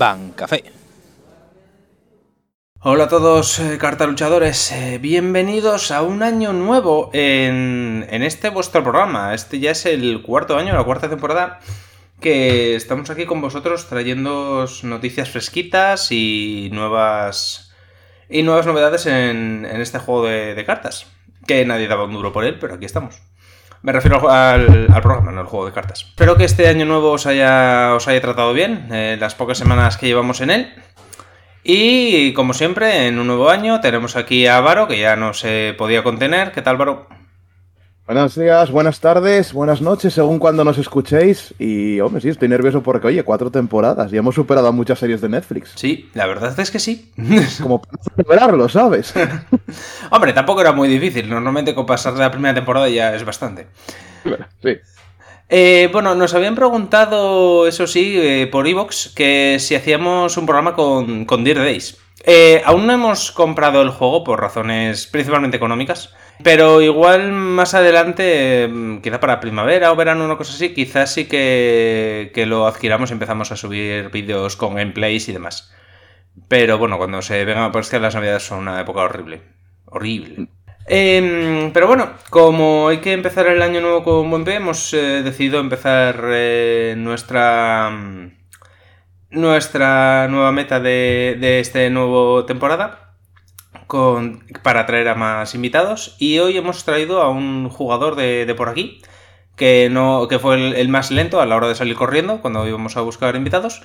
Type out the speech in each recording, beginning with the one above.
Bancafé. Hola a todos, eh, cartaluchadores. Eh, bienvenidos a un año nuevo en, en este vuestro programa. Este ya es el cuarto año, la cuarta temporada que estamos aquí con vosotros trayendo noticias fresquitas y nuevas y nuevas novedades en, en este juego de, de cartas. Que nadie daba un duro por él, pero aquí estamos. Me refiero al, al programa, no al juego de cartas. Espero que este año nuevo os haya, os haya tratado bien, eh, las pocas semanas que llevamos en él. Y como siempre, en un nuevo año tenemos aquí a Varo, que ya no se podía contener. ¿Qué tal, Varo? Buenos días, buenas tardes, buenas noches, según cuando nos escuchéis. Y, hombre, sí, estoy nervioso porque, oye, cuatro temporadas. Ya hemos superado a muchas series de Netflix. Sí, la verdad es que sí. Como para superarlo, ¿sabes? Hombre, tampoco era muy difícil. Normalmente con pasar la primera temporada ya es bastante. Sí. Eh, bueno, nos habían preguntado, eso sí, eh, por Evox, que si hacíamos un programa con, con Dear Days. Eh, aún no hemos comprado el juego por razones principalmente económicas, pero igual más adelante, eh, quizá para primavera o verano, una cosa así, quizás sí que, que lo adquiramos y empezamos a subir vídeos con gameplays y demás. Pero bueno, cuando se vengan, pues que las navidades son una época horrible. Horrible. Eh, pero bueno, como hay que empezar el año nuevo con buen pie, hemos eh, decidido empezar eh, nuestra mm, nuestra nueva meta de, de esta nueva temporada para traer a más invitados. Y hoy hemos traído a un jugador de, por aquí que, no, que fue el, el más lento a la hora de salir corriendo cuando íbamos a buscar invitados.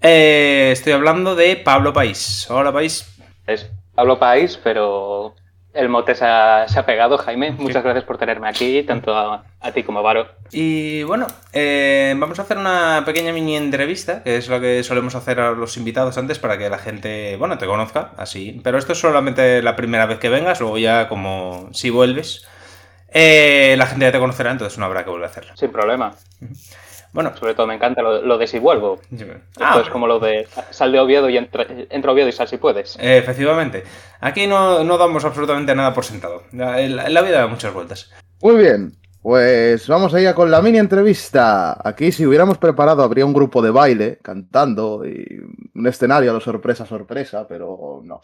Eh, estoy hablando de Pablo País. Hola, País. Es Pablo País, pero el mote se ha, se ha pegado, Jaime. Muchas gracias por tenerme aquí, tanto a, a ti como a Varo. Y bueno, eh, vamos a hacer una pequeña mini entrevista, que es lo que solemos hacer a los invitados antes para que la gente, bueno, te conozca, así. Pero esto es solamente la primera vez que vengas, luego ya como si vuelves, eh, la gente ya te conocerá, entonces no habrá que volver a hacerlo. Sin problema. Bueno, Sobre todo me encanta lo, lo de si vuelvo. Ah, es como lo de sal de Oviedo y entra, entra Oviedo y sal si puedes. eh, efectivamente. Aquí no, no damos absolutamente nada por sentado. La, la- la vida da muchas vueltas. Muy bien. Pues vamos allá con la mini entrevista. Aquí, si hubiéramos preparado, habría un grupo de baile cantando y un escenario a lo sorpresa, sorpresa, pero no.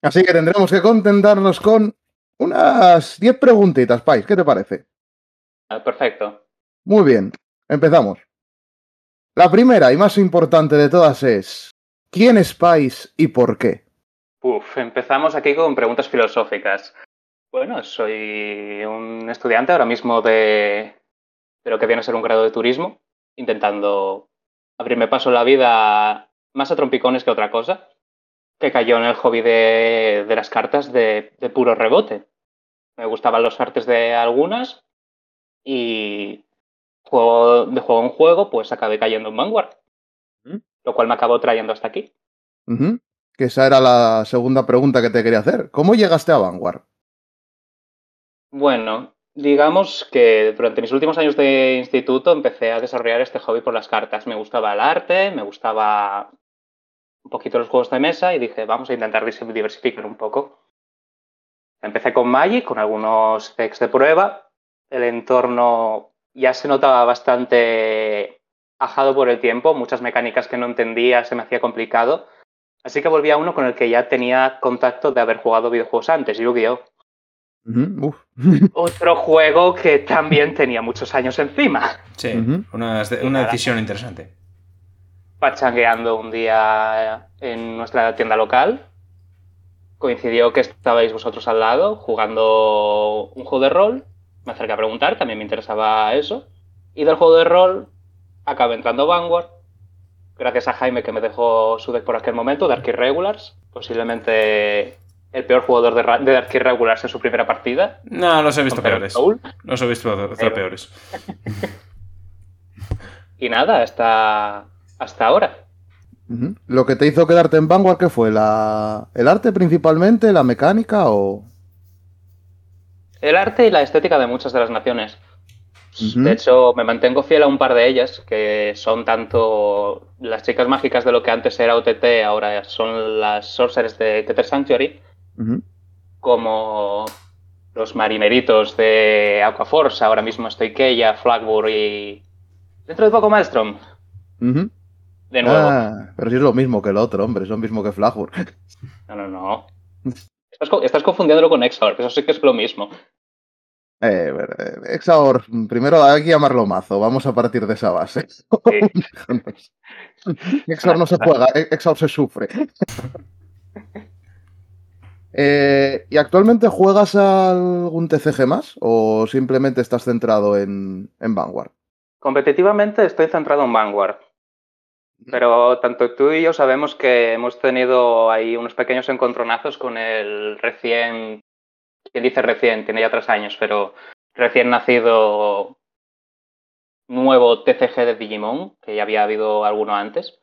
Así que tendremos que contentarnos con unas 10 preguntitas, Pais. ¿Qué te parece? Ah, Perfecto. Muy bien, empezamos. La primera y más importante de todas es: ¿quién es Pais y por qué? Uf, empezamos aquí con preguntas filosóficas. Bueno, soy un estudiante ahora mismo de, de lo que viene a ser un grado de turismo, intentando abrirme paso en la vida más a trompicones que otra cosa, que cayó en el hobby de, de las cartas de, de puro rebote. Me gustaban los artes de algunas y juego, de juego en juego pues acabé cayendo en Vanguard, ¿Mm? lo cual me acabó trayendo hasta aquí. Que esa era la segunda pregunta que te quería hacer. ¿Cómo llegaste a Vanguard? Bueno, digamos que durante mis últimos años de instituto empecé a desarrollar este hobby por las cartas. Me gustaba el arte, me gustaba un poquito los juegos de mesa y dije, vamos a intentar diversificar un poco. Empecé con Magic, con algunos decks de prueba. El entorno ya se notaba bastante ajado por el tiempo, muchas mecánicas que no entendía, se me hacía complicado. Así que volví a uno con el que ya tenía contacto de haber jugado videojuegos antes, Yu-Gi-Oh! Otro juego que también tenía muchos años encima. Sí, una, una decisión interesante. Pachangueando un día en nuestra tienda local. Coincidió que estabais vosotros al lado jugando un juego de rol. Me acerqué a preguntar, también me interesaba eso. Y del juego de rol acabé entrando Vanguard. Gracias a Jaime que me dejó su deck por aquel momento, Dark Irregulars. Posiblemente el peor jugador de, de Dark Irregulars en su primera partida. No, los he visto peores. Soul. Los he visto peores. Y nada, hasta, hasta ahora. ¿Lo que te hizo quedarte en Vanguard qué fue? ¿La... ¿El arte principalmente? ¿La mecánica o...? El arte y la estética de muchas de las naciones. De hecho, me mantengo fiel a un par de ellas, que son tanto las chicas mágicas de lo que antes era OTT, ahora son las sorcerers de Tether Sanctuary, como los marineritos de Aquaforce, ahora mismo estoy Keia, Flagbour y... Dentro de poco Maelstrom. De nuevo. Ah, pero si es lo mismo que el otro, hombre, es lo mismo que Flagur. No, no, no. Estás, estás confundiéndolo con Exor, que eso sí que es lo mismo. Eh, eh, Exaor, primero hay que llamarlo mazo, vamos a partir de esa base. Sí. Exaor no se juega, eh, Exaor se sufre. Eh, ¿Y actualmente juegas algún TCG más o simplemente estás centrado en, en Vanguard? Competitivamente estoy centrado en Vanguard. Pero tanto tú y yo sabemos que hemos tenido ahí unos pequeños encontronazos con el recién, quien dice recién, tiene ya tres años, pero recién nacido nuevo TCG de Digimon, que ya había habido alguno antes.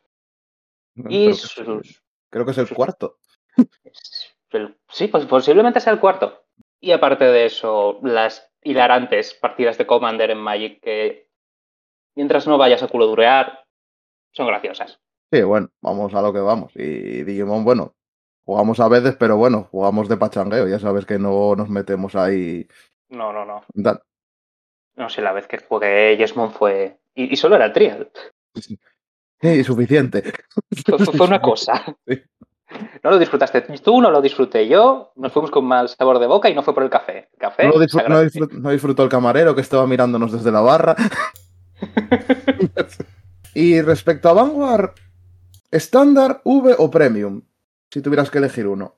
Y Creo que, es, creo que es el cuarto. el- sí, pues posiblemente sea el cuarto. Y aparte de eso, las hilarantes partidas de Commander en Magic que mientras no vayas a culodurear, son graciosas. Sí, bueno, vamos a lo que vamos. Y Digimon, bueno, jugamos a veces, pero bueno, jugamos de pachangueo. Ya sabes que no nos metemos ahí. No, no, no. No sé, la vez que jugué Yesmon fue. Y, y solo era el trial. Sí, suficiente. Fue, fue- una cosa. Sí. No lo disfrutaste tú, no lo disfruté yo. Nos fuimos con mal sabor de boca y no fue por el café. El café. No, no disfrutó el camarero que estaba mirándonos desde la barra. y respecto a Vanguard, ¿estándar, V o Premium? Si tuvieras que elegir uno.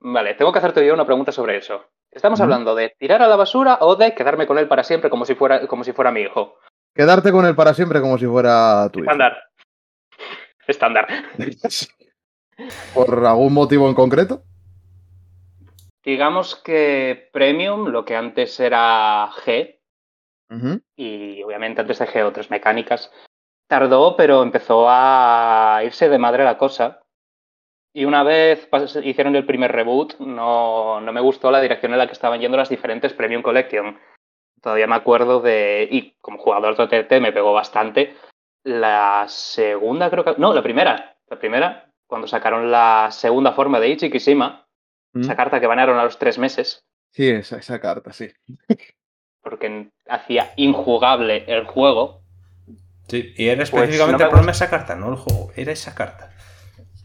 Vale, tengo que hacerte yo una pregunta sobre eso. ¿Estamos hablando de tirar a la basura o de quedarme con él para siempre como si fuera, como si fuera mi hijo? Quedarte con él para siempre como si fuera tu hijo. Estándar. Estándar. ¿Por algún motivo en concreto? Digamos que Premium, lo que antes era G, y obviamente antes de G otras mecánicas, tardó, pero empezó a irse de madre la cosa. Y una vez hicieron el primer reboot, no, no me gustó la dirección en la que estaban yendo las diferentes Premium Collection. Todavía me acuerdo de, y como jugador de OTT me pegó bastante, la segunda creo que, no, la primera, la primera, cuando sacaron la segunda forma de Ichi Kishima, esa carta que banearon a los tres meses, Sí, esa, esa carta, sí. porque hacía injugable el juego. Sí, y era Pues específicamente no me el problema esa carta, no el juego, era esa carta.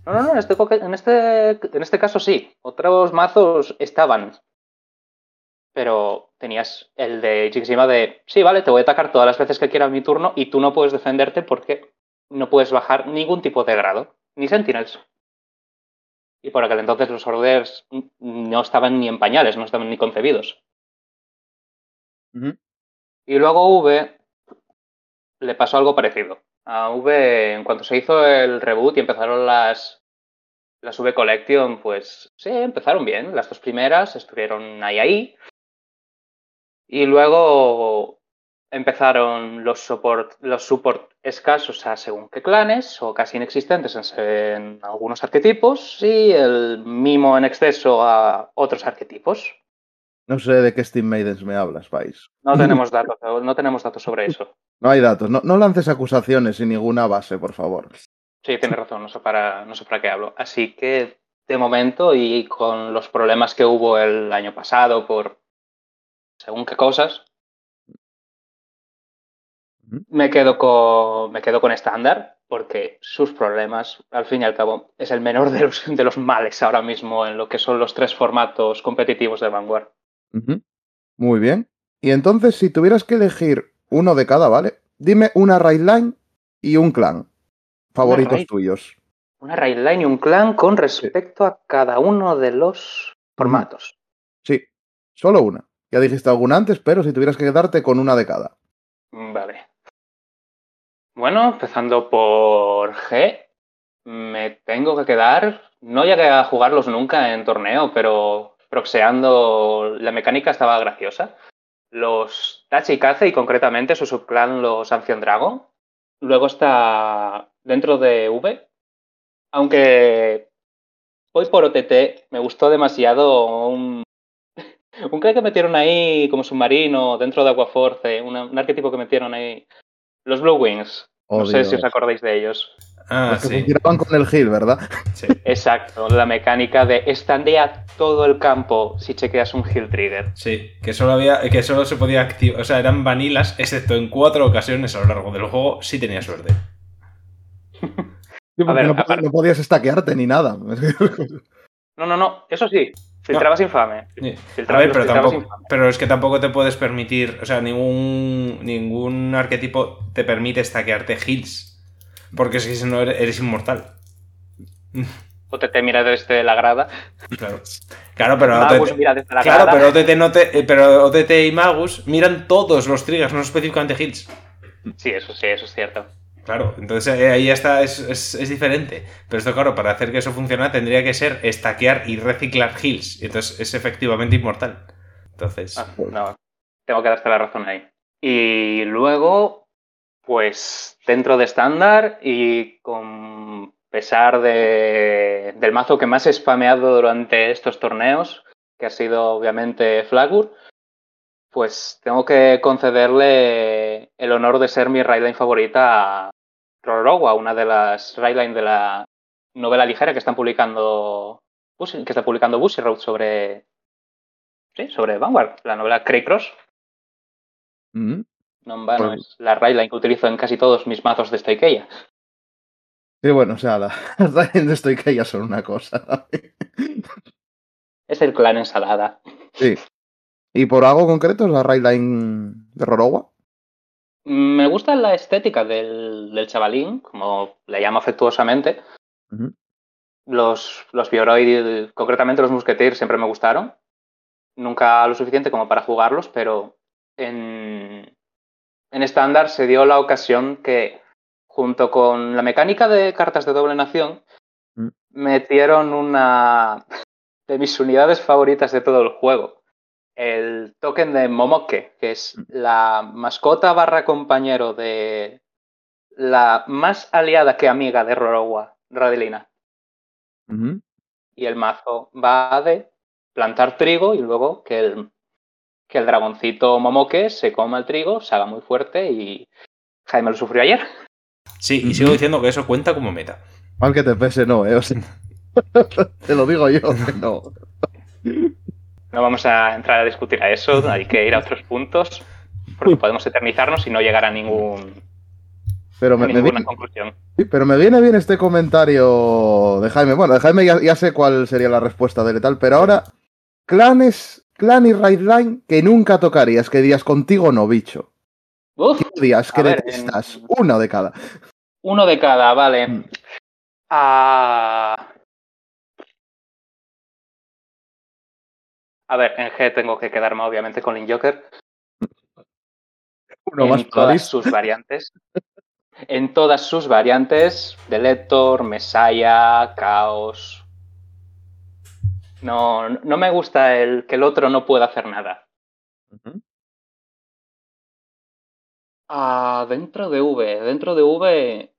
No, no, no, en este, en este, en este caso sí. Otros mazos estaban. Pero tenías el de Jixima de, sí, vale, te voy a atacar todas las veces que quiera mi turno y tú no puedes defenderte porque no puedes bajar ningún tipo de grado, ni Sentinels. Y por aquel entonces los orders no estaban ni en pañales, no estaban ni concebidos. Y luego V le pasó algo parecido. A V, en cuanto se hizo el reboot y empezaron las, las V Collection, pues sí, empezaron bien. Las dos primeras estuvieron ahí ahí. Y luego empezaron los support, los support escasos a según qué clanes o casi inexistentes en, en algunos arquetipos y el mimo en exceso a otros arquetipos. No sé de qué Steam Maidens me hablas, Pais. No tenemos datos, no tenemos datos sobre eso. No hay datos. No, no lances acusaciones sin ninguna base, por favor. Sí, tienes razón, no sé, para, no sé para qué hablo. Así que, de momento, y con los problemas que hubo el año pasado por según qué cosas, me quedo con, me quedo con estándar, porque sus problemas, al fin y al cabo, es el menor de los, de los males ahora mismo en lo que son los tres formatos competitivos de Vanguard. Ujú. Muy bien. Y entonces, si tuvieras que elegir uno de cada, ¿vale? Dime una raid line y un clan. Favoritos raid. tuyos. Una raid line y un clan con respecto a cada uno de los formatos. Sí, solo una. Ya dijiste alguna antes, pero si tuvieras que quedarte con una de cada. Vale. Bueno, empezando por G, me tengo que quedar. No llegué a jugarlos nunca en torneo, pero proxeando la mecánica estaba graciosa. Los Tachikaze y concretamente su subclan, los Ancient Dragon. Luego está dentro de V. Aunque voy por OTT, me gustó demasiado un, un que metieron ahí como submarino dentro de Aquaforce, una- un arquetipo que metieron ahí. Los Blue Wings. Oh, no sé si os acordáis de ellos. Ah, Los que sí. funcionaban con el heal, ¿verdad? sí. Exacto, la mecánica de estandea todo el campo si chequeas un heal trigger. Sí, que solo había, que solo se podía activar, o sea, eran vanilas, excepto en cuatro ocasiones a lo largo del juego, sí tenía suerte. Porque ver, no, aparte- no podías estaquearte ni nada. No, no, no, eso sí, filtrabas infame. Sí. A Filtrabas, ver, pero, tampoco, infame. pero es que tampoco te puedes permitir, o sea, ningún, ningún arquetipo te permite stackearte heals. Porque si no eres, inmortal. O te, te mira desde la grada. Claro, claro pero, Magus OTT, mira desde la claro, grada. pero, OTT no te- eh, pero OTT y Magus miran todos los triggers, no específicamente heals. Sí, eso sí, eso es cierto. Claro, entonces eh, ahí ya está, es, es- es diferente. Pero esto, claro, para hacer que eso funcione tendría que ser stackear y reciclar heals. Y entonces es efectivamente inmortal. Entonces, Ah, no, tengo que darte la razón ahí. Y luego, pues dentro de estándar y con pesar de, del mazo que más he spameado durante estos torneos, que ha sido obviamente Flagur, pues tengo que concederle el honor de ser mi raidline favorita a Rorowa, una de las raidline de la novela ligera que están publicando que está publicando Busy Road sobre sobre Vanguard, la novela Cray Cross. Mm. No en vano Pues- es la que utilizo en casi todos mis mazos de Stoikeia. Sí, bueno, o sea, la- las Raiden de ya son una cosa. Es el clan ensalada. Sí. ¿Y por algo concreto es la Raidline de Rorowa? Me gusta la estética del, del chavalín, como le llamo afectuosamente. Los, los Bioroid, concretamente los Musketeers, siempre me gustaron. Nunca lo suficiente como para jugarlos, pero en, en estándar se dio la ocasión que, junto con la mecánica de cartas de doble nación, Mm. metieron una de mis unidades favoritas de todo el juego. El token de Momoke, que es la mascota barra compañero de la más aliada que amiga de Rorowa, Radelina. Y el mazo va de plantar trigo y luego que el, que el dragoncito Momoke se coma el trigo, se haga muy fuerte y Jaime lo sufrió ayer. sí, y sigo diciendo que eso cuenta como meta. Mal que te pese, no, ¿eh? O sea, te lo digo yo, que no. No vamos a entrar a discutir a eso, hay que ir a otros puntos, porque podemos eternizarnos y no llegar a ningún, Pero me, viene, conclusión. sí, pero me viene bien este comentario de Jaime. Bueno, de Jaime ya, ya sé cuál sería la respuesta del tal, pero ahora, clanes, clan y raidline que nunca tocarías, que dirías contigo no, bicho. Uf, ¿Qué odias? ¿Qué A ver, detestas? en- Uno de cada. uno de cada, vale. Mm. Ah, A ver, en G tengo que quedarme obviamente con Link Joker. Uno en más todas sus variantes. En todas sus variantes, Delector, Messiah, Caos. No, no me gusta el que el otro no pueda hacer nada. Ujú. Ah, dentro de V, dentro de V,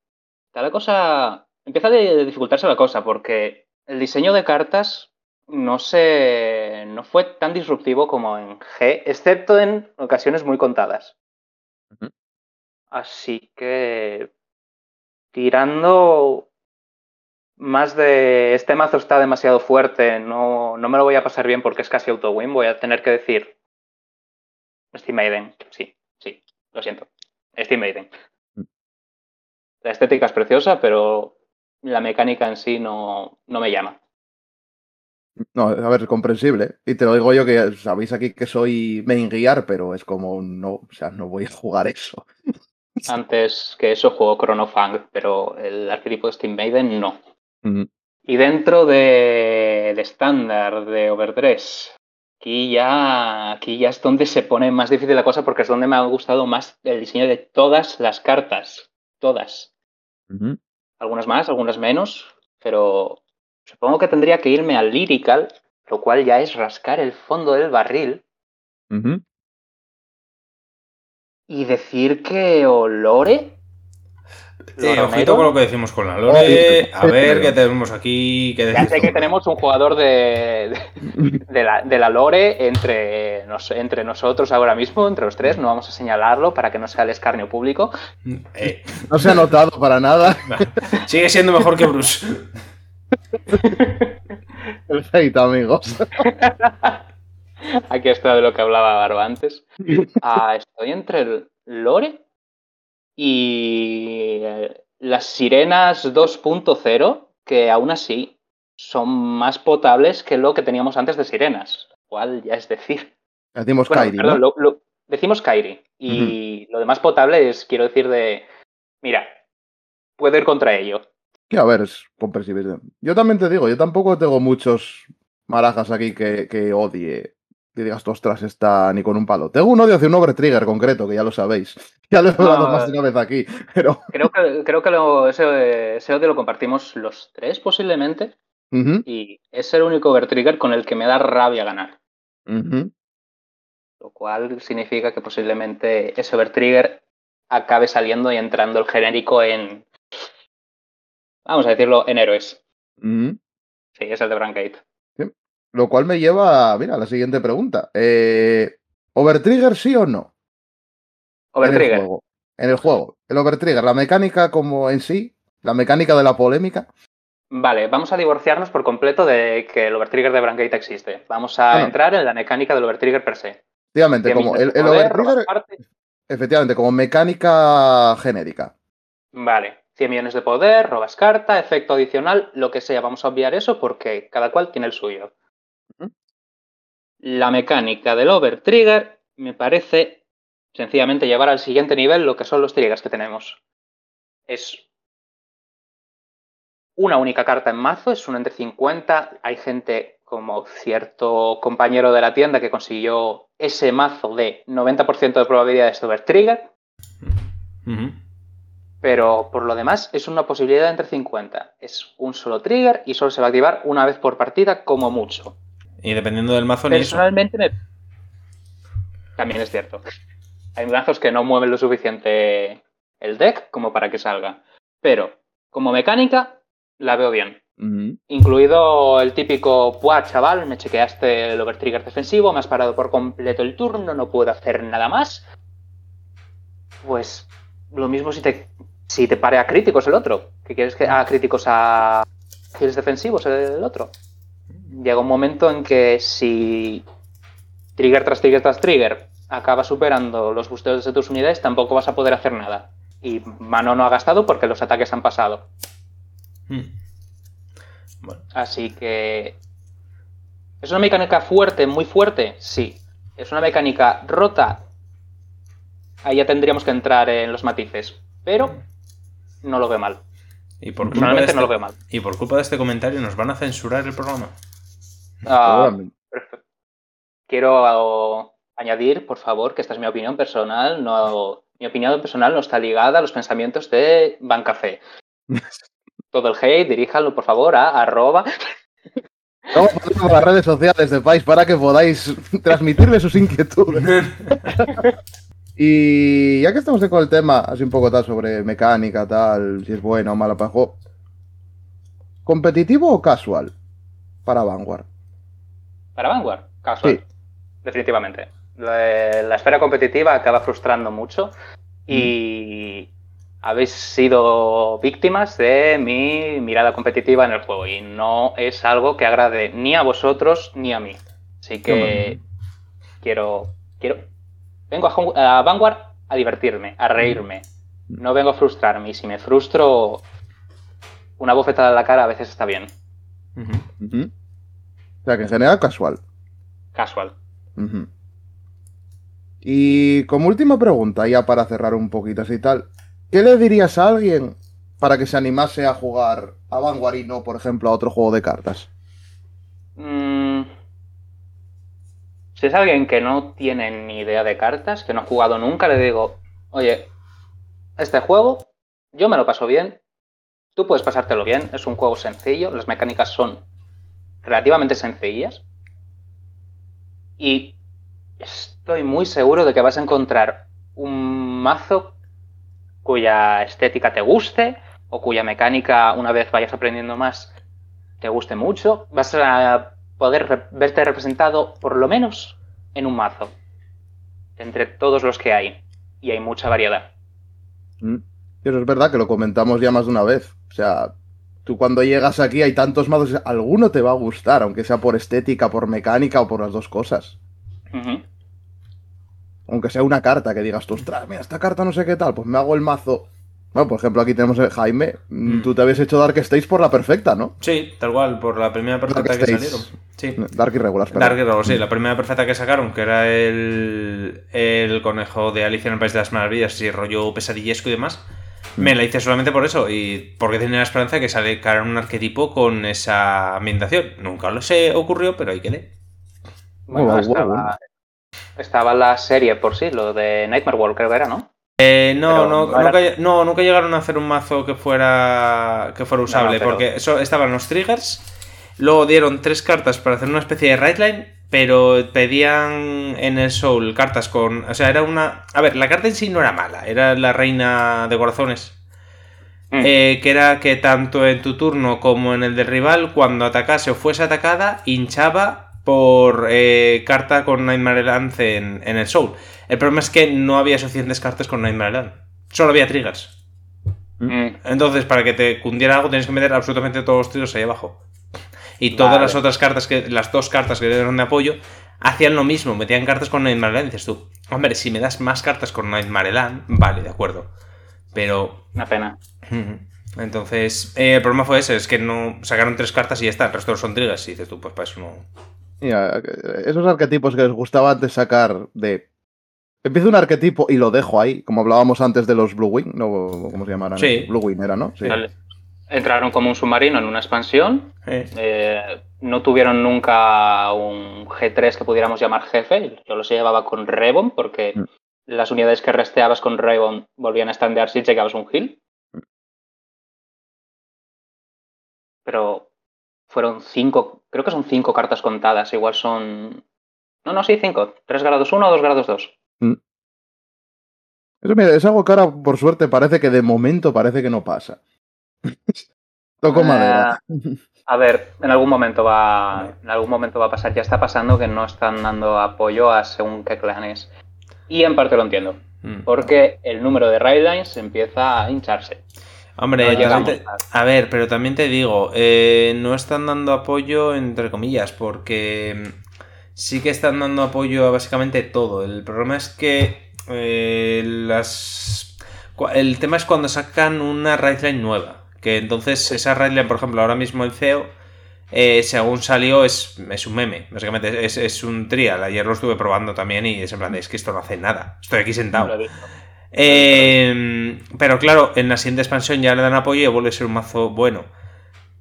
la cosa. Empieza a dificultarse la cosa porque el diseño de cartas no se. no fue tan disruptivo como en G, excepto en ocasiones muy contadas. Así que. tirando más de este mazo está demasiado fuerte, no, no me lo voy a pasar bien porque es casi auto-win, voy a tener que decir. Steam Maiden, sí, sí, lo siento. Steam Maiden. Mm. La estética es preciosa, pero la mecánica en sí no, no me llama. No, a ver, comprensible. Y te lo digo yo que sabéis aquí que soy main guiar, pero es como no, o sea, no voy a jugar eso. Antes que eso juego Chrono Fang, pero el arquetipo de Steam Maiden no. Y dentro de, de estándar de Overdress, aquí ya, aquí ya es donde se pone más difícil la cosa porque es donde me ha gustado más el diseño de todas las cartas. Todas. Algunas más, algunas menos, pero supongo que tendría que irme al Lyrical, lo cual ya es rascar el fondo del barril y decir que Olore. Ojito con lo que decimos con la Lore. A ver qué tenemos aquí. qué Ya sé que tenemos un jugador de, de- la, de la Lore entre, nos- entre nosotros ahora mismo, entre los tres. No vamos a señalarlo para que no sea el escarnio público. Eh, No se ha notado para nada sigue siendo mejor que Bruce. el hate, amigos. Aquí está de lo que hablaba Barba antes. Ah, estoy entre el Lore y, las sirenas 2.0, que aún así son más potables que lo que teníamos antes de sirenas. Cual ya es decir. Decimos Bueno, Kairi, ¿no? perdón, lo- lo- decimos Kairi. Y lo demás potable es, quiero decir, de. Mira, puedo ir contra ello. Que a ver, es comprensible. Yo también te digo, yo tampoco tengo muchos marajas aquí que, que odie. Que digas, ostras, está ni con un palo. Tengo un odio hacia un Overtrigger concreto, que ya lo sabéis. Ya lo he hablado No, más de una vez aquí. Pero. Creo que, creo que lo- ese, ese odio lo compartimos los tres, posiblemente. Y es el único Overtrigger con el que me da rabia ganar. Lo cual significa que posiblemente ese Overtrigger acabe saliendo y entrando el genérico en. Vamos a decirlo, en héroes. Sí, es el de Brancade. Lo cual me lleva, mira, a la siguiente pregunta. Eh, ¿Overtrigger sí o no? En el Overtrigger. juego. En el juego. El Overtrigger, la mecánica como en sí, la mecánica de la polémica. Vale, vamos a divorciarnos por completo de que el Overtrigger de Brancade existe. Vamos a Ah, no. entrar en la mecánica del Overtrigger per se. Efectivamente, como el, poder, Overtrigger, efectivamente, como mecánica genérica. Vale, 100 millones de poder, robas carta, efecto adicional, lo que sea. Vamos a obviar eso porque cada cual tiene el suyo. La mecánica del Overtrigger me parece sencillamente llevar al siguiente nivel lo que son los triggers que tenemos. Es una única carta en mazo, es un entre 50. Hay gente como cierto compañero de la tienda que consiguió ese mazo de 90% de probabilidades de Overtrigger. Ujú. Pero por lo demás es una posibilidad entre 50. Es un solo trigger y solo se va a activar una vez por partida como mucho. Y dependiendo del mazo, ni eso. Personalmente me... También es cierto. Hay mazos que no mueven lo suficiente el deck como para que salga. Pero como mecánica la veo bien. Incluido el típico, ¡buah, chaval! Me chequeaste el overtrigger defensivo, me has parado por completo el turno, no puedo hacer nada más. Pues lo mismo si te, si te pare a críticos el otro. ¿Qué quieres que a críticos a kills defensivos el otro? Llega un momento en que si trigger tras trigger tras trigger acaba superando los busteos de tus unidades, tampoco vas a poder hacer nada. Y mano no ha gastado porque los ataques han pasado. Mm. Bueno, Así que. ¿Es una mecánica fuerte, muy fuerte? Sí. ¿Es una mecánica rota? Ahí ya tendríamos que entrar en los matices. Pero no lo veo mal. y por, culpa de Personalmente este, no lo veo mal. y por culpa de este comentario nos van a censurar el programa. Ah. Quiero añadir, por favor, que esta es mi opinión personal. No, mi opinión personal no está ligada a los pensamientos de Bancafé. Todo el hate, diríjanlo, por favor, a arroba por las redes sociales de País para que podáis transmitirle sus inquietudes. Y ya que estamos con el tema, así un poco tal sobre mecánica, tal, si es buena o mala para el juego. ¿Competitivo o casual? Para Vanguard. Para Vanguard, casual. Sí. Definitivamente. La, la esfera competitiva acaba frustrando mucho y habéis sido víctimas de mi mirada competitiva en el juego y no es algo que agrade ni a vosotros ni a mí. Así que quiero, quiero, vengo a, Vanguard a divertirme, a reírme. No vengo a frustrarme y si me frustro, una bofetada en la cara a veces está bien. O sea que en general casual. Casual. Y como última pregunta, ya para cerrar un poquito así y tal, ¿qué le dirías a alguien para que se animase a jugar a Vanguard y no, por ejemplo, a otro juego de cartas? Mm, si es alguien que no tiene ni idea de cartas, que no ha jugado nunca, le digo, oye, este juego, yo me lo paso bien, tú puedes pasártelo bien, es un juego sencillo, las mecánicas son relativamente sencillas y estoy muy seguro de que vas a encontrar un mazo cuya estética te guste o cuya mecánica, una vez vayas aprendiendo más, te guste mucho, vas a poder verte representado por lo menos en un mazo, entre todos los que hay. Y hay mucha variedad. ¿Mm? Y Eso es verdad que lo comentamos ya más de una vez. O sea, tú cuando llegas aquí hay tantos mazos, alguno te va a gustar, aunque sea por estética, por mecánica o por las dos cosas. Ujú. Aunque sea una carta que digas tú, ostras, mira, esta carta no sé qué tal, pues me hago el mazo Bueno, por ejemplo, aquí tenemos a Jaime. Mm. Tú te habías hecho Dark Stage por la perfecta, ¿no? Sí, tal cual, por la primera perfecta que salieron. Sí. Dark Irregular. Dark Hero, sí, la primera perfecta que sacaron, que era el, el conejo de Alicia en el País de las Maravillas y rollo pesadillesco y demás, me la hice solamente por eso y porque tenía la esperanza de que saliera un arquetipo con esa ambientación. Nunca lo sé, ocurrió, pero ahí quedé. Bueno, estaba, la serie por sí, lo de Nightmare World creo que era, ¿no? Eh, no, no, era- nunca, no, nunca llegaron a hacer un mazo que fuera que fuera usable, pero- porque eso estaban los triggers, luego dieron tres cartas para hacer una especie de right line, pero pedían en el soul cartas con, o sea, era una, a ver, la carta en sí no era mala, era la reina de corazones, Mm. eh, que era que tanto en tu turno como en el del rival, cuando atacase o fuese atacada, hinchaba por eh, carta con Nightmare Land en, en el Soul. El problema es que no había suficientes cartas con Nightmare Land. Solo había triggers. Mm. Entonces, para que te cundiera algo, tienes que meter absolutamente todos los triggers ahí abajo. Y todas Vale. las otras cartas, que las dos cartas que dieron de apoyo, hacían lo mismo, metían cartas con Nightmare Land. Y dices tú, hombre, si me das más cartas con Nightmare Land, vale, de acuerdo. Pero Una pena. Entonces, eh, el problema fue ese, es que no sacaron tres cartas y ya está, el resto son triggers y dices tú, pues para eso no. Mira, esos arquetipos que les gustaba antes sacar de. Empiezo un arquetipo y lo dejo ahí, como hablábamos antes de los Blue Wing, ¿no? ¿Cómo se llamarán? Sí. Blue Wing era, ¿no? Sí. Vale. Entraron como un submarino en una expansión. Eh, eh, no tuvieron nunca un G3 que pudiéramos llamar jefe. Yo los llevaba con Rebon porque Mm. las unidades que resteabas con Rebon volvían a standear si llegabas un heal. Mm. Pero fueron cinco, creo que son cinco cartas contadas. Igual son. No, no, sí, cinco. ¿Tres grados uno o dos grados dos? Eso mira, es algo que ahora, por suerte, parece que de momento parece que no pasa. Toco madera. A ver, en algún momento va, en algún momento va a pasar. Ya está pasando que no están dando apoyo a según qué clanes. Y en parte lo entiendo, mm. porque el número de raidlines empieza a hincharse. Hombre, No también llegamos te- a- ver, pero también te digo, eh, no están dando apoyo entre comillas, porque mm, sí que están dando apoyo a básicamente todo. El problema es que eh, las... El tema es cuando sacan una raidline nueva, que entonces esa raidline, por ejemplo, ahora mismo el CEO, eh, según salió, es, es un meme, básicamente es, es un trial. Ayer lo estuve probando también y es en plan, es que esto no hace nada, estoy aquí sentado. Eh, pero claro, en la siguiente expansión ya le dan apoyo y vuelve a ser un mazo bueno.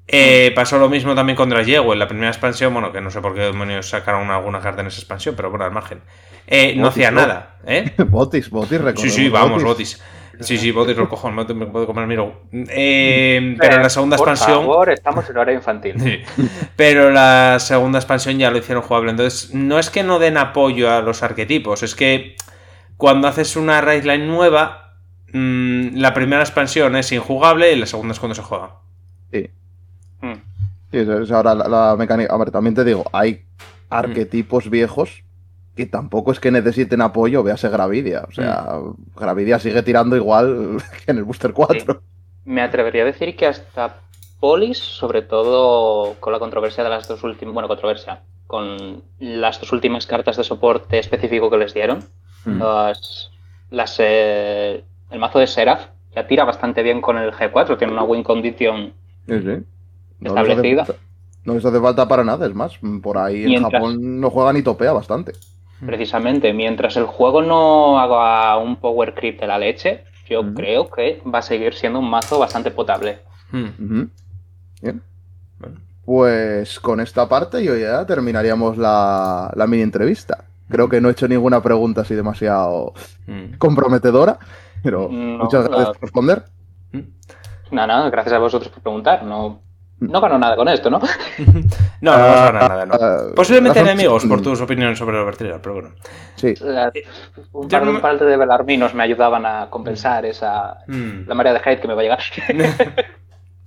Eh, pasó lo mismo también con Drayego en la primera expansión. Bueno, que no sé por qué demonios sacaron alguna carta en esa expansión, pero bueno, al margen. Eh, no Botis, hacía ¿no? nada, ¿eh? Botis, Botis, Sí, sí, vamos, Botis. Sí, sí, lo cojo, me me puedo comer miro. Eh, pero en la segunda Por expansión. favor, estamos en hora infantil. Sí. Pero la segunda expansión ya lo hicieron jugable. Entonces, no es que no den apoyo a los arquetipos, es que cuando haces una raidline nueva, mm, la primera expansión es injugable y la segunda es cuando se juega. Mm. Sí, es- es ahora la, la mecánica. A ver, también te digo, hay arquetipos viejos que tampoco es que necesiten apoyo, véase Gravidia. O sea, Gravidia sigue tirando igual que en el Booster 4. Me atrevería a decir que hasta Polis, sobre todo con la controversia de las dos últimas, bueno, controversia, con las dos últimas cartas de soporte específico que les dieron, Mm. las, las, eh, el mazo de Seraph ya tira bastante bien con el G4, tiene una win condition Sí, sí. No les hace establecida. No les hace falta para nada, es más. Por ahí en Japón no juega ni topea bastante. Precisamente, mientras el juego no haga un power creep de la leche, yo Ujú. creo que va a seguir siendo un mazo bastante potable. Mm. Bien. Bueno. Pues con esta parte yo ya terminaríamos la, la mini entrevista. Creo que no he hecho ninguna pregunta así demasiado Mm. comprometedora, pero No, muchas gracias la- por responder. Mm. Nada, nada, gracias a vosotros por preguntar. No, no gano nada con esto, ¿no? No, no vas a ganar nada, no. Ah, Posiblemente razón- enemigos por tus opiniones sobre el Vertigo, pero bueno. Sí, La- un, par, no un par de belarminos me ayudaban a compensar esa Mm. la marea de hate que me va a llegar.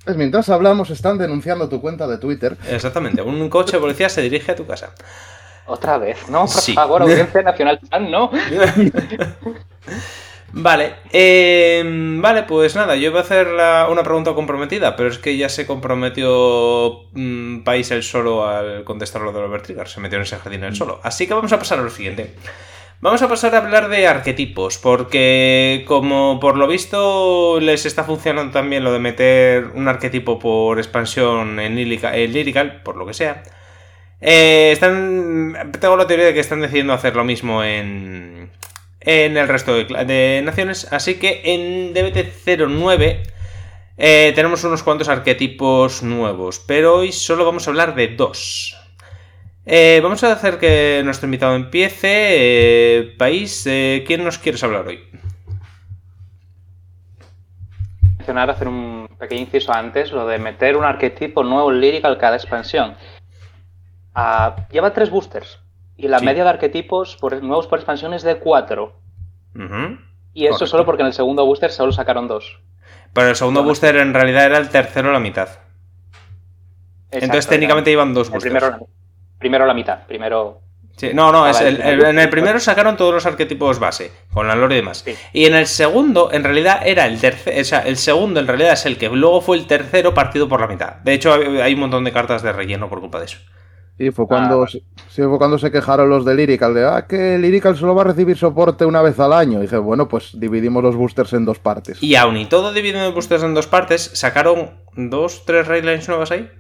Pues mientras hablamos, están denunciando tu cuenta de Twitter. Exactamente, un coche de policía se dirige a tu casa. Otra vez, no, por Sí. favor, Audiencia Nacional Chan, no. Vale, eh, vale, pues nada, yo iba a hacer la- una pregunta comprometida, pero es que ya se comprometió mm, País el solo al contestar lo de los Vertigar, se metió en ese jardín el solo. Así que vamos a pasar a lo siguiente. Vamos a pasar a hablar de arquetipos, porque como por lo visto les está funcionando también lo de meter un arquetipo por expansión en, Lyrical, por lo que sea. Eh, están, tengo la teoría de que están decidiendo hacer lo mismo en, en el resto de, naciones, así que en DBT09 eh, tenemos unos cuantos arquetipos nuevos, pero hoy solo vamos a hablar de dos. Eh, vamos a hacer que nuestro invitado empiece. Eh, país, eh, ¿quién nos quieres hablar hoy? Mencionar, hacer un pequeño inciso antes, lo de meter un arquetipo nuevo en Lyrical cada expansión. Ah, lleva tres boosters y la media de arquetipos por, nuevos por expansión es de cuatro. Y eso solo porque en el segundo booster solo sacaron dos. Pero el segundo booster en realidad era el tercero la mitad. Entonces técnicamente iban dos boosters. Primero, primero la mitad, primero... Sí, no, no, es en el primero sacaron todos los arquetipos base, con la lore y demás. Y en el segundo, en realidad, era el tercer, o sea, el segundo en realidad es el que luego fue el tercero partido por la mitad. De hecho, hay un montón de cartas de relleno por culpa de eso. Y fue cuando, ah, fue cuando se quejaron los de Lyrical, de, ah, que Lyrical solo va a recibir soporte una vez al año. Y dije, bueno, pues dividimos los boosters en dos partes. Y aún y todo dividiendo los boosters en dos partes, sacaron dos, tres raidlines nuevas ahí.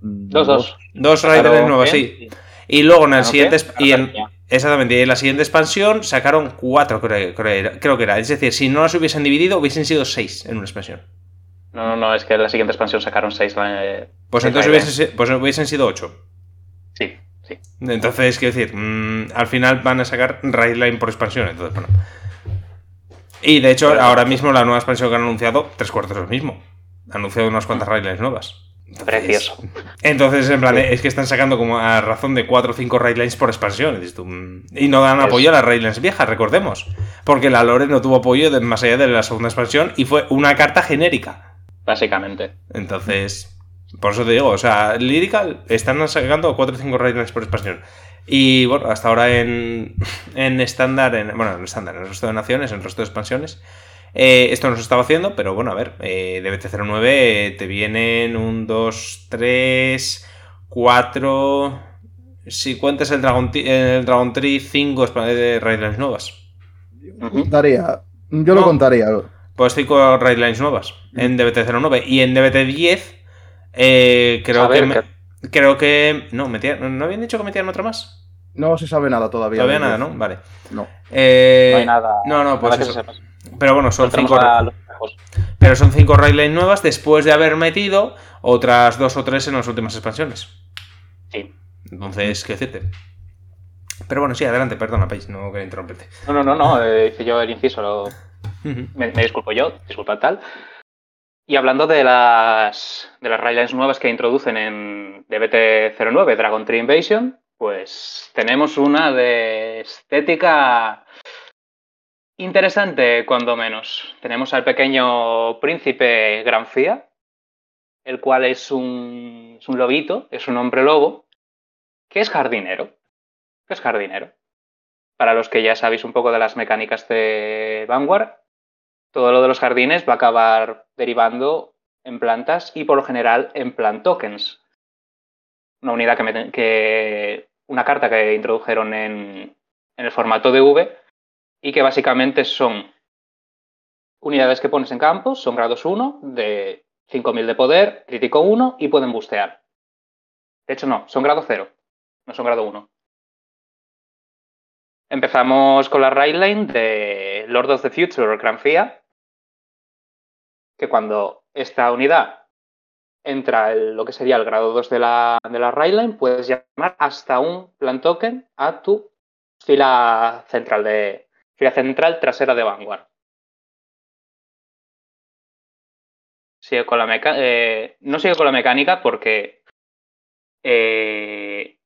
Dos, dos. Dos Raiders nuevos, sí. Y luego en el siguiente. Y en, exactamente, en la siguiente expansión sacaron cuatro, creo, creo, que era. Es decir, si no las hubiesen dividido, hubiesen sido seis en una expansión. No, no, no, es que en la siguiente expansión sacaron seis. Eh, pues entonces hubiesen, pues hubiesen sido ocho. Sí. Entonces, quiero decir, mm, al final van a sacar Raidline por expansión. Entonces, bueno. Y de hecho, ahora mismo la nueva expansión que han anunciado, tres cuartos es lo mismo. Han anunciado unas cuantas Raidlines nuevas. Precioso. Entonces, en plan, es que están sacando como a razón de 4 o 5 Raidlines por expansión. Mm, y no dan apoyo a las Raidlines viejas, recordemos. Porque la Lore no tuvo apoyo más allá de la segunda expansión y fue una carta genérica. Básicamente. Entonces, por eso te digo, o sea, Lyrical están sacando 4 o 5 Raidlines por expansión. Y bueno, hasta ahora en estándar, en, bueno, en estándar, en el resto de naciones, en el resto de expansiones, eh, esto no se estaba haciendo, pero bueno, a ver, eh, DBT09 te vienen un 2, 3, 4. Si cuentas el Dragon, el Dragon Tree, 5 de Raidlines nuevas. Contaría. Yo lo contaría. Pues 5 Raidlines nuevas en DBT09. Y en DBT10, eh, creo que. creo que. No, ¿no habían dicho que metían otra más? No se sabe nada todavía. Todavía nada, ¿no? Vale. No. Eh, no hay nada. No, no, pues eso. Pero bueno, son cinco. Pero son cinco Raidlines nuevas después de haber metido otras dos o tres en las últimas expansiones. Sí. Entonces, ¿qué decirte? Pero bueno, sí, adelante, perdona, Paige, no quería interrumpirte. No, no, no, no, eh, hice yo el inciso, me, disculpo yo, disculpa tal. Y hablando de las, de las nuevas que introducen en DBT09, Dragon Tree Invasion, pues tenemos una de estética Interesante, cuando menos. Tenemos al pequeño príncipe Granfía, el cual es un, es un lobito, es un hombre lobo, que es jardinero. Que es jardinero. Para los que ya sabéis un poco de las mecánicas de Vanguard, todo lo de los jardines va a acabar derivando en plantas y por lo general en plant tokens. Una unidad que, que una carta que introdujeron en, el formato de V y que básicamente son unidades que pones en campo, son grados 1 de 5000 de poder, crítico 1 y pueden bustear. De hecho, no, son grado 0, no son grado 1. Empezamos con la Raidline de Lord of the Future Granfia, que cuando esta unidad entra en lo que sería el grado 2 de la, de la puedes llamar hasta un plan token a tu fila central de, central trasera de Vanguard. Sigue con la eh, no sigue con la mecánica porque. Eh,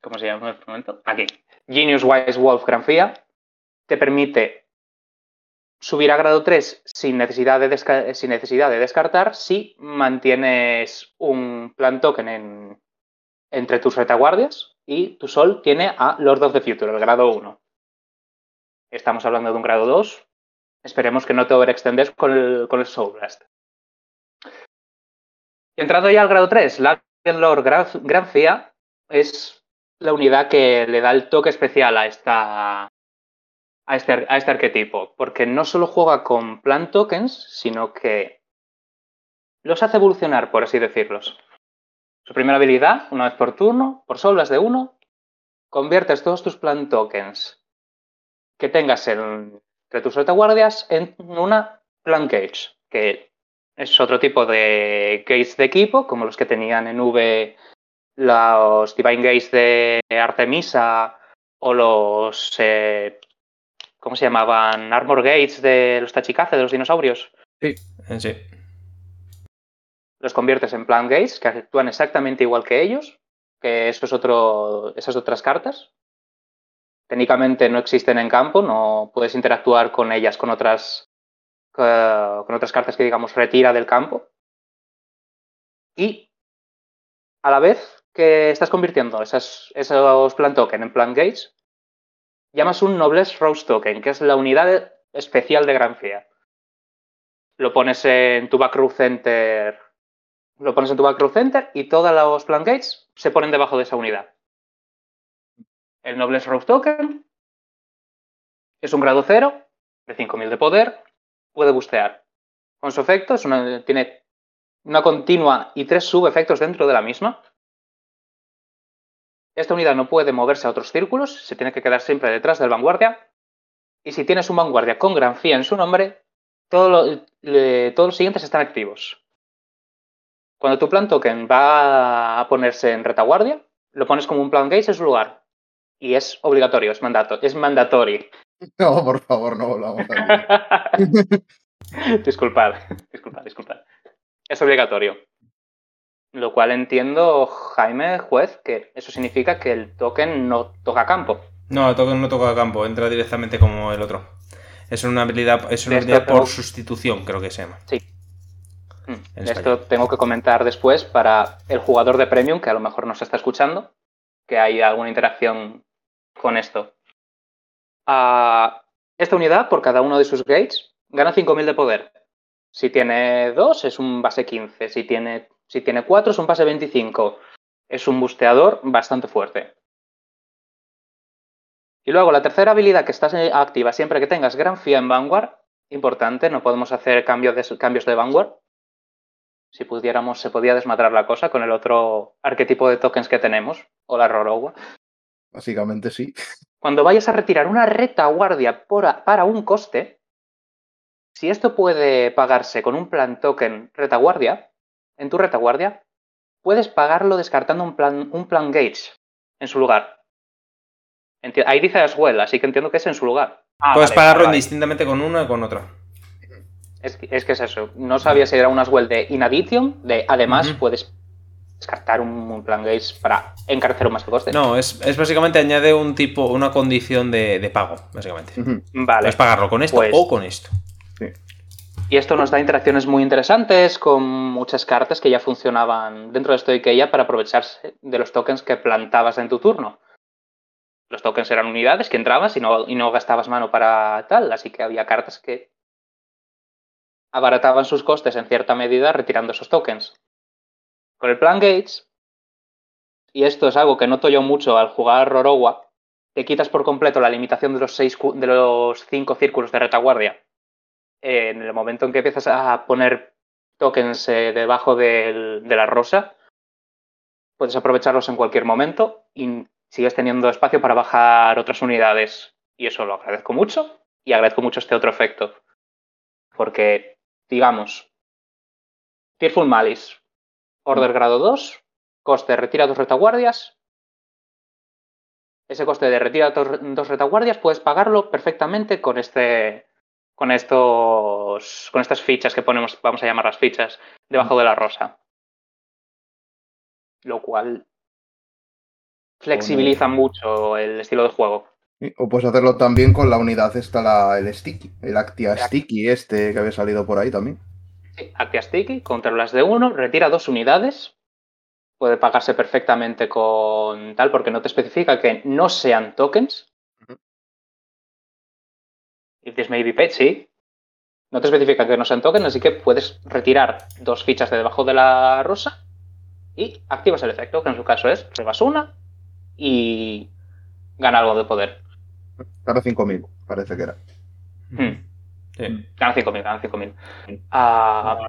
¿Cómo se llama en este momento? Aquí. Genius Wise Wolf Granfia te permite subir a grado 3 sin necesidad de, descartar si mantienes un plan token en, entre tus retaguardias y tu sol tiene a Lord of the Future, el grado 1. Estamos hablando de un grado 2. Esperemos que no te overextendes con el, con el Soul Blast. Entrando ya al grado 3, la Lord Grancia es la unidad que le da el toque especial a esta. A este, a este arquetipo. Porque no solo juega con plant tokens, sino que los hace evolucionar, por así decirlos. Su primera habilidad, una vez por turno, por solas de uno, conviertes todos tus plant tokens que tengas en, entre tus retaguardias en una plant gauge, que es otro tipo de gates de equipo, como los que tenían en V los Divine Gates de Artemisa o los. Eh, ¿Cómo se llamaban? Armor Gates de los Tachikaze, de los dinosaurios. Sí, sí. Los conviertes en Plant Gates, que actúan exactamente igual que ellos, que eso es otro, esas otras cartas. Técnicamente no existen en campo, no puedes interactuar con ellas con otras, con otras cartas que digamos retira del campo. Y a la vez que estás convirtiendo esas, esos plant token en plant gates, llamas un Noblesse Rose Token, que es la unidad especial de Gran Fia. Lo pones en tu backrow center. Lo pones en center y todos los plant gates se ponen debajo de esa unidad. El Noblesse Rose Token es un grado 0 de 5000 de poder, puede bustear. Con su efecto, tiene una continua y tres subefectos dentro de la misma. Esta unidad no puede moverse a otros círculos, se tiene que quedar siempre detrás del vanguardia. Y si tienes un vanguardia con gran fía en su nombre, todos los siguientes están activos. Cuando tu plan token va a ponerse en retaguardia, lo pones como un plan gauge en su lugar. Y es obligatorio, es mandato, es mandatory. No, por favor, no volvamos a disculpad, disculpad, disculpad. Es obligatorio. Lo cual entiendo, Jaime, juez, que eso significa que el token no toca campo. No, el token no toca campo, entra directamente como el otro. Es una habilidad, es una habilidad por sustitución, creo que se llama. Sí. Mm, esto tengo que comentar después para el jugador de Premium, que a lo mejor nos está escuchando, que hay alguna interacción con esto. Ah, esta unidad, por cada uno de sus gates, gana 5.000 de poder. Si tiene 2, es un base 15. Si tiene si tiene 4 es un pase 25. Es un busteador bastante fuerte. Y luego la tercera habilidad que está activa siempre que tengas Gran Fia en Vanguard. Importante, no podemos hacer cambios de, cambios de Vanguard. Si pudiéramos, se podía desmadrar la cosa con el otro arquetipo de tokens que tenemos, o la Rorowa. Básicamente sí. Cuando vayas a retirar una retaguardia para un coste, si esto puede pagarse con un plan token retaguardia, en tu retaguardia, puedes pagarlo descartando un plan, un plan gauge en su lugar. ahí dice as well, así que entiendo que es en su lugar. Ah, puedes pagarlo indistintamente con uno y con otro. Es, es, que es eso. No sabía si era un as well de in addition, de además puedes descartar un, plan gauge para encarecer un más el coste. No, es, básicamente añade un tipo, una condición de, pago, básicamente. Vale. Puedes pagarlo con esto pues o con esto. Sí. Y esto nos da interacciones muy interesantes con muchas cartas que ya funcionaban dentro de ya para aprovecharse de los tokens que plantabas en tu turno. Los tokens eran unidades que entrabas y no, y no gastabas mano para tal, así que había cartas que abarataban sus costes en cierta medida retirando esos tokens. Con el plan Gates, y esto es algo que noto yo mucho al jugar Rorowa, te quitas por completo la limitación de los, seis, de los cinco círculos de retaguardia en el momento en que empiezas a poner tokens eh, debajo de la rosa, puedes aprovecharlos en cualquier momento y sigues teniendo espacio para bajar otras unidades. Y eso lo agradezco mucho y agradezco mucho este otro efecto. Porque, digamos, Fearful Malice, Order mm. grado 2, coste retira dos retaguardias. Ese coste de retira dos retaguardias puedes pagarlo perfectamente con este con estos con estas fichas que ponemos, vamos a llamar las fichas, debajo de la rosa. Lo cual flexibiliza mucho el estilo de juego. O puedes hacerlo también con la unidad esta, la, el Sticky, el Actia Sticky este que había salido por ahí también. Sí, Actia Sticky, las de uno, retira dos unidades. Puede pagarse perfectamente con tal, porque no te especifica que no sean tokens, If this may be paid, sí. No te especifica que no sean tokens, así que puedes retirar dos fichas de debajo de la rosa y activas el efecto, que en su caso es rebas una y gana algo de poder. Gana 5.000, parece que era. Hmm. Gana 5.000, gana 5.000. Ah,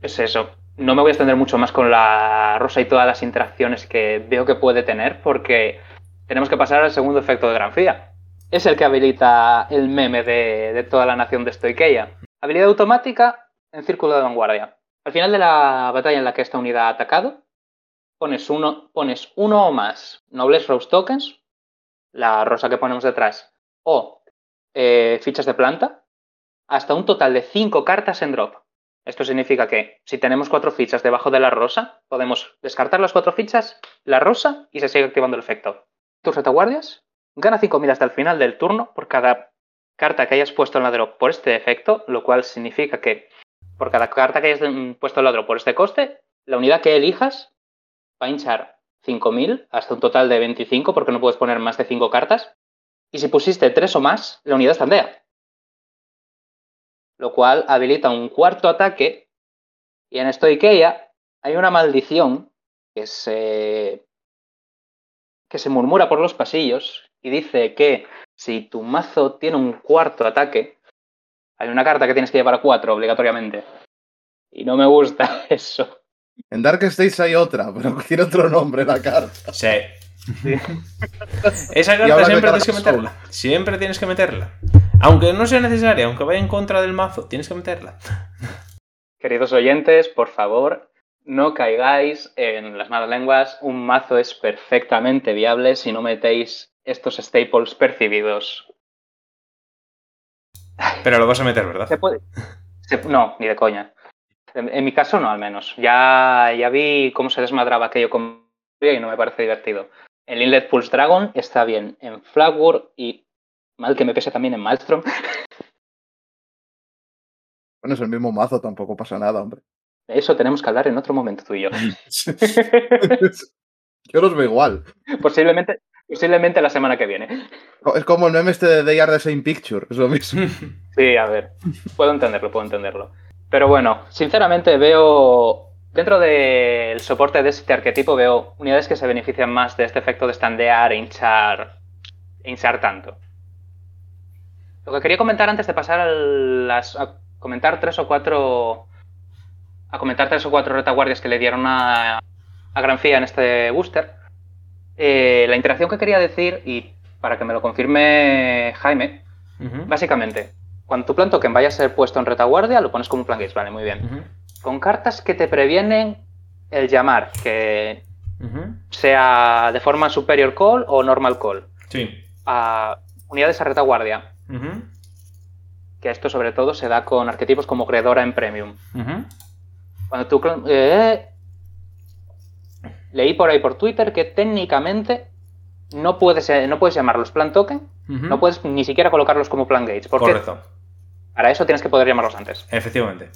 es eso. No me voy a extender mucho más con la rosa y todas las interacciones que veo que puede tener porque tenemos que pasar al segundo efecto de Granfía. Es el que habilita el meme de, toda la nación de Stoikeia. Habilidad automática en círculo de vanguardia. Al final de la batalla en la que esta unidad ha atacado, pones uno, pones uno o más Nobles Rose Tokens, la rosa que ponemos detrás, o eh, fichas de planta, hasta un total de 5 cartas en drop. Esto significa que si tenemos cuatro fichas debajo de la rosa, podemos descartar las cuatro fichas, la rosa y se sigue activando el efecto. Tus retaguardias gana 5.000 hasta el final del turno por cada carta que hayas puesto en la drop por este efecto, lo cual significa que por cada carta que hayas puesto en la drop por este coste, la unidad que elijas va a hinchar 5.000 hasta un total de 25 porque no puedes poner más de 5 cartas. Y si pusiste 3 o más, la unidad estandea lo cual habilita un cuarto ataque. Y en esto Ikea hay una maldición que se, que se murmura por los pasillos y dice que si tu mazo tiene un cuarto ataque, hay una carta que tienes que llevar a cuatro obligatoriamente. Y no me gusta eso. En Dark States hay otra, pero tiene otro nombre la carta. Sí. Esa carta siempre tienes que meterla. Siempre tienes que meterla. Aunque no sea necesaria, aunque vaya en contra del mazo, tienes que meterla. Queridos oyentes, por favor, no caigáis en las malas lenguas. Un mazo es perfectamente viable si no metéis estos staples percibidos. Pero lo vas a meter, ¿verdad? no, ni de coña. En, mi caso no, al menos. Ya, ya vi cómo se desmadraba aquello con y no me parece divertido. El Inlet Pulse Dragon está bien en Flagwood y Mal que me pese también en Maelstrom. Bueno, es el mismo mazo, tampoco pasa nada, hombre. eso tenemos que hablar en otro momento tú y yo. yo los veo igual. Posiblemente, posiblemente la semana que viene. Es como el meme este de The Yard the Same Picture, es lo mismo. Sí, a ver. Puedo entenderlo, puedo entenderlo. Pero bueno, sinceramente veo. Dentro del soporte de este arquetipo veo unidades que se benefician más de este efecto de standear e hinchar, e hinchar tanto. Lo que quería comentar antes de pasar a, las, comentar tres o cuatro a comentar tres o cuatro retaguardias que le dieron a, a Granfía en este booster. Eh, la interacción que quería decir, y para que me lo confirme Jaime, básicamente, cuando tu plan token vaya a ser puesto en retaguardia, lo pones como un plan gates, vale, muy bien. Con cartas que te previenen el llamar, que sea de forma superior call o normal call. Sí. A unidades a retaguardia. Que esto sobre todo se da con arquetipos como Credora en Premium. Cuando tú... Eh, leí por ahí por Twitter que técnicamente no puedes, eh, no puedes llamarlos plan token, no puedes ni siquiera colocarlos como plan gates. Porque Correcto. Para eso tienes que poder llamarlos antes. Efectivamente.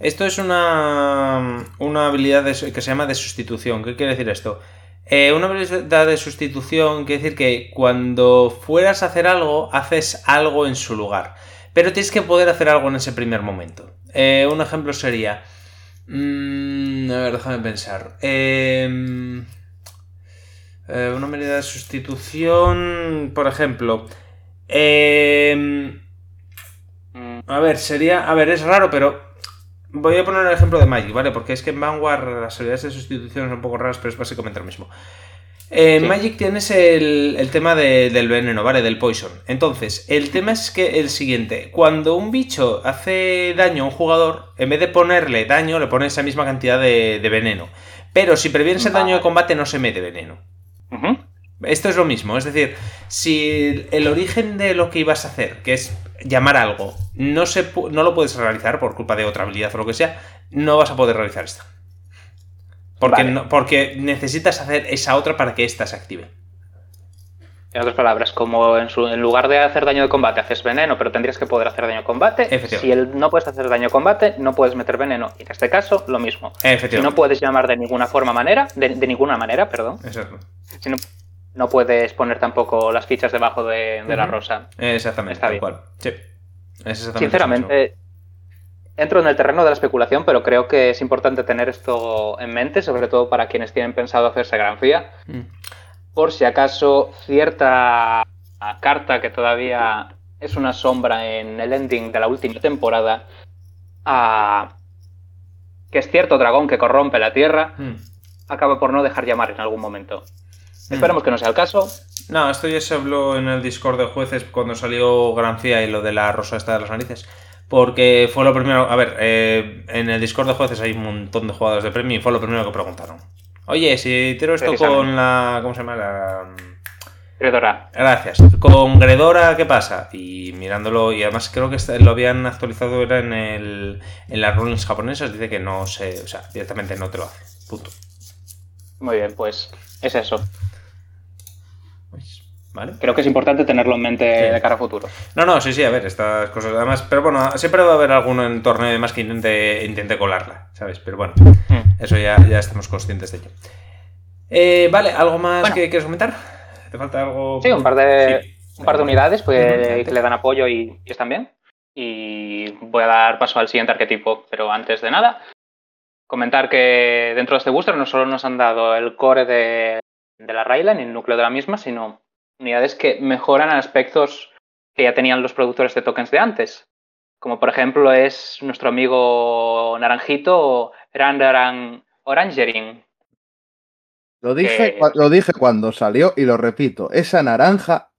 Esto es una, una habilidad que se llama de sustitución. ¿Qué quiere decir esto? Eh, una habilidad de sustitución quiere decir que cuando fueras a hacer algo, haces algo en su lugar. Pero tienes que poder hacer algo en ese primer momento. Eh, un ejemplo sería. Mm, a ver, déjame pensar. Em, eh, una medida de sustitución. Por ejemplo. Em, a ver, sería. A ver, es raro, pero Voy a poner el ejemplo de Magic, ¿vale? Porque es que en Vanguard las habilidades de sustitución son un poco raras, pero es básicamente lo mismo. En Magic tienes el, tema del veneno, ¿vale? Del poison. Entonces, el tema es que el siguiente. Cuando un bicho hace daño a un jugador, en vez de ponerle daño, le pones esa misma cantidad de, veneno. Pero si previenes el daño de combate, no se mete veneno. Esto es lo mismo, es decir, si el origen de lo que ibas a hacer, que es llamar algo, no, se, no lo puedes realizar por culpa de otra habilidad o lo que sea, no vas a poder realizar esto. Porque, porque necesitas hacer esa otra para que ésta se active. En otras palabras, como en, su, en, lugar de hacer daño de combate haces veneno, pero tendrías que poder hacer daño de combate. Si el, no puedes hacer daño de combate, no puedes meter veneno. Y en este caso, lo mismo. Si no puedes llamar de ninguna forma manera, de, ninguna manera, perdón. Exacto. Si no, no puedes poner tampoco las fichas debajo de, la rosa. Exactamente, Está bien. Sí. Sinceramente, entro en el terreno de la especulación, pero creo que es importante tener esto en mente, sobre todo para quienes tienen pensado hacerse gran fía. Mm. por si acaso cierta carta que todavía es una sombra en el ending de la última temporada, a que es cierto dragón que corrompe la tierra, Hmm. acaba por no dejar llamar en algún momento. Hmm. Esperemos que no sea el caso. No, esto ya se habló en el Discord de jueces cuando salió Grancia y lo de la rosa esta de las narices. Porque fue lo primero. A ver, eh, en el Discord de jueces hay un montón de jugadores de premio y fue lo primero que preguntaron. Oye, si tiro esto con la. ¿Cómo se llama? La. Credora, Gracias. Con Gredora, ¿qué pasa? Y mirándolo, y además creo que lo habían actualizado era en, el, en las rulings japonesas, dice que no se. O sea, directamente no te lo hace. Punto. muy bien, pues es eso. ¿Vale? Creo que es importante tenerlo en mente Sí. de cara a futuro. No, no, sí, sí, a ver, estas cosas. Además, pero bueno, siempre va a haber alguno en torneo y demás que intente, intente colarla, ¿sabes? Pero bueno, Mm. eso ya, ya estamos conscientes de ello. Eh, vale, ¿algo más Bueno. que quieres comentar? ¿Te falta algo? Sí, un par de, Sí. un par de unidades pues, que le dan apoyo y, y están bien. Y voy a dar paso al siguiente arquetipo, pero antes de nada, comentar que dentro de este booster no solo nos han dado el core de, de la Raylan y el núcleo de la misma, sino unidades que mejoran aspectos que ya tenían los productores de tokens de antes. Como por ejemplo es nuestro amigo Naranjito Randaran Orangerin, Lo dije, Que- lo dije cuando salió y lo repito. Esa naranja,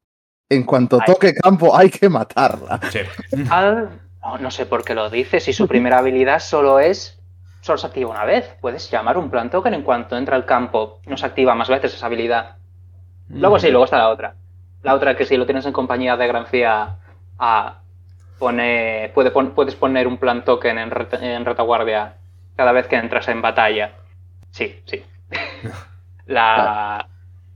en cuanto toque campo, hay que matarla. Sí. Al- No, no sé por qué lo dices. Si su primera habilidad solo es. Solo se activa una vez. Puedes llamar un plan token en cuanto entra al campo. No se activa más veces esa habilidad. Luego sí, luego está la otra. La otra que si lo tienes en compañía de Grancia a pone, puede pon- puedes poner un plan token en, reta- en retaguardia cada vez que entras en batalla. Sí, sí. la,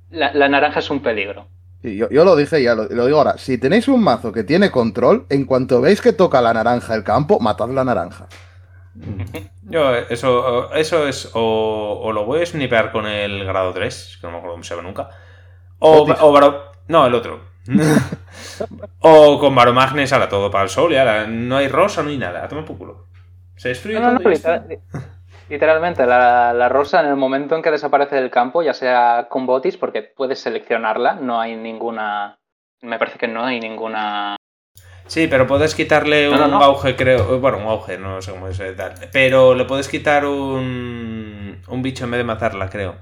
la, la naranja es un peligro. Sí, yo, yo lo dije y ya lo, lo digo ahora. Si tenéis un mazo que tiene control, en cuanto veis que toca la naranja el campo, matad la naranja. Yo, eso, eso es. O, o lo voy a snipear con el grado 3, que no me acuerdo cómo se llama nunca. O, o Baro- No, el otro. o con Baromagnes, ahora todo para el sol y ahora no hay rosa, no hay nada. Toma por culo. Se destruye No, no, todo no, literal- literalmente, la, la rosa en el momento en que desaparece del campo, ya sea con botis, porque puedes seleccionarla, no hay ninguna. Me parece que no hay ninguna. Sí, pero puedes quitarle un auge, creo. Bueno, un auge, no sé cómo es tal. Pero le puedes quitar un, un bicho en vez de matarla, creo.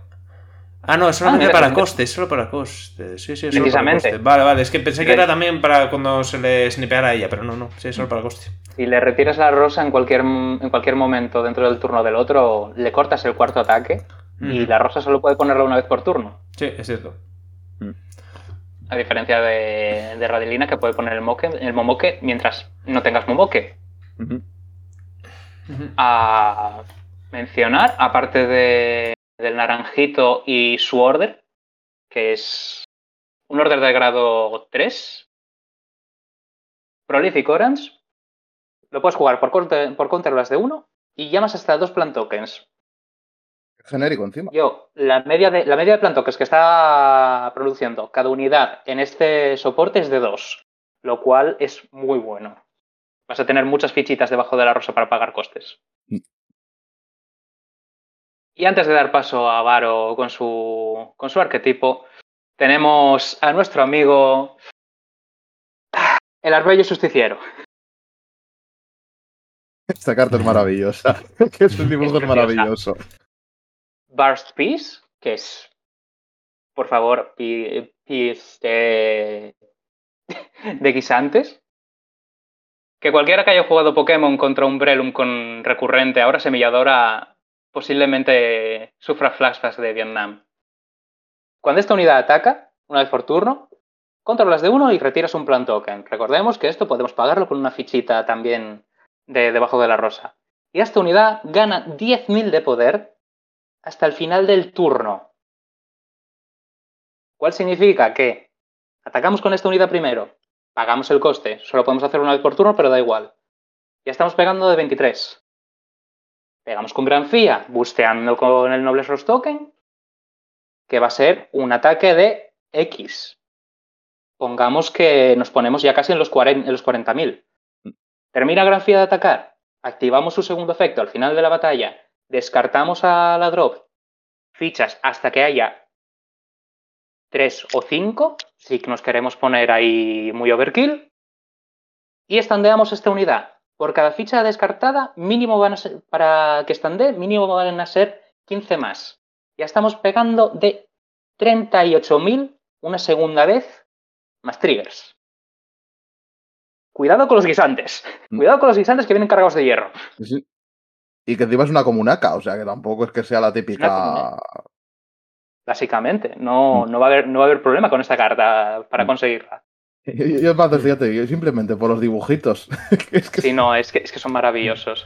Ah, no, es solamente mira, para mira. coste, es solo para coste. Sí, sí, es solo para Precisamente. coste. Vale, vale, es que pensé que era también para cuando se le snipeara a ella, pero no, no, sí, es solo para coste. Si le retiras la rosa en cualquier, en cualquier momento dentro del turno del otro, le cortas el cuarto ataque y la rosa solo puede ponerla una vez por turno. Sí, es cierto. A diferencia de, de Radilina, que puede poner el, moque, el momoke mientras no tengas. Ujú. a mencionar, aparte de, del naranjito y su order, que es un order de grado 3, Prolific Orange, lo puedes jugar por, counter, por counterblast de 1 y llamas hasta dos plan tokens. Genérico encima. Yo, la media de, la media de plan tokens que está produciendo cada unidad en este soporte es de 2, lo cual es muy bueno. Vas a tener muchas fichitas debajo de la rosa para pagar costes. Y antes de dar paso a Varo con su, con su arquetipo, tenemos a nuestro amigo el Arbello Justiciero. Esta carta es maravillosa. que es un dibujo Es maravilloso. Burst Peace, que es, por favor, Peace de, de guisantes. Que cualquiera que haya jugado Pokémon contra un Brelum con recurrente, ahora semilladora, posiblemente sufra flashbacks de Vietnam. Cuando esta unidad ataca, una vez por turno, controlas de uno y retiras un plan token. Recordemos que esto podemos pagarlo con una fichita también de debajo de la rosa. Y esta unidad gana 10.000 de poder hasta el final del turno. ¿Cuál significa que atacamos con esta unidad primero, pagamos el coste, solo podemos hacer una vez por turno, pero da igual. Ya estamos pegando de 23. Pegamos con Gran Fía, busteando con el Nobles Ross Token, que va a ser un ataque de X. Pongamos que nos ponemos ya casi en los 40 en los 40.000. Termina Gran Fía de atacar, activamos su segundo efecto al final de la batalla, descartamos a la drop fichas hasta que haya 3 o 5, si nos queremos poner ahí muy overkill. Y estandeamos esta unidad. Por cada ficha descartada, mínimo van a ser, para que estande, mínimo van a ser 15 más. Ya estamos pegando de 38.000 una segunda vez más triggers. Cuidado con los guisantes. Mm. Cuidado con los guisantes que vienen cargados de hierro. Sí. Y que encima es una comunaca, o sea que tampoco es que sea la típica. Básicamente, no, Mm. no, va a haber, no va a haber problema con esta carta para Mm. conseguirla. Yo, yo, yo más decía, te digo, simplemente por los dibujitos. es que Sí, no, es que, es que son maravillosos.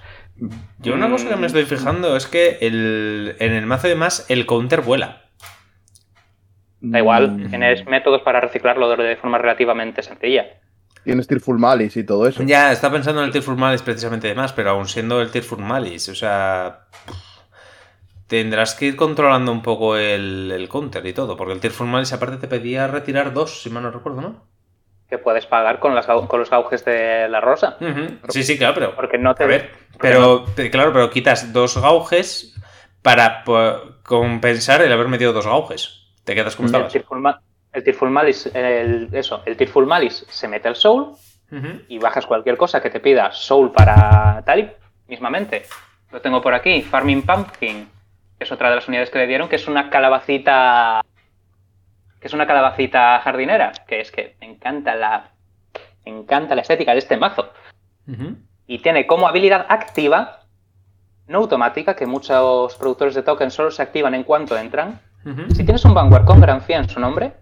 Yo una cosa que me estoy fijando es que el, en el mazo de más el counter vuela. Da igual, Mm, tienes métodos para reciclarlo de forma relativamente sencilla. Tienes Tearful Malice y todo eso. Ya, está pensando en el Tearful Malice precisamente de más, pero aún siendo el Tearful Malice, o sea... Tendrás que ir controlando un poco el, el counter y todo, porque el Tearful Malice aparte te pedía retirar dos, si mal no recuerdo, ¿no? Que puedes pagar con, las, con los gauges de la rosa. Sí, sí, claro, pero... Porque no te. A ver, pero pe- claro, pero quitas dos gauges para compensar el haber metido dos gauges. Te quedas como estabas. El Tearful Malice, el, eso, el Tearful Malice se mete al Soul y bajas cualquier cosa que te pida Soul para tal y mismamente. Lo tengo por aquí, Farming Pumpkin, que es otra de las unidades que le dieron, que es una calabacita. Que es una calabacita jardinera, que es que me encanta la. me encanta la estética de este mazo. Y tiene como habilidad activa, no automática, que muchos productores de tokens solo se activan en cuanto entran. Si tienes un Vanguard con gran en su nombre,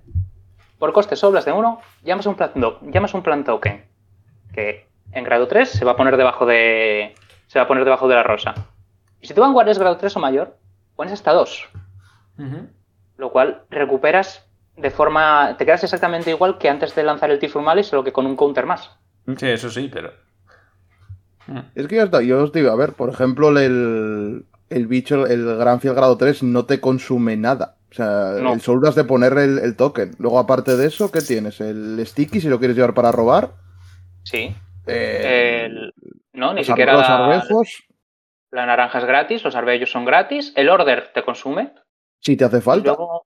por coste sobras de 1, llamas un plan, llamas un plan token. Que en grado 3 se va a poner debajo de. Se va a poner debajo de la rosa. Y si tu Vanguard es grado 3 o mayor, pones hasta 2. Ujú. Lo cual recuperas de forma. Te quedas exactamente igual que antes de lanzar el Tifur Malice, solo que con un counter más. Sí, eso sí, pero... Es que ya está, yo os digo, a ver, por ejemplo, el, el bicho, el Gran Fiel grado 3, no te consume nada. O sea, No. el solo has de poner el, el token. Luego, aparte de eso, ¿qué tienes? El sticky, si lo quieres llevar para robar. Sí. Eh, El- no, ni los, siquiera. los la- arbejos, La naranja es gratis, los arbellos son gratis, el order te consume. si te hace y falta. luego,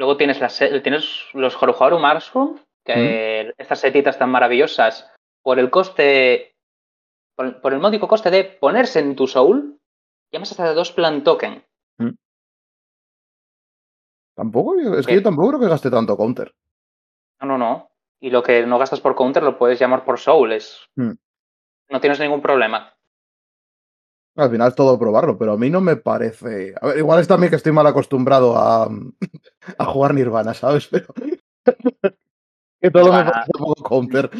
luego tienes, las, tienes los Joruharu Mushroom, que estas setitas tan maravillosas, por el coste, por, por el módico coste de ponerse en tu soul, llamas hasta de dos plan token. Tampoco, es que yo tampoco creo que gaste tanto counter. No, no, no. Y lo que no gastas por counter lo puedes llamar por soul. Es. No tienes ningún problema. Al final es todo probarlo, pero a mí no me parece. A ver, igual es también que estoy mal acostumbrado a, a jugar Nirvana, ¿sabes? Pero. que todo me Nirvana. parece un poco counter.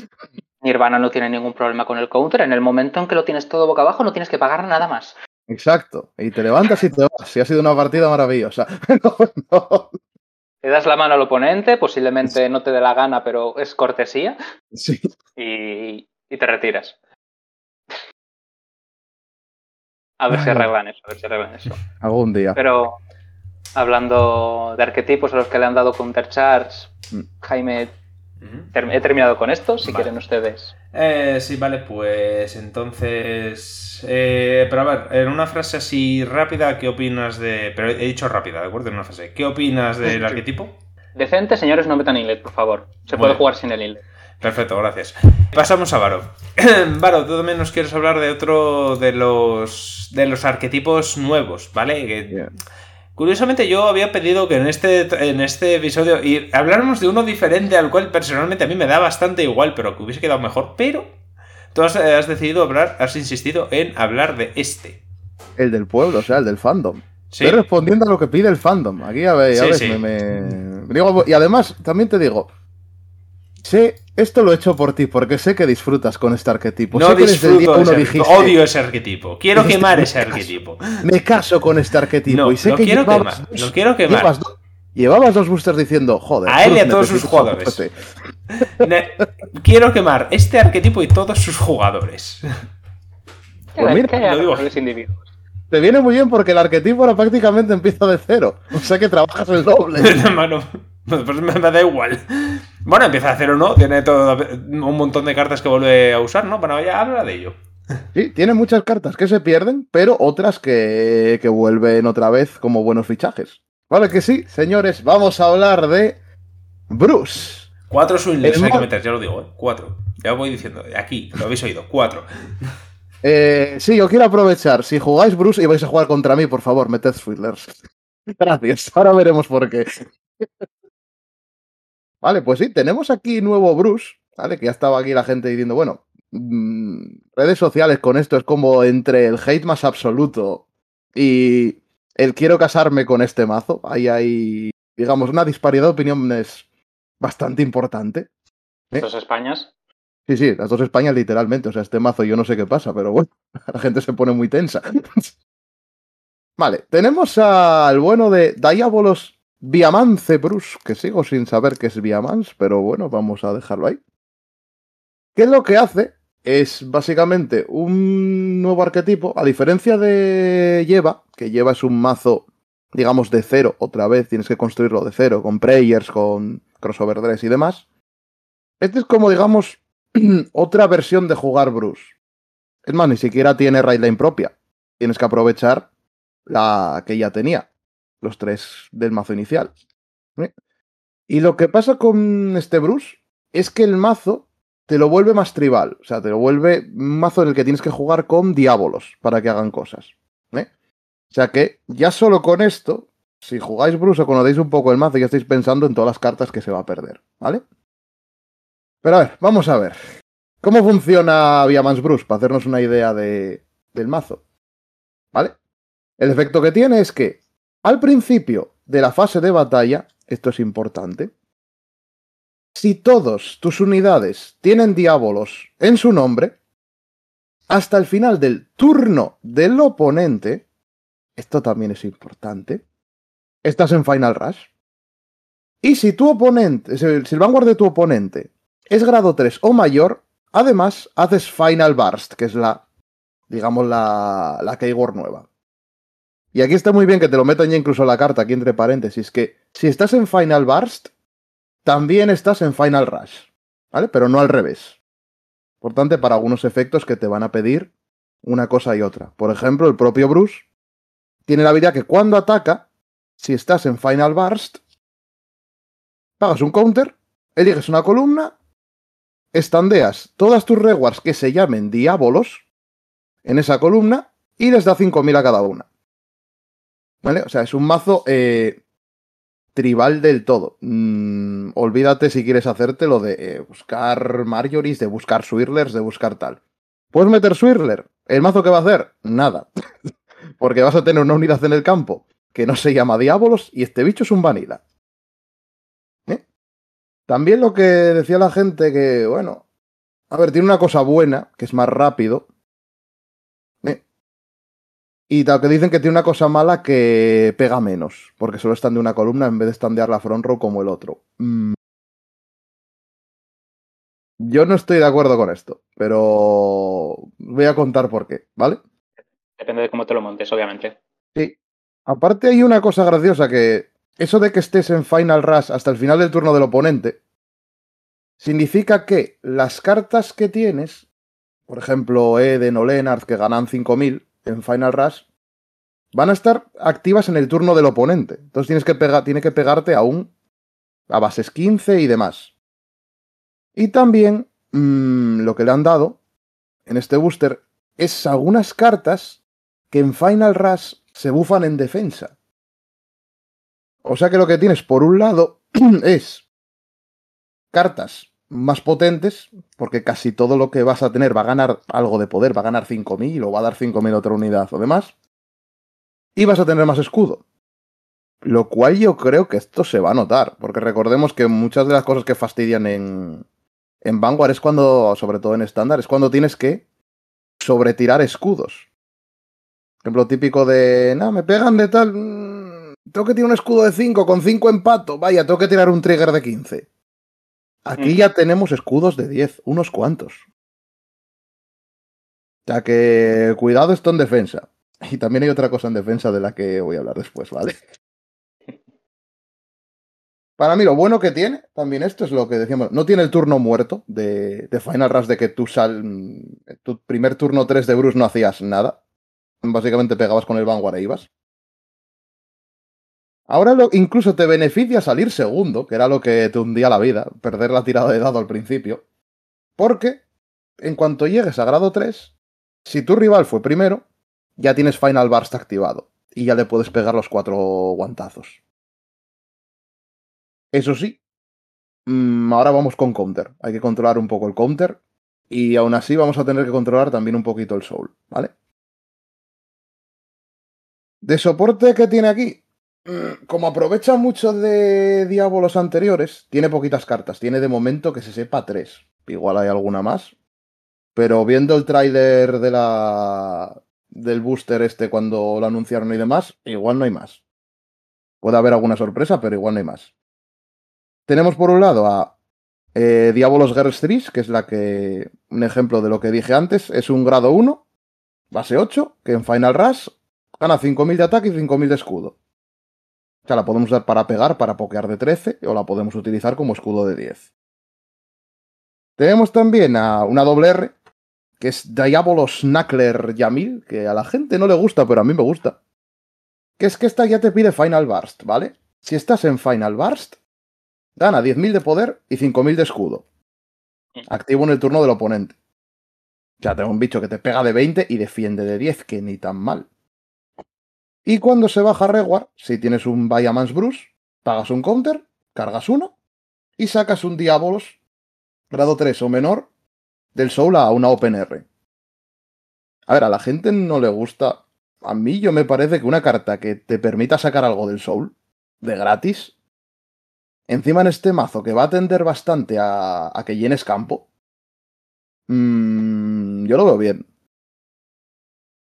Nirvana no tiene ningún problema con el counter. En el momento en que lo tienes todo boca abajo, no tienes que pagar nada más. Exacto. Y te levantas y te vas. Y ha sido una partida maravillosa. No, no. Le das la mano al oponente, posiblemente no te dé la gana, pero es cortesía, Sí. y, y te retiras. A ver si arreglan eso, a ver si arreglan eso. Algún día. Pero hablando de arquetipos a los que le han dado countercharge, Mm. Jaime, he terminado con esto, si Vale. quieren ustedes. Eh, sí, vale, pues entonces... eh, pero a ver, en una frase así rápida, ¿qué opinas de... Pero he dicho rápida, ¿de acuerdo? En una frase. ¿Qué opinas del arquetipo? Decente, señores, no metan inlet, por favor. Se puede jugar sin el inlet. Perfecto, gracias. Pasamos a Varo. Varo, tú también nos quieres hablar de otro de los de los arquetipos nuevos, ¿vale? Que-. Curiosamente yo había pedido que en este, en este episodio y habláramos de uno diferente al cual personalmente a mí me da bastante igual, pero que hubiese quedado mejor, pero tú has, has decidido hablar, has insistido en hablar de este. El del pueblo, o sea, el del fandom. ¿Sí? Estoy respondiendo a lo que pide el fandom. Aquí, a ver, Sí, sí. me, y además, también te digo, sé, esto lo he hecho por ti, porque sé que disfrutas con este arquetipo. no sé que desde el día disfruto de uno ese arquetipo, dijiste, odio ese arquetipo, quiero Dijiste, quemar "Me ese caso". arquetipo. me caso con este arquetipo. No, y sé lo que quiero llevabas quemar, dos- lo quiero quemar. llevas llevabas dos boosters diciendo, joder. A él y a todos sus jugadores. soporte". Ne- Quiero quemar este arquetipo y todos sus jugadores. Pues mira, ¿Qué lo digo. los individuos? Te viene muy bien porque el arquetipo ahora prácticamente empieza de cero. O sea que trabajas el doble. No, mano, pues me, da igual. Bueno, empieza a hacer o no, tiene todo un montón de cartas que vuelve a usar, ¿no? Bueno, ya habla de ello. Sí, tiene muchas cartas que se pierden, pero otras que, que vuelven otra vez como buenos fichajes. Vale que sí, señores, vamos a hablar de Bruce. Cuatro swindlers hay que meter, ya lo digo, ¿eh? Cuatro. Ya voy diciendo, aquí, lo habéis oído, cuatro. Eh, sí, yo quiero aprovechar. Si jugáis Bruce y vais a jugar contra mí, por favor, meted Swindlers. Gracias. Ahora veremos por qué. Vale, pues sí, tenemos aquí nuevo Bruce, ¿vale? Que ya estaba aquí la gente diciendo, bueno, mm, redes sociales con esto es como entre el hate más absoluto y el quiero casarme con este mazo. Ahí hay, digamos, una disparidad de opiniones bastante importante. ¿Eh? Dos Españas. Sí, sí, las dos Españas literalmente. O sea, este mazo yo no sé qué pasa, pero bueno, la gente se pone muy tensa. vale, tenemos al bueno de Diabolos Viamance Bruce, que sigo sin saber qué es Viamance, pero bueno, vamos a dejarlo ahí. ¿Qué es lo que hace? Es básicamente un nuevo arquetipo, a diferencia de Lleva, que Lleva es un mazo, digamos, de cero, otra vez, tienes que construirlo de cero, con prayers, con crossover dress y demás. Este es como, digamos, otra versión de jugar Bruce. Es más, ni siquiera tiene raidline propia. Tienes que aprovechar la que ya tenía, los tres del mazo inicial. ¿eh? Y lo que pasa con este Bruce es que el mazo te lo vuelve más tribal. O sea, te lo vuelve un mazo en el que tienes que jugar con diábolos para que hagan cosas. ¿eh? O sea que ya solo con esto, si jugáis Bruce o conocéis un poco el mazo, ya estáis pensando en todas las cartas que se va a perder. ¿Vale? Pero a ver, vamos a ver. ¿Cómo funciona Viamans Bruce? Para hacernos una idea de, del mazo. ¿Vale? El efecto que tiene es que al principio de la fase de batalla, esto es importante, si todos tus unidades tienen diábolos en su nombre, hasta el final del turno del oponente, esto también es importante, estás en Final Rush. Y si tu oponente, si el vanguard de tu oponente es grado 3 o mayor, además haces Final Burst, que es la, digamos, la, la keyword nueva. Y aquí está muy bien que te lo metan ya incluso la carta aquí entre paréntesis, que si estás en Final Burst, también estás en Final Rush, ¿vale? Pero no al revés. Importante para algunos efectos que te van a pedir una cosa y otra. Por ejemplo, el propio Bruce tiene la habilidad que cuando ataca, si estás en Final Burst, pagas un counter, eliges una columna, estandeas todas tus rewards que se llamen diábolos en esa columna y les da 5.000 a cada una. ¿Vale? O sea, es un mazo eh, tribal del todo. Mm, olvídate si quieres hacerte lo de eh, buscar Marjories, de buscar Swirlers, de buscar tal. ¿Puedes meter Swirler? ¿El mazo que va a hacer? Nada. Porque vas a tener una unidad en el campo que no se llama Diábolos y este bicho es un Vanilla. ¿Eh? También lo que decía la gente que, bueno, a ver, tiene una cosa buena, que es más rápido. Y tal que dicen que tiene una cosa mala que pega menos, porque solo están de una columna en vez de estandear la front row como el otro. Mm. Yo no estoy de acuerdo con esto, pero voy a contar por qué, ¿vale? Depende de cómo te lo montes, obviamente. Sí. Aparte hay una cosa graciosa que eso de que estés en Final Rush hasta el final del turno del oponente significa que las cartas que tienes, por ejemplo Eden o Lennart que ganan 5000 en Final Rush, van a estar activas en el turno del oponente. Entonces tienes que tiene que pegarte aún a bases 15 y demás. Y también mmm, lo que le han dado en este booster es algunas cartas que en Final Rush se bufan en defensa. O sea que lo que tienes por un lado es cartas más potentes, porque casi todo lo que vas a tener va a ganar algo de poder, va a ganar 5000 o va a dar 5000 otra unidad o demás. Y vas a tener más escudo. Lo cual yo creo que esto se va a notar, porque recordemos que muchas de las cosas que fastidian en, en Vanguard es cuando, sobre todo en estándar, es cuando tienes que sobretirar escudos. Ejemplo típico de, no, me pegan de tal, mmm, tengo que tirar un escudo de 5, con 5 empato, vaya, tengo que tirar un trigger de 15. Aquí ya tenemos escudos de 10, unos cuantos. O sea que cuidado esto en defensa. Y también hay otra cosa en defensa de la que voy a hablar después, ¿vale? Para mí lo bueno que tiene, también esto es lo que decíamos, no tiene el turno muerto de, de Final Rush de que tú sal, tu primer turno 3 de Bruce no hacías nada. Básicamente pegabas con el Vanguard e ibas. Ahora lo, incluso te beneficia salir segundo, que era lo que te hundía la vida, perder la tirada de dado al principio. Porque en cuanto llegues a grado 3, si tu rival fue primero, ya tienes Final Burst activado y ya le puedes pegar los cuatro guantazos. Eso sí, mmm, ahora vamos con counter. Hay que controlar un poco el counter y aún así vamos a tener que controlar también un poquito el soul, ¿vale? De soporte que tiene aquí, mm, como aprovecha mucho de Diabolos anteriores, tiene poquitas cartas. Tiene de momento que se sepa tres. Igual hay alguna más. Pero viendo el tráiler de la, del booster este cuando lo anunciaron y demás, igual no hay más. Puede haber alguna sorpresa, pero igual no hay más. Tenemos por un lado a eh, Diabolos Gerstris, que es la que. Un ejemplo de lo que dije antes. Es un grado 1, base 8, que en Final Rush gana 5000 de ataque y 5000 de escudo. O sea, la podemos usar para pegar, para pokear de 13, o la podemos utilizar como escudo de 10. Tenemos también a una doble R, que es Diabolos Knuckler Yamil, que a la gente no le gusta, pero a mí me gusta. Que es que esta ya te pide Final Burst, ¿vale? Si estás en Final Burst, gana 10.000 de poder y 5.000 de escudo. Activo en el turno del oponente. O sea, tengo un bicho que te pega de 20 y defiende de 10, que ni tan mal. Y cuando se baja Reward, si tienes un Viamans Bruce, pagas un counter, cargas uno y sacas un Diabolos grado 3 o menor del Soul a una OpenR. A ver, a la gente no le gusta. A mí yo me parece que una carta que te permita sacar algo del Soul, de gratis, encima en este mazo que va a tender bastante a, a que llenes campo, mmm, yo lo veo bien.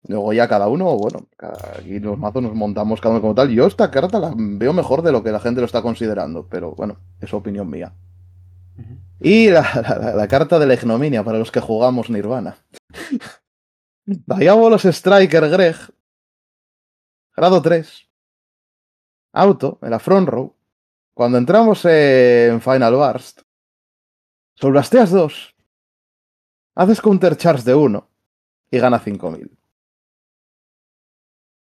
Luego ya cada uno, bueno, aquí los mazos nos montamos cada uno como tal. Yo esta carta la veo mejor de lo que la gente lo está considerando, pero bueno, es opinión mía. Uh -huh. Y la, la, la, carta de la ignominia para los que jugamos Nirvana. Diabolos Striker Greg. Grado 3. Auto, en la front row. Cuando entramos en Final Burst. Solblasteas 2. Haces counter charge de 1. Y gana 5000.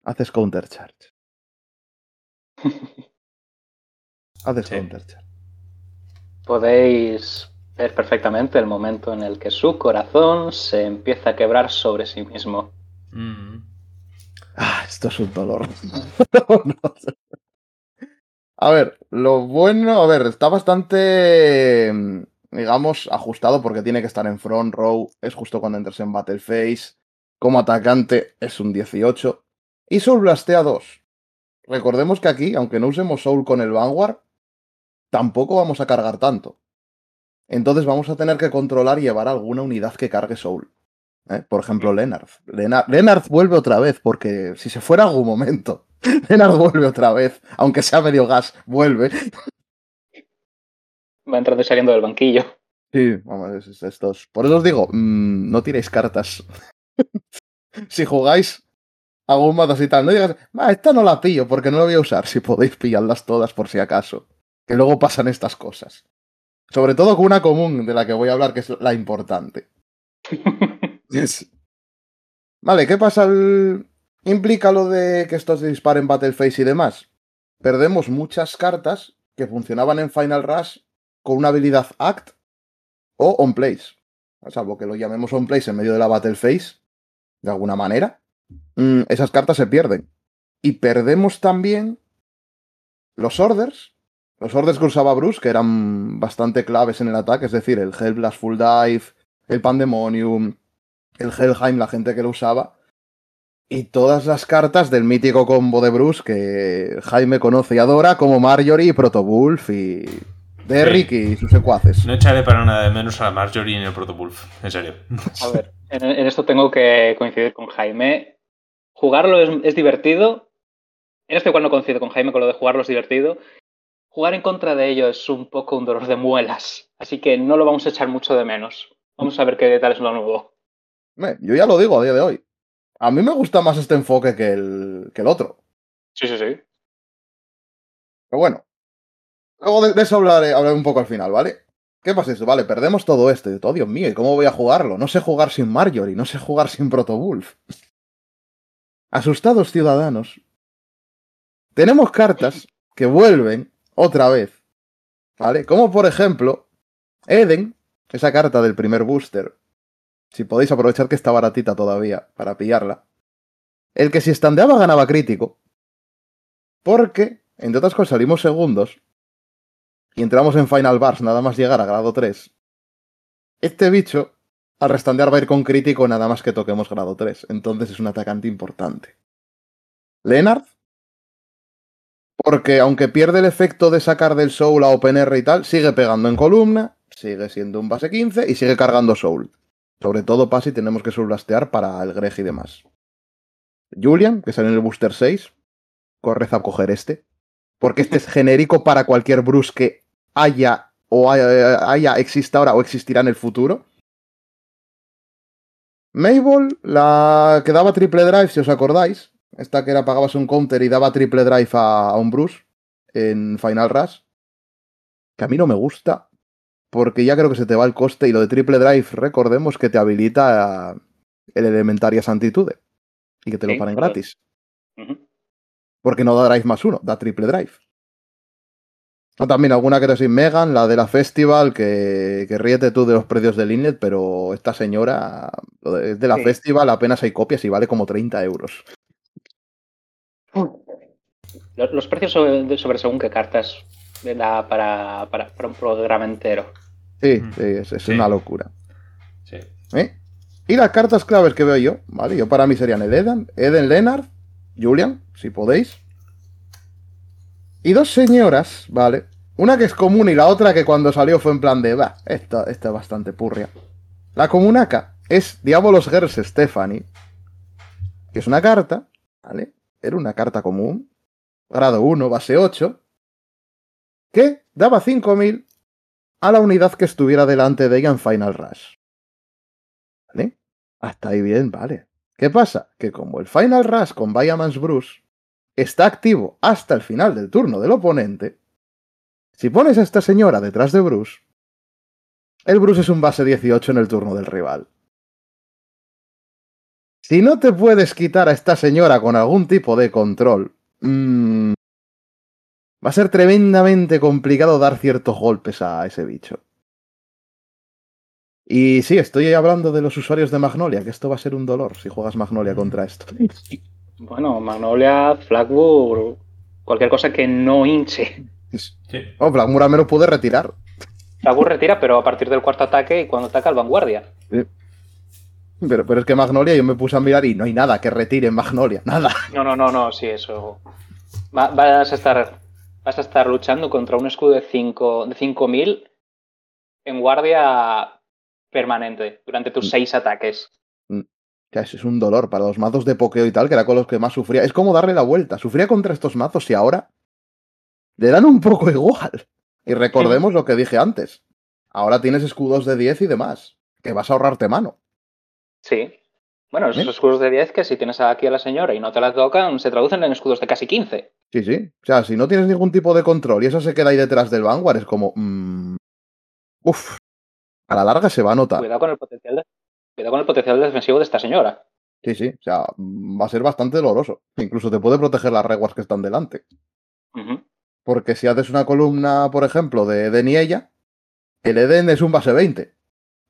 Haces counter charge. Haces sí. counter charge podéis ver perfectamente el momento en el que su corazón se empieza a quebrar sobre sí mismo. Mm. Ah, esto es un dolor. a ver, lo bueno, a ver, está bastante, digamos, ajustado porque tiene que estar en front row, es justo cuando entres en battle phase. Como atacante es un 18. Y Soul Blastea 2. Recordemos que aquí, aunque no usemos Soul con el Vanguard, tampoco vamos a cargar tanto. Entonces vamos a tener que controlar y llevar alguna unidad que cargue Soul. ¿eh? Por ejemplo, Lennart. Lennart. Lennart vuelve otra vez, porque si se fuera algún momento, Lennart vuelve otra vez, aunque sea medio gas, vuelve. Va entrando y saliendo del banquillo. Sí, vamos, estos. Por eso os digo, mmm, no tiréis cartas. si jugáis algún mazo así tal, no digas, ah, esta no la pillo porque no la voy a usar, si podéis pillarlas todas por si acaso que luego pasan estas cosas. Sobre todo con una común de la que voy a hablar, que es la importante. yes. Vale, ¿qué pasa? El... Implica lo de que estos disparen Battle Face y demás. Perdemos muchas cartas que funcionaban en Final Rush con una habilidad Act o On Place. Salvo que lo llamemos On Place en medio de la Battle Face, de alguna manera. Mm, esas cartas se pierden. Y perdemos también los orders los orders que usaba Bruce, que eran bastante claves en el ataque, es decir, el Hellblast Full Dive, el Pandemonium, el Hellheim, la gente que lo usaba, y todas las cartas del mítico combo de Bruce que Jaime conoce y adora, como Marjorie, Protobulf y Derrick sí. y sus secuaces. No echaré para nada de menos a Marjorie ni el Protobulf, en serio. A ver, en, en esto tengo que coincidir con Jaime. Jugarlo es, es divertido. En esto igual no coincido con Jaime con lo de jugarlo es divertido jugar en contra de ello es un poco un dolor de muelas, así que no lo vamos a echar mucho de menos. Vamos a ver qué tal es lo nuevo. Yo ya lo digo a día de hoy. A mí me gusta más este enfoque que el, que el otro. Sí, sí, sí. Pero bueno. Luego de, de eso hablaré, hablaré, un poco al final, ¿vale? ¿Qué pasa eso? Vale, perdemos todo esto. Oh, Dios mío, ¿y cómo voy a jugarlo? No sé jugar sin Marjorie, no sé jugar sin Protobulf. Asustados ciudadanos. Tenemos cartas que vuelven otra vez. ¿Vale? Como por ejemplo, Eden, esa carta del primer booster. Si podéis aprovechar que está baratita todavía para pillarla. El que si estandeaba ganaba crítico. Porque, entre otras cosas, salimos segundos. Y entramos en Final Bars nada más llegar a grado 3. Este bicho, al restandear va a ir con crítico nada más que toquemos grado 3. Entonces es un atacante importante. Leonard. Porque aunque pierde el efecto de sacar del Soul a OpenR y tal, sigue pegando en columna, sigue siendo un base 15 y sigue cargando Soul. Sobre todo pasa y tenemos que soulastear para el Greg y demás. Julian, que sale en el booster 6, corre a coger este. Porque este es genérico para cualquier Bruce que haya o haya, haya, exista ahora o existirá en el futuro. Mabel, la que daba triple drive, si os acordáis. Esta que era pagabas un counter y daba triple drive a, a un Bruce en Final Rush. Que a mí no me gusta. Porque ya creo que se te va el coste y lo de triple drive, recordemos que te habilita el Elementaria Santitude. Y que te Sí, lo paren gratis. Porque no da drive más uno, da triple drive. O también alguna que te sin Megan, la de la Festival, que, que ríete tú de los precios del Inlet, pero esta señora, es de la Sí. Festival, apenas hay copias y vale como 30 euros. Los, los precios sobre, según qué cartas da para, para, para un programa entero. Sí, Mm. sí, es, es Sí. una locura. Sí. ¿eh? Y las cartas claves que veo yo, ¿vale? Yo para mí serían el Eden, Eden Leonard, Julian, si podéis. Y dos señoras, ¿vale? Una que es común y la otra que cuando salió fue en plan de, va, esta, es bastante purria. La comunaca es Diabolos Girls Stephanie, que es una carta, ¿vale? Era una carta común, grado 1, base 8, que daba 5000 a la unidad que estuviera delante de ella en Final Rush. ¿Vale? Hasta ahí bien, vale. ¿Qué pasa? Que como el Final Rush con Viamans Bruce está activo hasta el final del turno del oponente, si pones a esta señora detrás de Bruce, el Bruce es un base 18 en el turno del rival. Si no te puedes quitar a esta señora con algún tipo de control, mm, va a ser tremendamente complicado dar ciertos golpes a ese bicho. Y sí, estoy hablando de los usuarios de Magnolia, que esto va a ser un dolor si juegas Magnolia contra esto. Bueno, Magnolia, Flagwood, cualquier cosa que no hinche. Sí. Oh, Blackmura me lo pude retirar. Flagwood retira, pero a partir del cuarto ataque y cuando ataca el vanguardia. Pero, pero es que Magnolia yo me puse a mirar y no hay nada que retire en Magnolia, nada. No, no, no, no, sí, eso. Va- vas a estar. Vas a estar luchando contra un escudo de 5 de 5000 en guardia permanente durante tus seis ataques. Eso es un dolor para los mazos de pokeo y tal, que era con los que más sufría. Es como darle la vuelta. Sufría contra estos mazos y ahora le dan un poco igual. Y recordemos lo que dije antes. Ahora tienes escudos de 10 y demás. Que vas a ahorrarte mano. Sí. Bueno, esos ¿Eh? escudos de 10 que si tienes aquí a la señora y no te la tocan, se traducen en escudos de casi 15. Sí, sí. O sea, si no tienes ningún tipo de control y eso se queda ahí detrás del Vanguard, es como. mm, uf. A la larga se va a notar. Cuidado con el potencial de- cuidado con el potencial defensivo de esta señora. Sí, sí. O sea, va a ser bastante doloroso. Incluso te puede proteger las reguas que están delante. Porque si haces una columna, por ejemplo, de Eden y ella, el Eden es un base 20.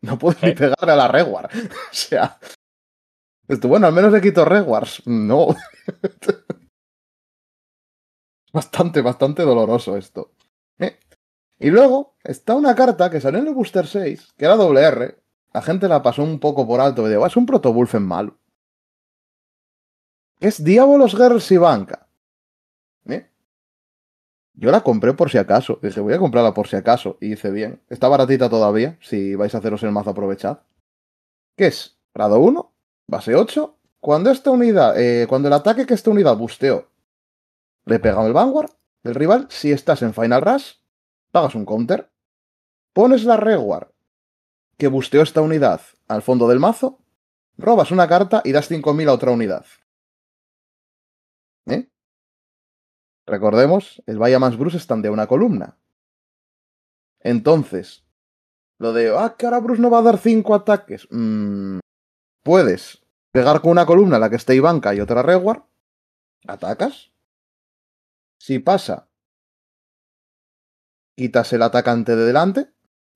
No puedes ni pegarle a la Reward. o sea. Esto, bueno, al menos le quito Rewards. No. bastante, bastante doloroso esto. Eh. Y luego está una carta que salió en el Booster 6, que era doble R. La gente la pasó un poco por alto digo, "Ah, es un protobulfen malo. Es Diabolos Girls y Banca. ¿Eh? Yo la compré por si acaso. Dije, voy a comprarla por si acaso. Y hice bien. Está baratita todavía. Si vais a haceros el mazo, aprovechad. ¿Qué es? Grado 1, base 8. Cuando esta unidad, eh, cuando el ataque que esta unidad busteó le pega al Vanguard del rival, si estás en Final Rush, pagas un counter. Pones la Reward que busteó esta unidad al fondo del mazo, robas una carta y das 5000 a otra unidad. ¿Eh? Recordemos, el Vaya más Bruce están de una columna. Entonces, lo de, ah, que ahora Bruce no va a dar 5 ataques. Mm, puedes pegar con una columna la que esté Ivanka y otra Reward. Atacas. Si pasa quitas el atacante de delante,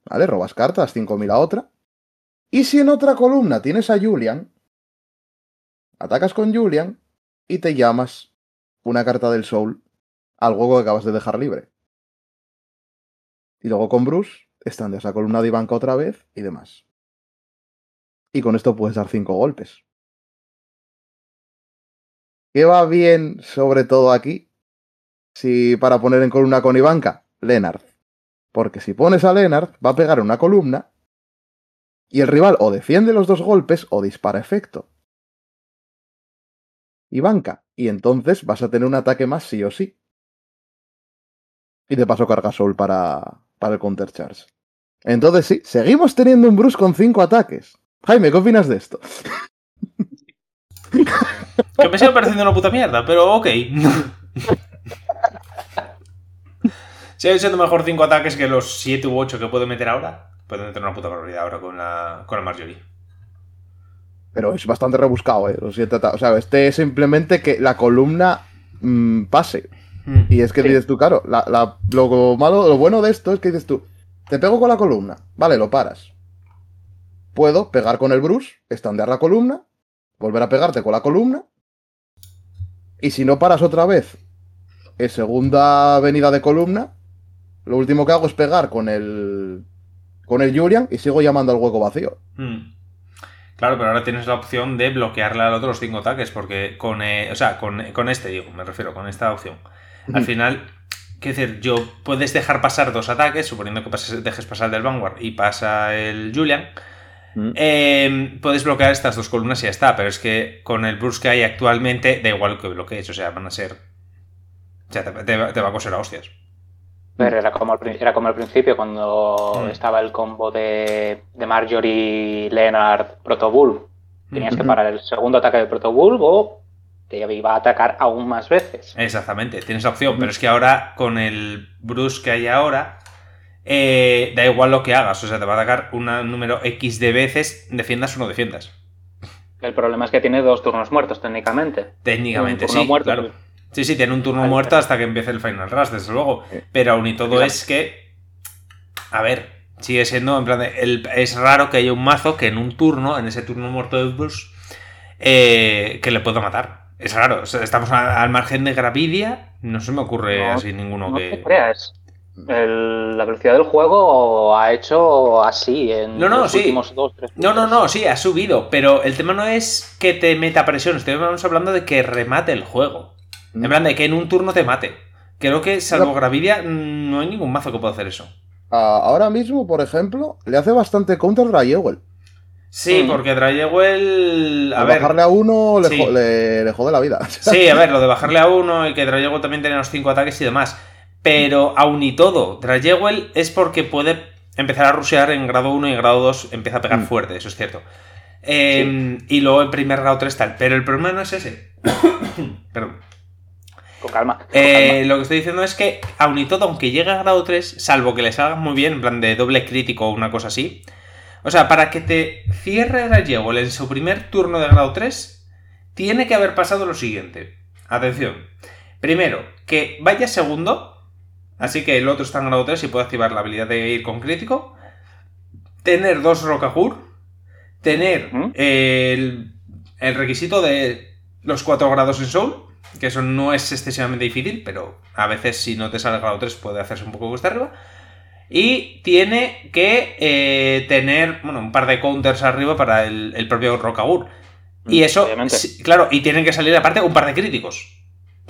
¿vale? Robas cartas, 5.000 a otra. Y si en otra columna tienes a Julian, atacas con Julian y te llamas una carta del Soul al juego que acabas de dejar libre. Y luego con Bruce, están de esa columna de Ivanka otra vez y demás. Y con esto puedes dar cinco golpes. ¿Qué va bien sobre todo aquí? Si para poner en columna con Ivanka, Leonard. Porque si pones a Leonard, va a pegar una columna y el rival o defiende los dos golpes o dispara efecto. Ivanka. Y entonces vas a tener un ataque más sí o sí. Y de paso carga Soul para, para el counter charge. Entonces sí, seguimos teniendo un Bruce con cinco ataques. Jaime, ¿qué opinas de esto? Que me sigue pareciendo una puta mierda, pero ok. Sigue siendo mejor 5 ataques que los 7 u 8 que puede meter ahora. Puede meter una puta barbaridad ahora con la, con la Marjorie. Pero es bastante rebuscado, ¿eh? Los siete ata- O sea, este es simplemente que la columna mm, pase. Hmm. Y es que Sí. dices tú, claro, la- la- lo malo, lo bueno de esto es que dices tú, te pego con la columna, vale, lo paras. Puedo pegar con el Bruce, estandear la columna, volver a pegarte con la columna. Y si no paras otra vez en segunda venida de columna, lo último que hago es pegar con el con el Julian y sigo llamando al hueco vacío. Hmm. Claro, pero ahora tienes la opción de bloquearle al otro los 5 ataques, porque con, eh, o sea, con, con este, digo, me refiero, con esta opción. Al final, quiero decir, yo puedes dejar pasar dos ataques, suponiendo que pases- dejes pasar el del Vanguard y pasa el Julian. Mm. eh, puedes bloquear estas dos columnas y ya está, pero es que con el Bruce que hay actualmente, da igual que bloquees, o sea, van a ser. O sea, te, te va a coser a hostias. Pero era como era como al principio, cuando Mm. estaba el combo de, de Marjorie, Leonard, Protobull. Tenías que parar el segundo ataque de Protobull o te iba a atacar aún más veces. Exactamente, tienes la opción, pero es que ahora con el Bruce que hay ahora, eh, da igual lo que hagas, o sea, te va a atacar un número X de veces, defiendas o no defiendas. El problema es que tiene dos turnos muertos técnicamente. Técnicamente Un turno sí, muerto, claro. Sí, sí, tiene un turno muerto hasta que empiece el Final Rush, desde luego. Sí. Pero aún y todo es que, a ver, sigue siendo, en plan, de- el- es raro que haya un mazo que en un turno, en ese turno muerto de Bruce, eh, que le pueda matar. Es raro, o sea, estamos a- al margen de Gravidia, no se me ocurre No, así ninguno No que... te creas. El- la velocidad del juego ha hecho así en No, no, los sí. últimos dos, tres No, no, no, sí, ha subido, pero el tema no es que te meta presión, estamos hablando de que remate el juego. En plan, de que en un turno te mate. Creo que, salvo. Gravidia, no hay ningún mazo que pueda hacer eso. Ah, ahora mismo, por ejemplo, le hace bastante counter Drayewell. Sí, Mm. porque Drayewell. A Al ver. bajarle a uno le, sí. jo- le- le jode la vida. Sí, a ver, lo de bajarle a uno y que Drayewell también tiene los 5 ataques y demás. Pero aún y todo, Drayewell es porque puede empezar a rushear en grado 1 y en grado 2 empieza a pegar Mm. fuerte, eso es cierto. Eh, Y luego en primer grado 3 tal. Pero el problema no es ese. Perdón. Con calma. con Eh, lo que estoy diciendo es que, aun y todo, aunque llegue a grado 3, salvo que le salga muy bien, en plan de doble crítico o una cosa así. O sea, para que te cierre Drayewell en su primer turno de grado 3, tiene que haber pasado lo siguiente. Atención. Primero, que vaya segundo. Así que el otro está en grado 3 y puede activar la habilidad de ir con crítico. Tener dos Rocahur. Tener ¿Mm? el, el requisito de los 4 grados en Soul. Que eso no es excesivamente difícil, pero a veces si no te sale el grado 3 puede hacerse un poco cuesta arriba. Y tiene que eh, tener, bueno, un par de counters arriba para el, el propio Rockagur. Y Mm, eso, obviamente. sí, claro, y tienen que salir aparte un par de críticos.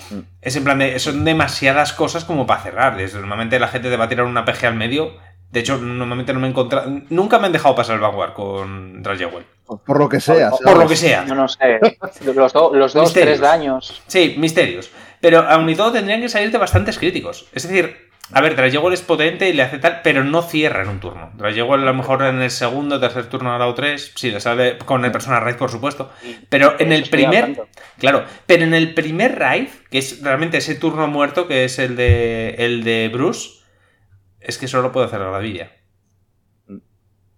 Mm. Es en plan de, son demasiadas cosas como para cerrar. Desde- Normalmente la gente te va a tirar una PG al medio. De hecho, normalmente no me he encontrado. Nunca me han dejado pasar el Vanguard con Dragewell. Por lo que sea. Por lo que sea. No, no sé. Los, do- los dos, Misterios. tres daños. Sí, misterios. Pero aun y todo tendrían que salirte bastantes críticos. Es decir, a ver, Dragewell es potente y le hace tal, pero no cierra en un turno. Dragewell a lo mejor en el segundo, tercer turno, grado 3, sí, le sale con el Persona Raid, por supuesto. Pero en el primer, claro, pero en el primer raid, que es realmente ese turno muerto, que es el de, el de Bruce, es que solo puede hacer Gravilla.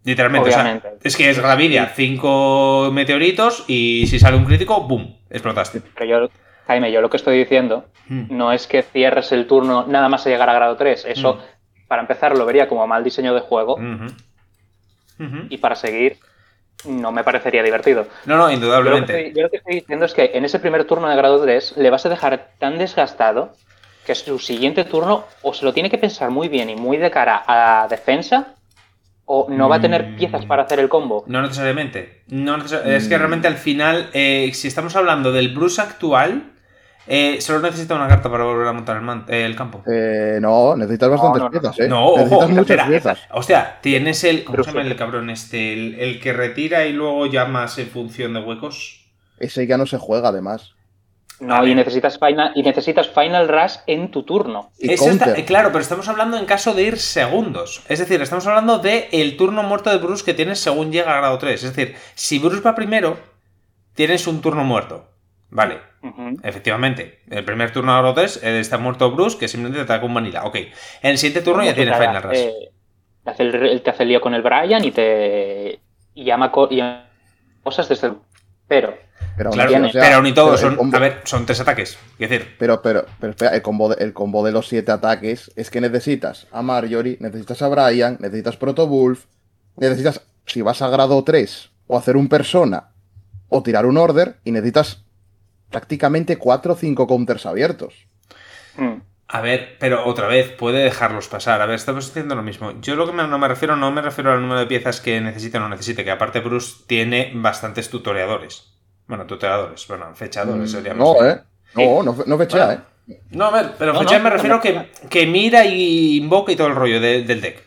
Literalmente, o sea, Obviamente. es que es Gravilla, cinco meteoritos y si sale un crítico, ¡boom! Explotaste. Pero yo, Jaime, yo lo que estoy diciendo Mm. no es que cierres el turno nada más a llegar a grado 3. Eso, Mm. para empezar, lo vería como mal diseño de juego. Y para seguir, no me parecería divertido. No, no, Yo lo, que indudablemente. estoy, yo lo que estoy diciendo es que en ese primer turno de grado 3 le vas a dejar tan desgastado que su siguiente turno o se lo tiene que pensar muy bien y muy de cara a defensa o no va a tener Mm. piezas para hacer el combo. No necesariamente. No Es que Mm. realmente al final, eh, si estamos hablando del Bruce actual, eh, solo necesita una carta para volver a montar el, eh, el campo. Eh, no, necesitas bastantes no, no. piezas, ¿eh? No, necesitas ojo, muchas espera. piezas. Hostia, tienes el. ¿Cómo se llama el cabrón este? El, el que retira y luego llamas en función de huecos. Ese ya no se juega, además. No, y necesitas final, y necesitas final rush en tu turno. Eso está- eh, claro, pero estamos hablando en caso de ir segundos. Es decir, estamos hablando de el turno muerto de Bruce que tienes según llega a grado 3. Es decir, si Bruce va primero, tienes un turno muerto. Vale, efectivamente. El primer turno a grado 3 eh, está muerto Bruce que simplemente te ataca un vanilla. Ok. En el siguiente turno ya Como tiene que Final Rush. eh, te, hace el, te hace el lío con el Brian y te y llama, y llama cosas desde el... Pero, Pero, aún Claro, así, tiene- o sea, pero ni todos pero el son. combo- A ver, son tres ataques. Es decir, Pero, pero, pero espera, el combo, de, el combo de los siete ataques es que necesitas a Marjorie, necesitas a Brian, necesitas Proto Wolf, necesitas, si vas a grado 3, o hacer un persona, o tirar un order, y necesitas prácticamente 4 o 5 counters abiertos. mm, A ver, pero otra vez, puede dejarlos pasar. A ver, estamos diciendo lo mismo. Yo lo que me- no me refiero, no me refiero al número de piezas que necesite o no necesite, que aparte Bruce tiene bastantes tutoreadores. Bueno, tutoreadores, bueno, fechadores Mm, sería no, más ¿eh? No, no, no fechea, Bueno. ¿eh? No, a ver, pero No, fechar no, me no, refiero no. que, que mira y invoca y todo el rollo de- del deck.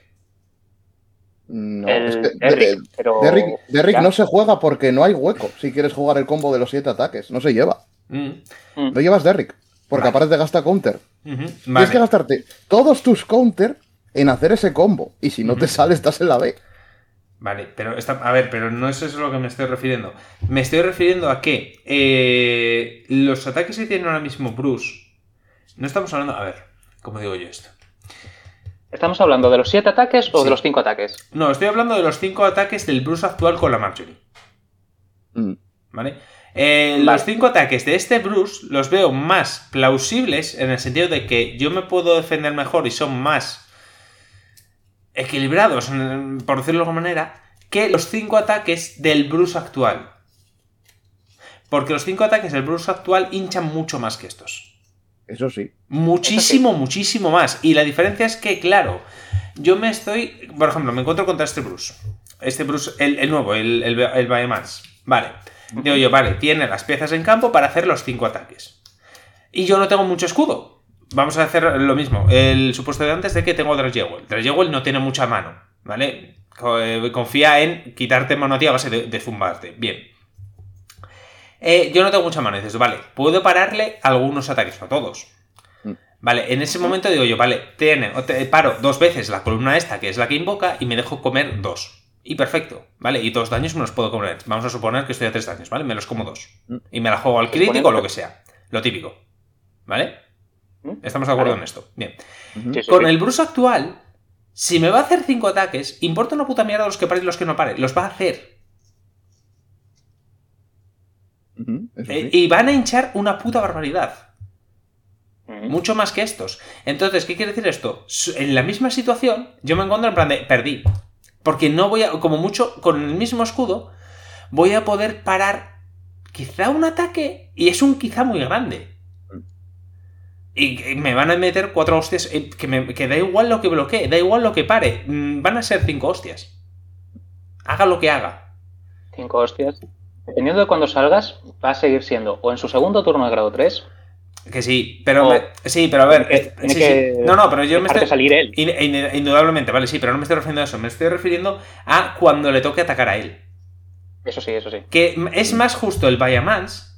No, el es que Derrick, de- pero... Derrick, no se juega porque no hay hueco si quieres jugar el combo de los 7 ataques. No se lleva. Mm, Mm. No llevas Derrick. Porque Vale. aparte te gasta counter. Tienes que gastarte todos tus counter en hacer ese combo. Y si no te sale, estás en la B. vale, pero está, a ver, pero no es eso a lo que me estoy refiriendo. Me estoy refiriendo a que eh, los ataques que tiene ahora mismo Bruce, no estamos hablando, a ver, ¿cómo digo yo esto? ¿Estamos hablando de los siete ataques o Sí. de los cinco ataques? No, estoy hablando de los cinco ataques del Bruce actual con la Marjorie. Mm. ¿Vale? Eh, Vale. Los cinco ataques de este Bruce los veo más plausibles en el sentido de que yo me puedo defender mejor y son más equilibrados, por decirlo de alguna manera, que los cinco ataques del Bruce actual. Porque los cinco ataques del Bruce actual hinchan mucho más que estos. Eso sí. Muchísimo, muchísimo más. Y la diferencia es que, claro, yo me estoy. Por ejemplo, me encuentro contra este Bruce. Este Bruce, el, el nuevo, el, el, el Bayamans. Vale. Digo yo, vale, tiene las piezas en campo para hacer los cinco ataques. Y yo no tengo mucho escudo. Vamos a hacer lo mismo. El supuesto de antes de que tengo Dragewell. Dragewell no tiene mucha mano, ¿vale? Eh, Confía en quitarte mano a ti a base de, de zumbarte. Bien. Eh, yo no tengo mucha mano. Dices, vale, puedo pararle algunos ataques, no todos. Mm. Vale, en ese momento digo yo, vale, tiene, te- paro dos veces la columna esta, que es la que invoca, y me dejo comer dos. Y perfecto, ¿vale? Y dos daños me los puedo comer. Vamos a suponer que estoy a tres daños, ¿vale? Me los como dos. Mm. Y me la juego al crítico o lo que sea. Lo típico. ¿Vale? ¿Mm? Estamos de acuerdo Vale. en esto. Bien. Ujú. Sí, sí, Con sí. el Bruce actual, si me va a hacer cinco ataques, importa una puta mierda los que pare y los que no pare. Los va a hacer. Eh, sí. y van a hinchar una puta barbaridad. Mucho más que estos. Entonces, ¿qué quiere decir esto? En la misma situación, yo me encuentro en plan de perdí. Porque no voy a, como mucho, con el mismo escudo, voy a poder parar quizá un ataque y es un quizá muy grande. Y me van a meter cuatro hostias, eh, que, me- que da igual lo que bloquee, da igual lo que pare, mm, van a ser cinco hostias. Haga lo que haga. Cinco hostias. Dependiendo de cuándo salgas, va a seguir siendo o en su segundo turno de grado 3, Que sí, pero me- sí, pero a ver, que- sí, que no, no, pero yo me estoy salir él. In- in- Indudablemente, vale, sí, pero no me estoy refiriendo a eso, me estoy refiriendo a cuando le toque atacar a él. Eso sí, eso sí. Que es más justo el Bayamans,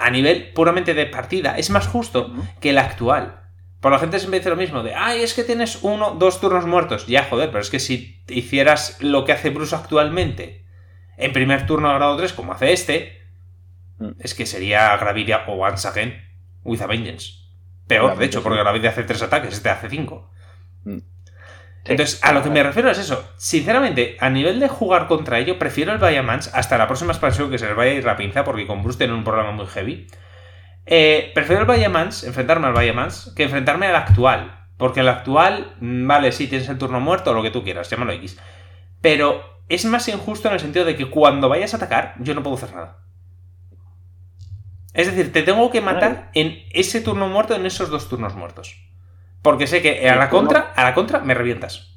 a nivel puramente de partida, es más justo que el actual. Por la gente siempre dice lo mismo, de, ay, es que tienes uno, dos turnos muertos. Ya, joder, pero es que si hicieras lo que hace Bruce actualmente, en primer turno a grado 3, como hace este, Mm. es que sería Gravidia o Once Again with a Vengeance. Peor, de hecho, porque. Gravidia hace tres ataques, este hace cinco. Mm. Entonces, a lo que me refiero es eso. Sinceramente, a nivel de jugar contra ello, prefiero el Bayamans hasta la próxima expansión que se les vaya a ir la pinza, porque con Bruce tiene un problema muy heavy. Eh, prefiero el Bayamans, enfrentarme al Bayamans, que enfrentarme al actual. Porque el actual, mm, vale, sí, tienes el turno muerto o lo que tú quieras, llámalo X. Pero es más injusto en el sentido de que cuando vayas a atacar, yo no puedo hacer nada. Es decir, te tengo que matar en ese turno muerto, en esos dos turnos muertos. Porque sé que a la turno- contra, a la contra me revientas.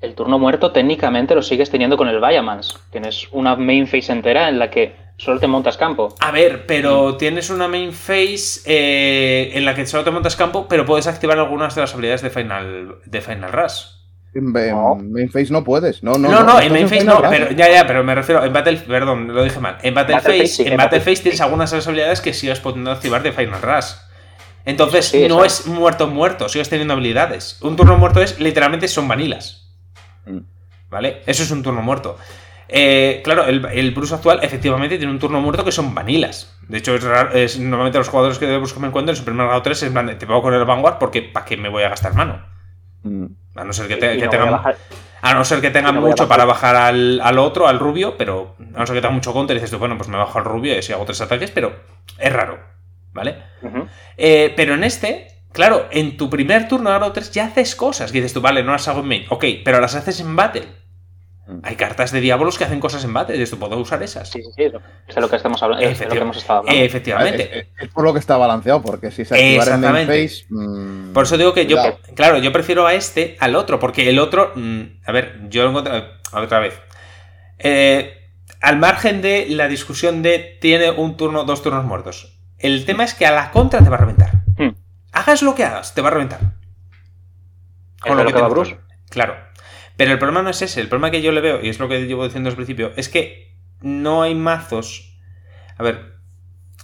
El turno muerto técnicamente lo sigues teniendo con el Viamans. Tienes una main phase entera en la que solo te montas campo. A ver, Mm. pero tienes una main phase eh, en la que solo te montas campo, pero puedes activar algunas de las habilidades de Final, de Final Rush. En, No. Mainface no puedes. No, no, No, no, en main phase no, pero ya, ya, pero me refiero en Battle, perdón, lo dije mal. En Battle, Battle Phase, Phase sí, en Battle Phase tienes Phase. algunas de las habilidades que sigues pudiendo activar de Final Rush. Entonces, Sí, no es muerto muerto, sigues teniendo habilidades. Un turno muerto es literalmente son vanilas. Mm. ¿Vale? Eso es un turno muerto. Eh, claro, el, el Bruce actual efectivamente tiene un turno muerto que son vanilas. De hecho, es raro- es- normalmente los jugadores que de Bruce me encuentro en su primer grado 3 es en plan de, te pongo con el Vanguard porque ¿para qué me voy a gastar mano? Mm. A no ser que, te- que no tenga, voy a no ser que no mucho bajar. para bajar al, al otro, al rubio, pero a no ser que tenga mucho counter y dices tú, bueno, pues me bajo al rubio y si hago tres ataques, pero es raro, ¿vale? Eh, pero en este, claro, en tu primer turno de grado 3 ya haces cosas que dices tú, vale, no las hago en main, ok, pero las haces en battle. Hay cartas de diablos que hacen cosas en battle dices tú, puedo usar esas. Sí, sí, sí. Es de lo que estamos hablando. Es lo que hemos estado hablando. Eh, efectivamente. Es, es- es por lo que está balanceado, porque si se activara en Exactamente. Mainface. mm, Por eso digo que yo, claro, yo prefiero a este al otro, porque el otro, mm, a ver, yo lo encuentro, otra vez, Eh, al margen de la discusión de tiene un turno, dos turnos muertos, el tema es que a la contra te va a reventar. Hmm. Hagas lo que hagas, te va a reventar. ¿Es de lo que Bruce? Claro. Pero el problema no es ese, el problema que yo le veo, y es lo que llevo diciendo desde el principio, es que no hay mazos. A ver,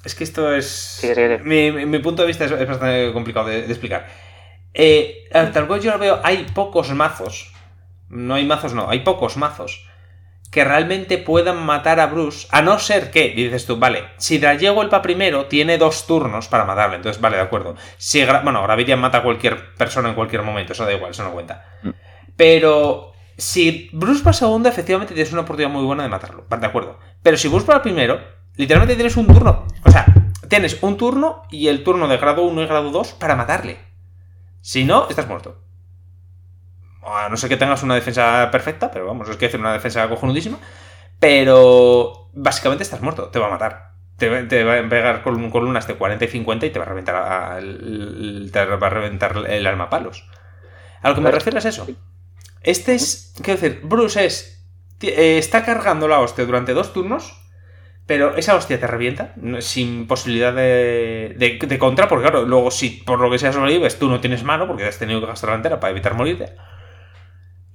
es que esto es. Sigue. Mi, mi- mi punto de vista es, es bastante complicado de, de explicar. Eh, tal cual yo lo veo, hay pocos mazos. No hay mazos, no, hay pocos mazos que realmente puedan matar a Bruce, a no ser que, dices tú, vale, si Dralle vuelva primero, tiene dos turnos para matarle, entonces vale, de acuerdo. Si bueno, Gravidian mata a cualquier persona en cualquier momento, eso da igual, eso no cuenta. Mm. Pero si Bruce va segundo, efectivamente tienes una oportunidad muy buena de matarlo, de acuerdo. Pero si Bruce va primero, literalmente tienes un turno, o sea, tienes un turno y el turno de grado 1 y grado 2 para matarle. Si no, estás muerto. A no ser que tengas una defensa perfecta, pero vamos, es que hacer una defensa cojonudísima. Pero básicamente estás muerto, te va a matar. Te, va- te va a pegar con columnas de 40 y 50 y te va a reventar, a- el- te va a reventar el alma a palos. A lo que me refiero es eso. Este es, quiero decir, Bruce es, eh, está cargando la hostia durante dos turnos, pero esa hostia te revienta sin posibilidad de, de, de contra, porque claro, luego si por lo que sea sobrevives, tú no tienes mano, porque has tenido que gastar la entera para evitar morirte.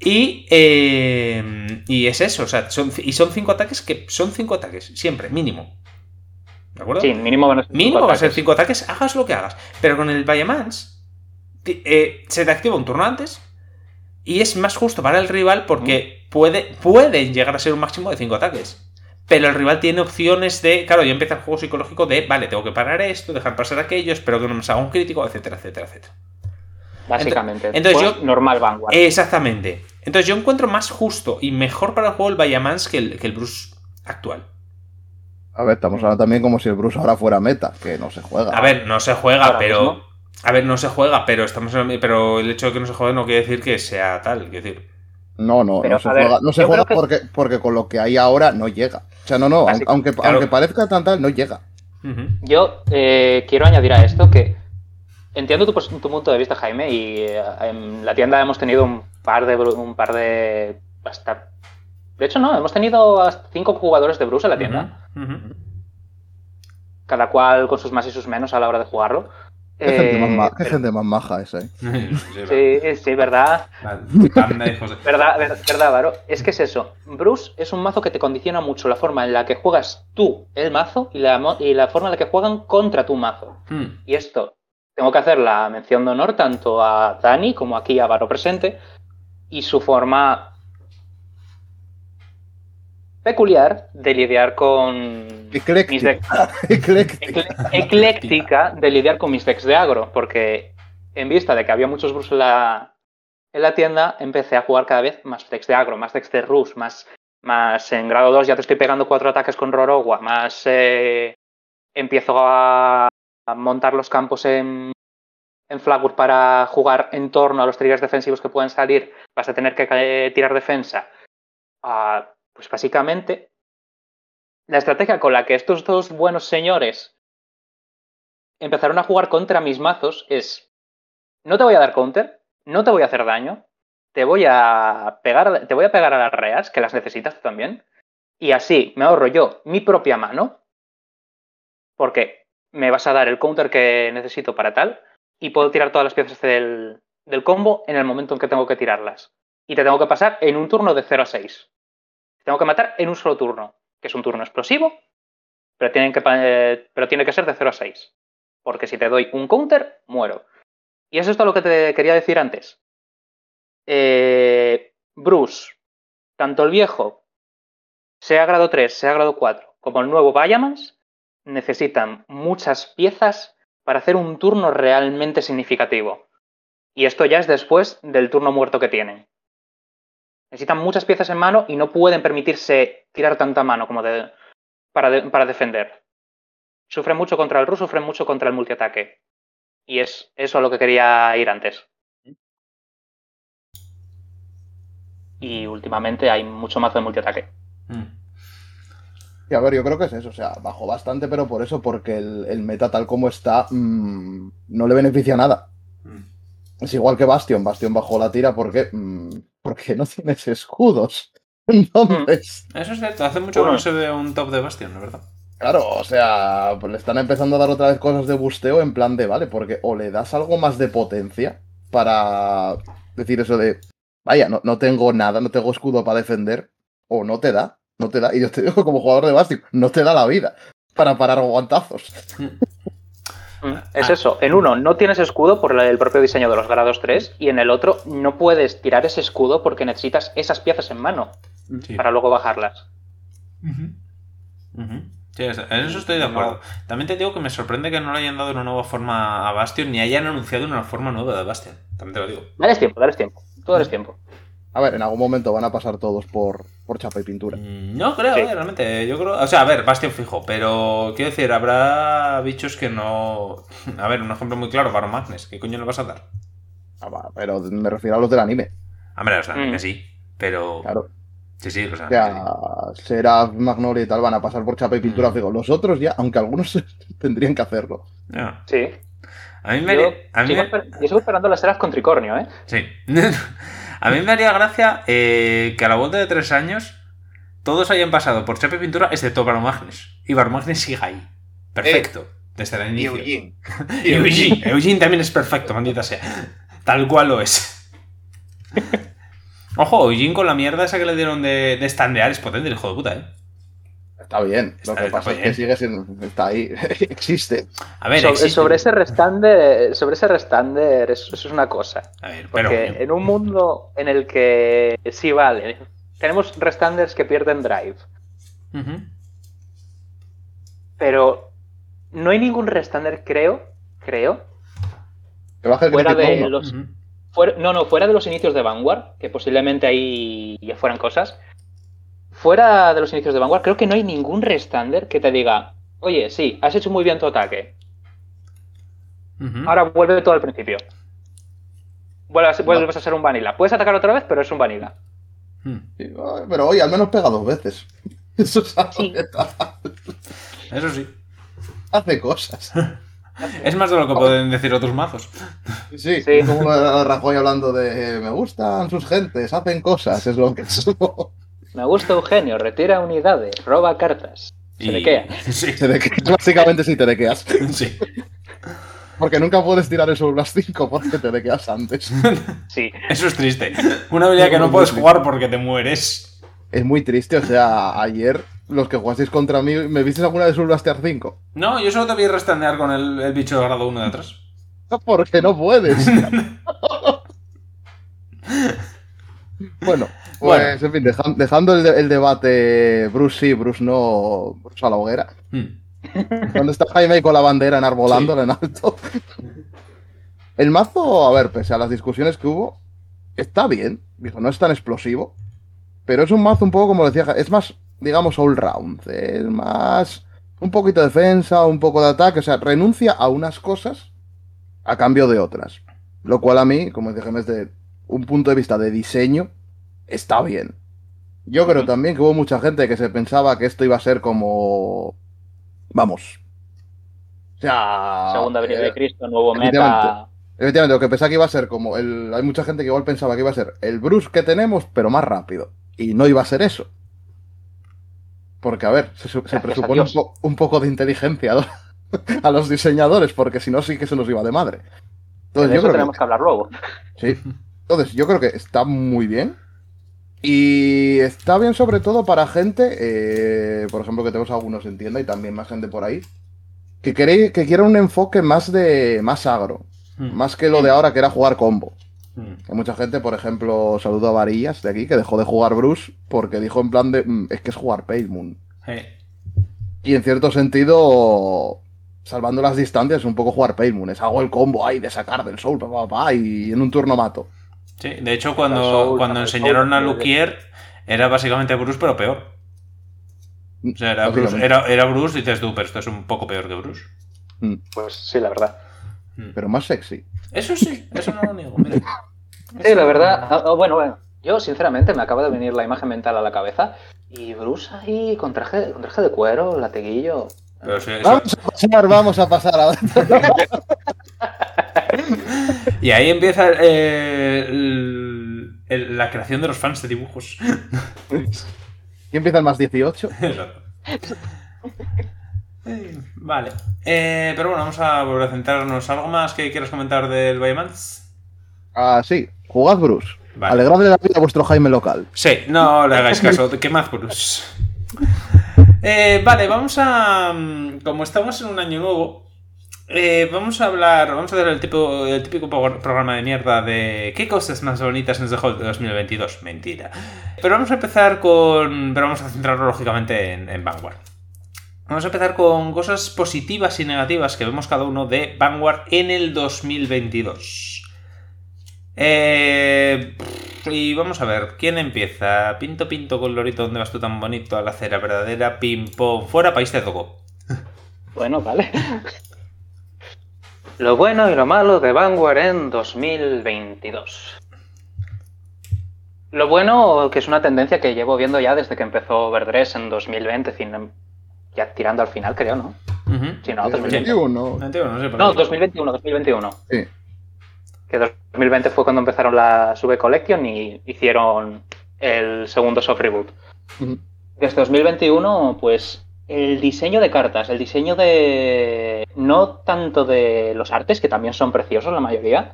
Y, eh, y es eso, o sea, son, y son cinco ataques que son cinco ataques, siempre, mínimo. ¿De acuerdo? Sí, mínimo van a ser Mínimo cinco va a ser. 5 ataques, hagas lo que hagas. Pero con el Bayamans se te activa un turno antes y es más justo para el rival porque puede, pueden llegar a ser un máximo de 5 ataques. Pero el rival tiene opciones de, claro, ya empieza el juego psicológico de, vale, tengo que parar esto, dejar pasar aquello, espero que no me salga un crítico, etcétera, etcétera, etcétera. Básicamente. entonces Pues, yo- Normal Vanguard. Exactamente. Entonces yo encuentro más justo y mejor para el juego el Bayamans que el, que el Bruce actual. A ver, estamos hablando también como si el Bruce ahora fuera meta, que no se juega. A ver, no se juega, Ahora pero. mismo. A ver, no se juega, pero estamos en- pero el hecho de que no se juegue no quiere decir que sea tal. Quiero decir. No, no, Pero, no se ver, juega, no se juega que- porque, porque con lo que hay ahora no llega. O sea, no, no, Así- aunque, claro. aunque parezca tan tal, no llega. Yo eh, quiero añadir a esto que entiendo tu punto de vista, Jaime, y eh, en la tienda hemos tenido un par de bru- un par de hasta de hecho no, hemos tenido hasta cinco jugadores de Bruce en la tienda, cada cual con sus más y sus menos a la hora de jugarlo. Qué, gente, Eh, más ma- qué pero- gente más maja esa, ¿eh? sí, sí, verdad. Verdad, ver- verdad, Varo. Es que es eso. Bruce es un mazo que te condiciona mucho la forma en la que juegas tú el mazo y la, mo- y la forma en la que juegan contra tu mazo. Hmm. Y esto, tengo que hacer la mención de honor tanto a Dani como aquí a Varo presente y su forma peculiar de lidiar con Ecléctica. decks Ecléctica. ecléctica de lidiar con mis decks de agro, porque en vista de que había muchos Bruce en la, en la tienda, empecé a jugar cada vez más decks de agro, más decks de Rus, más, más en grado 2 ya te estoy pegando cuatro ataques con Rorogua, más eh, empiezo a, a montar los campos en, en Flagwood para jugar en torno a los triggers defensivos que pueden salir, vas a tener que eh, tirar defensa. Pues básicamente, la estrategia con la que estos dos buenos señores empezaron a jugar contra mis mazos es, no te voy a dar counter, no te voy a hacer daño, te voy a pegar, te voy a pegar a las reas, que las necesitas también, y así me ahorro yo mi propia mano, porque me vas a dar el counter que necesito para tal, y puedo tirar todas las piezas del, del combo en el momento en que tengo que tirarlas. Y te tengo que pasar en un turno de 0 a 6. Tengo que matar en un solo turno, que es un turno explosivo, pero, tienen que, eh, pero tiene que ser de 0 a 6. Porque si te doy un counter, muero. Y eso es todo lo que te quería decir antes. Eh, Bruce, tanto el viejo, sea grado 3, sea grado 4, como el nuevo Bayamans, necesitan muchas piezas para hacer un turno realmente significativo. Y esto ya es después del turno muerto que tienen. Necesitan muchas piezas en mano y no pueden permitirse tirar tanta mano como para, para defender. Sufren mucho contra el Rus, sufren mucho contra el multiataque. Y es eso a lo que quería ir antes. Y últimamente hay mucho mazo de multiataque. Mm. Y a ver, yo creo que es eso, o sea, bajó bastante, pero por eso, porque el, meta tal como está, mmm, no le beneficia nada. Mm. Es igual que Bastion, Bastion bajó la tira porque, mmm, porque no tienes escudos. Entonces... Mm. Eso es cierto, hace mucho que no se ve un top de Bastion, la verdad. Claro, o sea, pues le están empezando a dar otra vez cosas de busteo en plan de, vale, porque o le das algo más de potencia para decir eso de, vaya, no, no tengo nada, no tengo escudo para defender, o no te da, no te da. Y yo te digo, como jugador de Bastion, no te da la vida para parar guantazos. Es eso. En uno no tienes escudo por el propio diseño de los grados 3 y en el otro no puedes tirar ese escudo porque necesitas esas piezas en mano para luego bajarlas. Sí, en eso estoy de acuerdo. También te digo que me sorprende que no le hayan dado una nueva forma a Bastion ni hayan anunciado una forma nueva de Bastion. También te lo digo. Dale tiempo, dale tiempo. Todo es tiempo. A ver, en algún momento van a pasar todos por, por chapa y pintura. Mm, no creo, eh, realmente. Yo creo. O sea, a ver, Bastion fijo, pero quiero decir, habrá bichos que no. A ver, un ejemplo muy claro, Baron Magnes. ¿Qué coño le vas a dar? Ah, pero me refiero a los del anime. Hombre, los del anime mm. sí, pero. Claro. Sí, sí, los anime. O sea, será Magnolia y tal, van a pasar por chapa y pintura mm. fijo. Los otros ya, aunque algunos tendrían que hacerlo. Sí. A mí me. Yo, a mí sigo, esperando las eras con tricornio, ¿eh? Sí. A mí me haría gracia eh, que a la vuelta de tres años todos hayan pasado por Chape Pintura excepto Baromagnes. Y Baromagnes siga ahí. Perfecto. Eh, desde el inicio. Eugene. Eugene. Eugene también es perfecto, maldita sea. Tal cual lo es. Ojo, Eugene con la mierda esa que le dieron de, de standear es potente, el hijo de puta, ¿eh? Está bien. Lo que pasa es que sigue siendo. Está ahí. existe. A ver, sobre, ese restander, sobre ese restander, eso, es una cosa. A ver, Porque en un mundo en el que sí vale, tenemos restanders que pierden drive. Pero no hay ningún restander, creo, creo. fuera de los. no, no, fuera de los inicios de Vanguard, que posiblemente ahí ya fueran cosas fuera de los inicios de Vanguard, creo que no hay ningún restander que te diga, oye, sí, has hecho muy bien tu ataque. Ahora vuelve todo al principio. Vuelves, a ser un vanilla. Puedes atacar otra vez, pero es un vanilla. Hmm. pero oye, al menos pega dos veces. Eso es sí. Eso sí. Hace cosas. Es más de lo que pueden decir otros mazos. Sí, sí. como Rajoy hablando de me gustan sus gentes, hacen cosas, es lo que es. Me gusta Eugenio, retira unidades, roba cartas. Se dequea. Sí. Se Básicamente sí te dequeas. Sí. Porque nunca puedes tirar eso las 5 porque te dequeas antes. Sí. Eso es triste. Una habilidad que no puedes jugar porque te mueres. Es muy triste, o sea, ayer los que jugasteis contra mí, ¿me visteis alguna vez Blaster 5? No, yo solo te vi restanear con el, el bicho de grado 1 de atrás. Porque no puedes. bueno, pues, en fin, dejando el, debate Bruce sí, Bruce no, Bruce a la hoguera. Hmm. ¿Dónde está Jaime con la bandera enarbolándola en alto? el mazo, a ver, pese a las discusiones que hubo, está bien. Dijo, no es tan explosivo. Pero es un mazo un poco, como decía, es más, digamos, all round. Es más un poquito de defensa, un poco de ataque. O sea, renuncia a unas cosas a cambio de otras. Lo cual a mí, como dije, desde un punto de vista de diseño, está bien. Yo creo también que hubo mucha gente que se pensaba que esto iba a ser como. Vamos. O sea. Segunda venida eh, de Cristo, nuevo efectivamente. meta. Efectivamente, lo que pensaba que iba a ser como el. Hay mucha gente que igual pensaba que iba a ser el Bruce que tenemos, pero más rápido. Y no iba a ser eso. Porque, a ver, se, presupone un, Dios. po- un poco de inteligencia a los, a los diseñadores, porque si no, sí que se nos iba de madre. Entonces, de yo eso creo tenemos que, que hablar luego. sí. Entonces, yo creo que está muy bien. Y está bien sobre todo para gente, eh, por ejemplo, que tenemos algunos en tienda y también más gente por ahí, que, quiere, que quiera un enfoque más de más agro, Mm. más que lo de ahora que era jugar combo. Mm. Hay mucha gente, por ejemplo, saludo a Varillas de aquí, que dejó de jugar Bruce porque dijo en plan de, "Mm, es que es jugar Pale Moon. Y en cierto sentido, salvando las distancias, es un poco jugar Pale Moon. Es hago el combo ahí de sacar del soul, pa, pa, pa, y en un turno mato. Sí, de hecho, cuando, Soul, cuando Soul, enseñaron a Soul, Luquier, era básicamente Bruce, pero peor. O sea, era Bruce, era, era Bruce dices tú, pero esto es un poco peor que Bruce. Mm, Pues sí, la verdad. Mm. Pero más sexy. Eso sí, eso no lo niego. Mira. Sí, la verdad. ah, ah, bueno, bueno. Yo, sinceramente, me acaba de venir la imagen mental a la cabeza. Y Bruce ahí con traje, con traje de cuero, lateguillo. Pero sí, eso- Vamos a pasar, vamos a pasar a... Y ahí empieza eh, el- el- la creación de los fans de dibujos. Y empieza el más 18. Exacto. Eh, Vale. Eh, pero bueno, vamos a volver a centrarnos. ¿Algo más que quieras comentar del Bayamans? Ah, sí, jugad Bruce. Vale. Alegradle la vida a vuestro Jaime local. Sí, no le hagáis caso. ¿Qué más, Bruce? Eh, vale, vamos a. mm, Como estamos en un año nuevo, eh, vamos a hablar. Vamos a hacer el, típico pro- programa de mierda de ¿Qué cosas más bonitas nos dejó el 2022? Mentira. Pero vamos a empezar con. Pero vamos a centrarlo lógicamente en, en Vanguard. Vamos a empezar con cosas positivas y negativas que vemos cada uno de Vanguard en el 2022. Eh, y vamos a ver, ¿quién empieza? Pinto, pinto, colorito, ¿dónde vas tú tan bonito? A la cera verdadera, pim, pom, fuera, país te tocó. Bueno, vale. Lo bueno y lo malo de Vanguard en 2022. Lo bueno, que es una tendencia que llevo viendo ya desde que empezó Overdress en 2020, sin- ya tirando al final, creo, ¿no? Sí, no, 2020. 21. No entiendo, no sé por No, qué. 2021, 2021. Sí. Que 2020 fue cuando empezaron la Sube Collection y hicieron el segundo soft reboot. Ujú. Desde 2021, pues el diseño de cartas, el diseño de. No tanto de los artes, que también son preciosos la mayoría,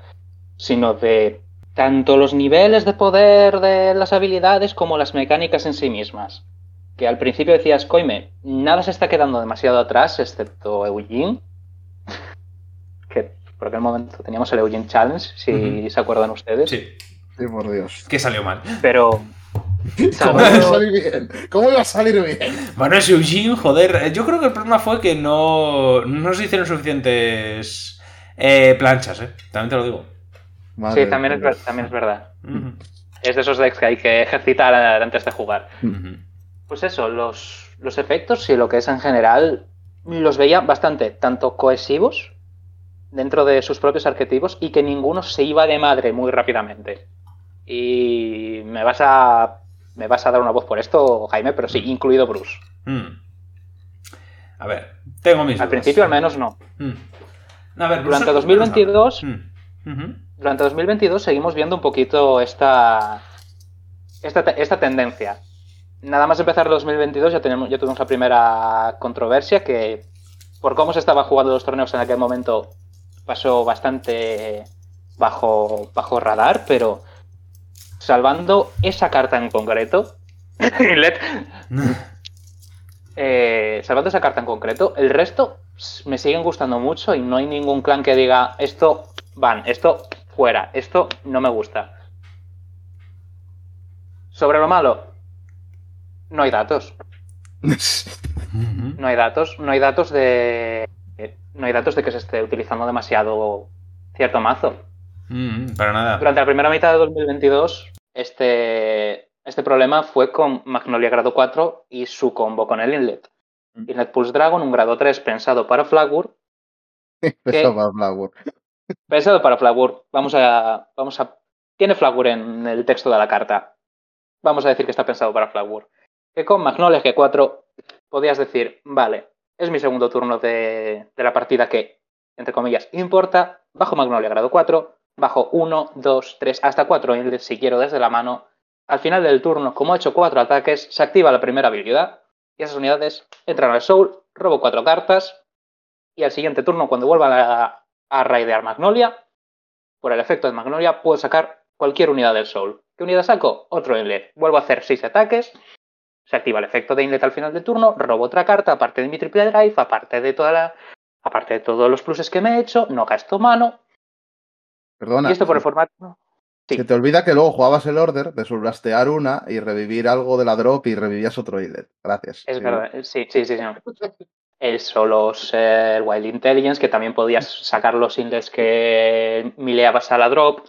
sino de tanto los niveles de poder de las habilidades como las mecánicas en sí mismas. Que al principio decías, coime, nada se está quedando demasiado atrás, excepto Eugene. Que por aquel momento teníamos el Eugene Challenge, si se acuerdan ustedes. Sí, Sí, por Dios. que salió mal. Pero. ¿Cómo iba a salir bien? ¿Cómo iba a salir bien? Bueno, es Eugene, joder. eh, Yo creo que el problema fue que no, no se hicieron suficientes eh, planchas, ¿eh? También te lo digo. Madre Sí, también es, también es verdad. Es de esos decks que hay que ejercitar antes de jugar. Pues eso, los, los efectos y lo que es en general, los veía bastante, tanto cohesivos dentro de sus propios arquetipos y que ninguno se iba de madre muy rápidamente. Y me vas a me vas a dar una voz por esto, Jaime, pero sí, incluido Bruce. Mm. A ver, tengo mis Al dudas. principio al menos no. Mm. A ver, Durante Bruce- 2022 Mm. Ujú. durante 2022 seguimos viendo un poquito esta, esta, esta tendencia. Nada más empezar 2022 ya, tenemos, ya tuvimos la primera controversia que por cómo se estaba jugando los torneos en aquel momento pasó bastante bajo, bajo radar, pero salvando esa carta en concreto, eh, salvando esa carta en concreto, el resto me siguen gustando mucho y no hay ningún clan que diga esto van, esto fuera, esto no me gusta. Sobre lo malo, no hay datos. No hay datos, no hay datos de. No hay datos de que se esté utilizando demasiado cierto mazo. Mm, para nada. Durante la primera mitad de 2022, este, este problema fue con Magnolia grado 4 y su combo con el Inlet. Inlet Pulse Dragon, un grado 3 pensado para Flagwood, Eso va, Blackwood. Pensado para Flagwood. Vamos a, vamos a. Tiene Flagwood en el texto de la carta. Vamos a decir que está pensado para Flagwood. Que con Magnolia G4 podías decir, vale, es mi segundo turno de, de la partida que, entre comillas, importa. Bajo Magnolia grado 4, bajo 1, 2, 3, hasta 4 si quiero desde la mano. Al final del turno, como he hecho 4 ataques, se activa la primera habilidad y esas unidades entran al Soul, robo 4 cartas y al siguiente turno, cuando vuelvan a, a raidear Magnolia, por el efecto de Magnolia, puedo sacar cualquier unidad del Soul. ¿Qué unidad saco? Otro Inlet. Vuelvo a hacer 6 ataques, se activa el efecto de Inlet al final del turno, robo otra carta, aparte de mi triple drive, aparte de toda la. Aparte de todos los pluses que me he hecho, no gasto mano, Perdona. y esto por el formato. Sí. Se te olvida que luego jugabas el order de surbrastear una y revivir algo de la drop y revivías otro islet. Gracias. Es Sí. verdad, sí, sí, sí. sí. El solos el Wild Intelligence, que también podías sacar los inlets que mileabas a la drop.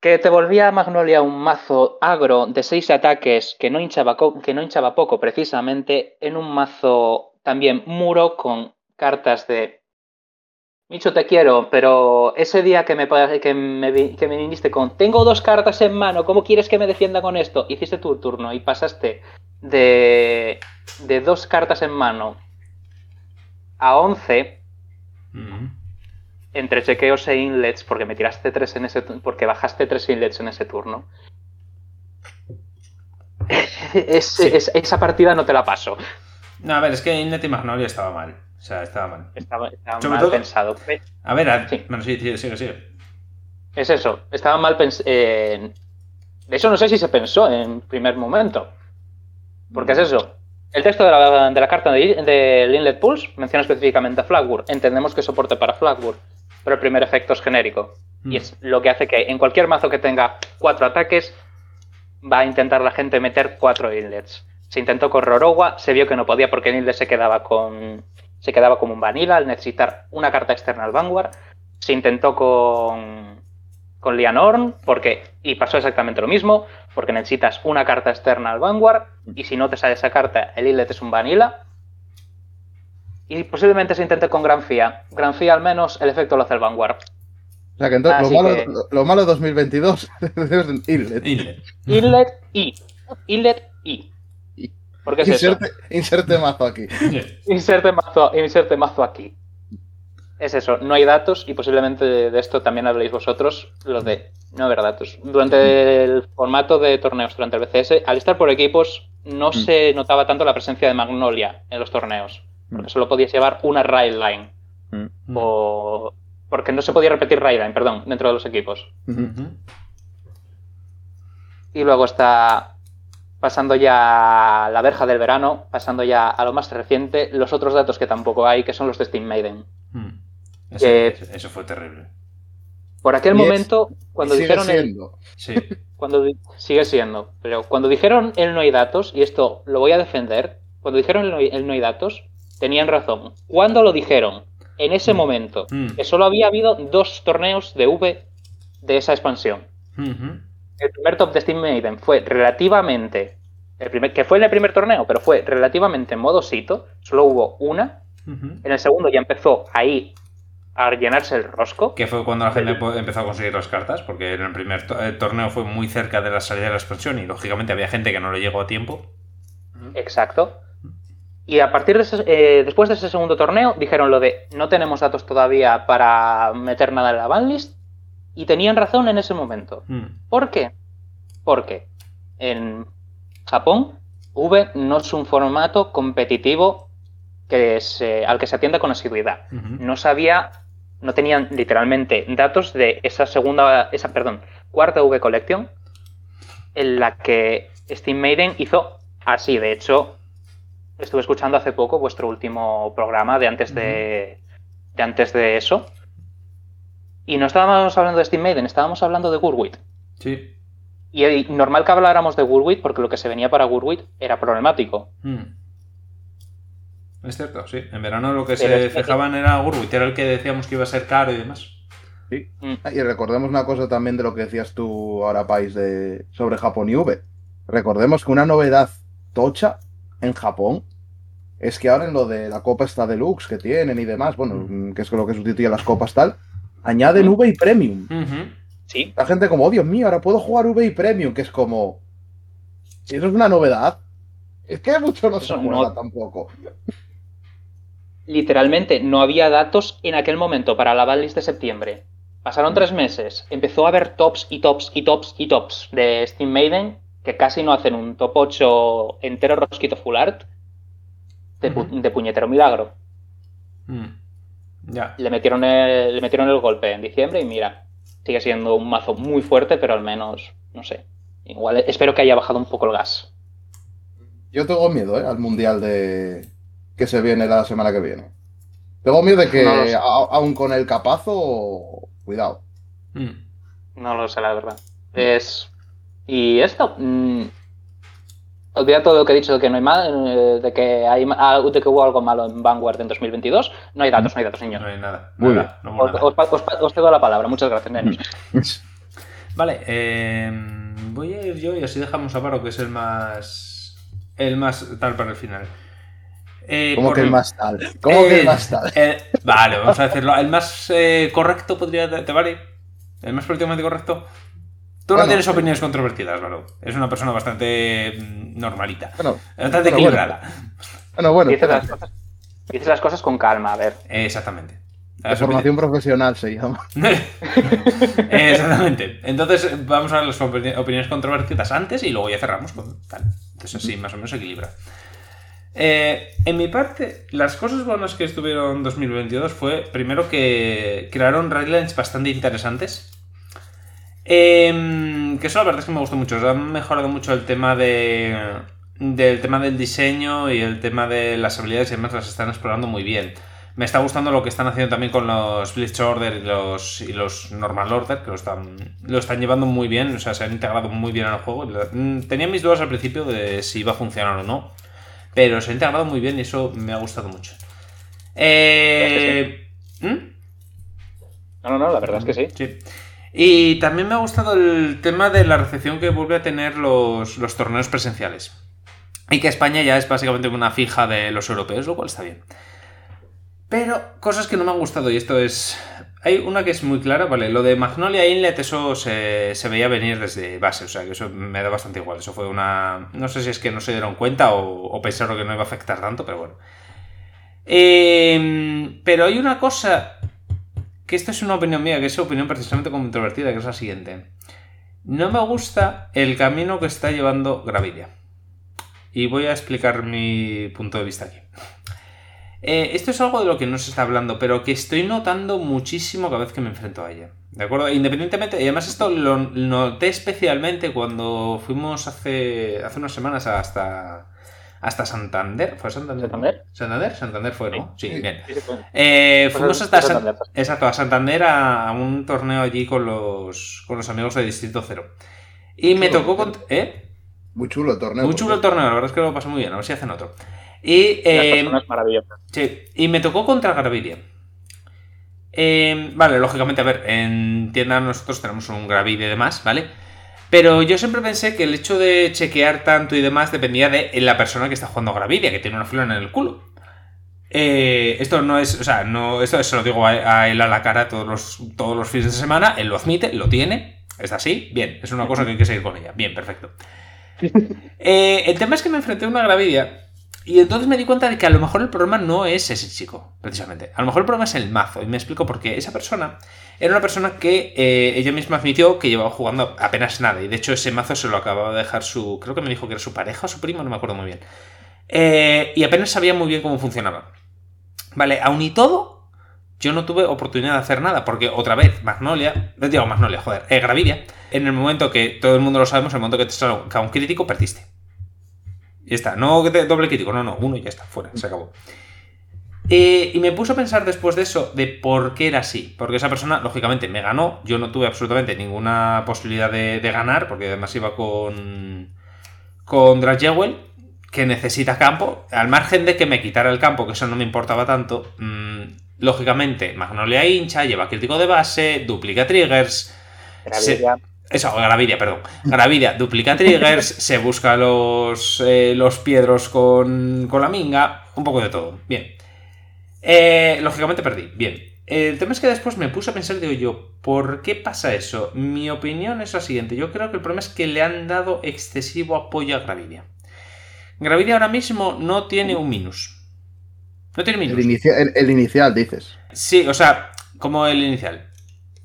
Que te volvía Magnolia un mazo agro de 6 ataques que no, hinchaba que no hinchaba poco, precisamente, en un mazo también muro con cartas de. Micho, te quiero, pero ese día que me, que, me, vi- que me viniste con tengo dos cartas en mano, ¿cómo quieres que me defienda con esto? Hiciste tu turno y pasaste de, de dos cartas en mano a 11 Ujú. entre chequeos e inlets, porque me tiraste tres en ese porque bajaste tres inlets en ese turno. Es- Sí. es- esa partida no te la paso. No, a ver, es que Inlet y Magnolia estaba mal. O sea, estaba mal. Estaba, mal todo- pensado. A ver, a- Sí. bueno, sí, sí, sigue, sigue. Es eso, estaba mal pensado. de eso no sé si se pensó en primer momento. Porque es eso. El texto de la, de la carta de- del Inlet Pulse menciona específicamente a Flagwood. Entendemos que soporte para Flagwood, pero el primer efecto es genérico. Y Mm. es lo que hace que en cualquier mazo que tenga cuatro ataques, va a intentar la gente meter cuatro inlets. Se intentó con Rorowa, se vio que no podía porque el inlet se quedaba con. Se quedaba como un vanilla al necesitar una carta externa al Vanguard. Se intentó con. con Lianorn, porque. y pasó exactamente lo mismo, porque necesitas una carta externa al Vanguard, y si no te sale esa carta, el inlet es un vanilla. Y posiblemente se intente con Gran Fia. Gran al menos el efecto lo hace el Vanguard. O sea que entonces lo, malo, que- lo- lo malo de 2022 es Inlet. Inlet. Inlet I. Inlet I. Es eso. Inserte, inserte mazo aquí. Inserte mazo, inserte mazo aquí. Es eso, no hay datos y posiblemente de, esto también habléis vosotros, lo de no haber datos. Durante el formato de torneos, durante el BCS, al estar por equipos, no se notaba tanto la presencia de Magnolia en los torneos, porque solo podías llevar una rail line, Mm. o porque no se podía repetir rail line, perdón, dentro de los equipos. Y luego está pasando ya a la verja del verano, pasando ya a lo más reciente, los otros datos que tampoco hay, que son los de Steam Maiden. Mm. Eso, Eh, eso- fue terrible. Por aquel Y es- momento, cuando sigue dijeron el, siendo. Sí. cuando sigue siendo, pero cuando dijeron el no hay datos, y esto lo voy a defender, cuando dijeron el no hay, el no hay datos, tenían razón. Cuando lo dijeron? En ese Mm. momento, Mm. que solo había habido dos torneos de V de esa expansión. El primer top de Steam Maiden fue relativamente, el primer, que fue en el primer torneo, pero fue relativamente en modo sito, solo hubo una. En el segundo ya empezó ahí a llenarse el rosco. Que fue cuando la gente empezó a conseguir las cartas, porque en el primer to- eh, torneo fue muy cerca de la salida de la expansión y lógicamente había gente que no le llegó a tiempo. Exacto. Y a partir de ese- eh, después de ese segundo torneo, dijeron lo de no tenemos datos todavía para meter nada en la banlist. Y tenían razón en ese momento. Mm. ¿Por qué? Porque en Japón, V no es un formato competitivo que se- al que se atienda con asiduidad. No sabía, no tenían literalmente datos de esa segunda, esa, perdón, cuarta V Collection, en la que Steam Maiden hizo así. De hecho, estuve escuchando hace poco vuestro último programa de antes de, de antes de eso. Y no estábamos hablando de Steam Maiden, estábamos hablando de Gurwit. Sí. Y, y normal que habláramos de Gurwit porque lo que se venía para Gurwit era problemático. Mm. Es cierto, sí. En verano lo que Pero se que- fijaban era Gurwit, era el que decíamos que iba a ser caro y demás. Sí. Mm. Ah, Y recordemos una cosa también de lo que decías tú ahora, Pais, de, sobre Japón y V. Recordemos que una novedad tocha en Japón es que ahora en lo de la copa esta deluxe que tienen y demás, bueno, Mm. que es lo que sustituye a las copas tal, añaden V y Premium. Ujú. Sí. La gente como, oh, Dios mío, ahora puedo jugar V y Premium, que es como... Si eso es una novedad, es que mucho no se no- tampoco. Literalmente no había datos en aquel momento para la banlist de septiembre. Pasaron tres meses, empezó a haber tops y tops y tops y tops de Steam Maiden que casi no hacen un top 8 entero rosquito full art de, pu- Ujú. de puñetero milagro. Mm. Ya. Le metieron, el, le metieron el golpe en diciembre y mira, sigue siendo un mazo muy fuerte, pero al menos, no sé. Igual espero que haya bajado un poco el gas. Yo tengo miedo, ¿eh? Al mundial de que se viene la semana que viene. Tengo miedo de que, No lo sé. a- aun con el capazo, cuidado. Mm. No lo sé, la verdad. Es. Y esto. mm, olvida todo lo que he dicho de que no hay mal, de que hay ah, de que hubo algo malo en Vanguard en 2022. No hay datos, no hay datos, No señor. hay nada. Muy nada, no Os, nada. os cedo la palabra, muchas gracias, nenos. Vale, eh, voy a ir yo y así dejamos a Paro, que es el más. El más tal para el final. Eh, ¿Cómo por- que el más tal? ¿Cómo que Eh, el más tal? eh, vale, vamos a decirlo. El más eh, correcto podría. ¿Te vale? ¿El más políticamente correcto? Tú no tienes opiniones controvertidas, Valo. Es una persona bastante mm, normalita. Bueno, Bastante bueno, equilibrada. bueno, bueno. Dices las, cosas, dices las cosas con calma, a ver. Exactamente. Las formación profesional se llama. Exactamente. Entonces vamos a ver las opini- opiniones controvertidas antes y luego ya cerramos con tal. Entonces así más o menos se equilibra. Eh, en mi parte, las cosas buenas que estuvieron en 2022 fue, primero, que crearon railings bastante interesantes. Em, que eso la verdad es que me gustó mucho. Han mejorado mucho el tema de, del tema del diseño y el tema de las habilidades y demás las están explorando muy bien. Me está gustando lo que están haciendo también con los Blitz Order y los, y los Normal Order, que lo están, lo están llevando muy bien, o sea, se han integrado muy bien al juego. Mm, Tenía mis dudas al principio de si iba a funcionar o no, pero se ha integrado muy bien y eso me ha gustado mucho. Eh, ¿hmm? No, no, no, la verdad es que sí. Sí. Y también me ha gustado el tema de la recepción que vuelve a tener los, los torneos presenciales. Y que España ya es básicamente una fija de los europeos, lo cual está bien. Pero cosas que no me han gustado, y esto es. Hay una que es muy clara, ¿vale? Lo de Magnolia Inlet, eso se, veía venir desde base, o sea que eso me da bastante igual. Eso fue una. No sé si es que no se dieron cuenta o, o pensaron que no iba a afectar tanto, pero bueno. Eh, pero hay una cosa que esta es una opinión mía, que es opinión precisamente controvertida, que es la siguiente. No me gusta el camino que está llevando Gravidia. Y voy a explicar mi punto de vista aquí. Eh, esto es algo de lo que no se está hablando, pero que estoy notando muchísimo cada vez que me enfrento a ella. ¿De acuerdo? Independientemente, y además esto lo noté especialmente cuando fuimos hace, hace unas semanas hasta, hasta Santander. ¿Fue Santander? ¿Santander? Santander, Santander fue, ¿no? Sí, Sí. bien. Sí, sí, sí. Eh, fuimos hasta San- Santander. exacto, a Santander a, a un torneo allí con los, con los amigos de Distrito Cero. Y me Chulo, tocó con... ¿Eh? Muy chulo el torneo. Muy chulo el torneo, la verdad es que lo pasé muy bien, a ver si hacen otro. Y, eh, sí, y me tocó contra Gravidia. Eh, vale, lógicamente, a ver, en tienda nosotros tenemos un Gravidia y demás, ¿vale? Pero yo siempre pensé que el hecho de chequear tanto y demás dependía de la persona que está jugando a Gravidia, que tiene una flor en el culo. Eh, esto no es, o sea, no, esto se lo digo a, a él a la cara todos los, todos los fines de semana, él lo admite, lo tiene, es así, bien, es una cosa que hay que seguir con ella, bien, perfecto. Eh, el tema es que me enfrenté a una Gravidia y entonces me di cuenta de que a lo mejor el problema no es ese chico, precisamente. A lo mejor el problema es el mazo. Y me explico por qué. Esa persona era una persona que eh, ella misma admitió que llevaba jugando apenas nada. Y de hecho ese mazo se lo acababa de dejar su... Creo que me dijo que era su pareja o su primo, no me acuerdo muy bien. Eh, y apenas sabía muy bien cómo funcionaba. Vale, aun y todo, yo no tuve oportunidad de hacer nada. Porque otra vez, Magnolia... Digo, Magnolia, joder. Eh, Gravidia. En el momento que todo el mundo lo sabemos, en el momento que te salga un crítico, perdiste. Y está, no doble crítico, no, no, uno y ya está, fuera, se acabó. Eh, y me puse a pensar después de eso de por qué era así. Porque esa persona, lógicamente, me ganó. Yo no tuve absolutamente ninguna posibilidad de, de ganar, porque además iba con. con Dragewell, que necesita campo. Al margen de que me quitara el campo, que eso no me importaba tanto. mm, lógicamente, Magnolia hincha, lleva crítico de base, duplica triggers. Eso, Gravidia, perdón. Gravidia duplica triggers, se busca los, eh, los piedros con, con la minga, un poco de todo. Bien. Eh, lógicamente perdí, bien. El tema es que después me puse a pensar, digo yo, ¿por qué pasa eso? Mi opinión es la siguiente. Yo creo que el problema es que le han dado excesivo apoyo a Gravidia. Gravidia ahora mismo no tiene un minus. No tiene minus. El, inicia- el- el inicial, dices. Sí, o sea, como el inicial.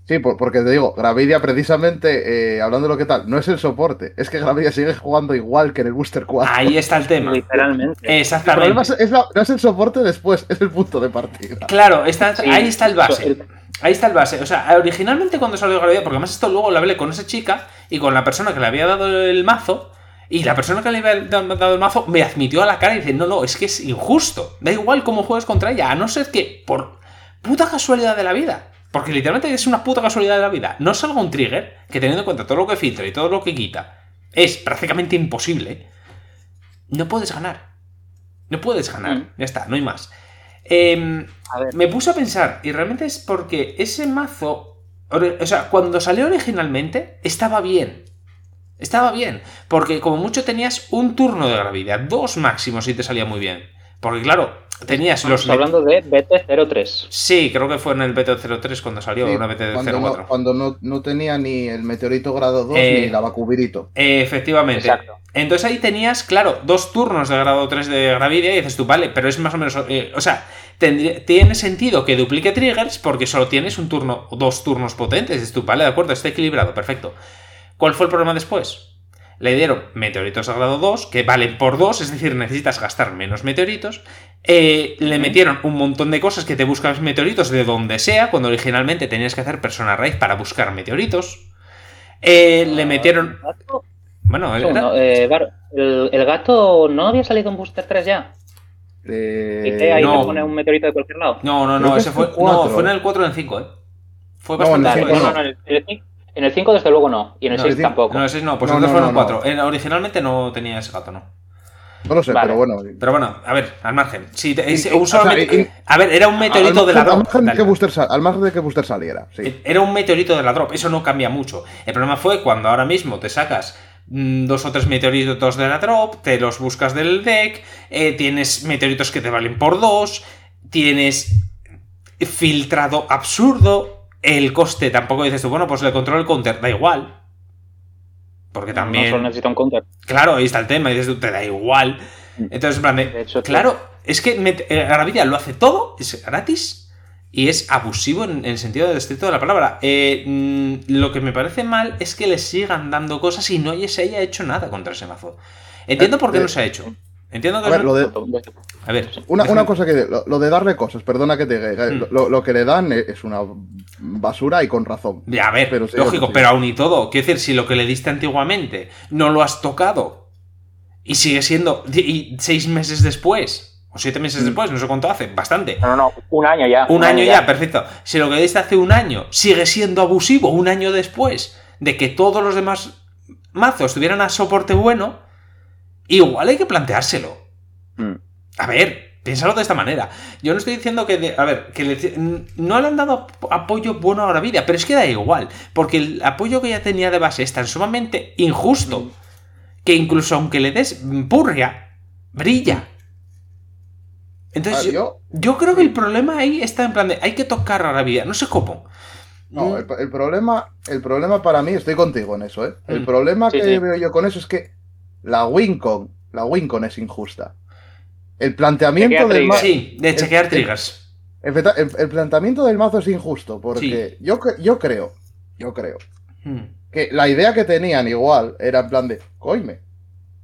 Sí, por- porque te digo, Gravidia precisamente, eh, hablando de lo que tal, no es el soporte, es que Gravidia sigue jugando igual que en el Booster 4. Ahí está el tema. Literalmente. Exactamente. es, es la- no es el soporte después, es el punto de partida. Claro, está, Sí, ahí está el base. Ahí está el base. O sea, originalmente cuando salió Gravidia, porque además esto luego lo hablé con esa chica y con la persona que le había dado el mazo, y la persona que le había da- dado el mazo me admitió a la cara y dice, no, no, es que es injusto. Da igual cómo juegues contra ella, a no ser que por puta casualidad de la vida. Porque literalmente es una puta casualidad de la vida. No salga un trigger que teniendo en cuenta todo lo que filtra y todo lo que quita, es prácticamente imposible. No puedes ganar. No puedes ganar. Mm. Ya está, no hay más. Em, A ver, me puse a pensar, y realmente es porque ese mazo, o sea, cuando salió originalmente, estaba bien. Estaba bien, porque como mucho tenías un turno de gravedad, dos máximos y te salía muy bien. Porque claro, tenías los... estamos hablando de BT03. Sí, creo que fue en el BT03 cuando salió, Sí, una cuando BT04. no, cuando no, no tenía ni el meteorito grado 2 Eh, ni la vacubirito. Eh, Efectivamente. Exacto. Entonces ahí tenías, claro, dos turnos de grado 3 de Gravidia y dices tú, vale, pero es más o menos... eh, o sea, tendría- tiene sentido que duplique triggers porque solo tienes un turno dos turnos potentes. Dices tú, vale, de acuerdo, está equilibrado, perfecto. ¿Cuál fue el problema después? Le dieron meteoritos de grado 2, que valen por 2, es decir, necesitas gastar menos meteoritos. Eh, le metieron un montón de cosas que te buscas meteoritos de donde sea, cuando originalmente tenías que hacer persona raíz para buscar meteoritos. Eh, le metieron... Bueno, Un era- segundo, eh, Bar- el, el gato no había salido en Booster 3 ya. Eh, ahí no. te pone un meteorito de cualquier lado. No, no, no, ese es fue. el. No, fue en el 4 o en el 5, ¿eh? Fue No, en el bastante no, no, no, en el, en el cinco- en el 5 desde luego no. Y en el No, 6 el cinco- tampoco. No, ese no, pues No, entonces no, fueron no, 4. Eh, originalmente no tenía ese gato, no. No lo sé, Vale. pero bueno. Pero bueno, a ver, al margen. Si te- es- Y- y- un o sea, solamente- y- a ver, era un meteorito de la al drop. margen de dale. que Booster sal- al margen de que Booster saliera, sí. Era un meteorito de la drop, eso no cambia mucho. El problema fue cuando ahora mismo te sacas mm, dos o tres meteoritos de la drop, te los buscas del deck, eh, tienes meteoritos que te valen por dos, tienes filtrado absurdo, el coste tampoco dices tú, bueno, pues le controlo el counter, da igual. Porque también... No solo necesita un counter. Claro, ahí está el tema, y dices tú, te da igual. Entonces, en plan de, De hecho, claro, es que met- eh, lo hace todo, es gratis y es abusivo en, en el sentido estricto de la palabra. Eh, mm, lo que me parece mal es que le sigan dando cosas y no se haya hecho nada contra ese mazo. Entiendo por qué no se ha hecho. Entiendo que A ver, lo de, A ver, Una, cosa que. Lo, lo de darle cosas, perdona que te. que Mm. Lo, lo que le dan es una basura y con razón. Ya, a ver, Pero sí, lógico, sí. pero aún y todo. Quiero decir, si lo que le diste antiguamente no lo has tocado y sigue siendo. Y seis meses después, o siete meses Mm. después, no sé cuánto hace, bastante. No, no, no, un año ya. Un año ya, perfecto. Si lo que diste hace un año sigue siendo abusivo un año después de que todos los demás mazos tuvieran a soporte bueno, igual hay que planteárselo. Mm. A ver, piénsalo de esta manera. Yo no estoy diciendo que, de- a ver, que le- no le han dado ap- apoyo bueno a la vida, pero es que da igual, porque el apoyo que ya tenía de base es tan sumamente injusto Mm. que incluso aunque le des purria, brilla. Entonces, Ah, yo, yo- yo creo que el problema ahí está en plan de hay que tocar a la vida, no sé cómo. No, el, el problema, el problema para mí, estoy contigo en eso, ¿eh? El Mm. problema Sí, que sí. veo yo con eso es que la Wincon, la Wincon es injusta. El planteamiento del mazo. Sí, de chequear el- triggers. El, el planteamiento del mazo es injusto, porque yo, yo creo, yo creo, Hmm. que la idea que tenían igual era en plan de, coime,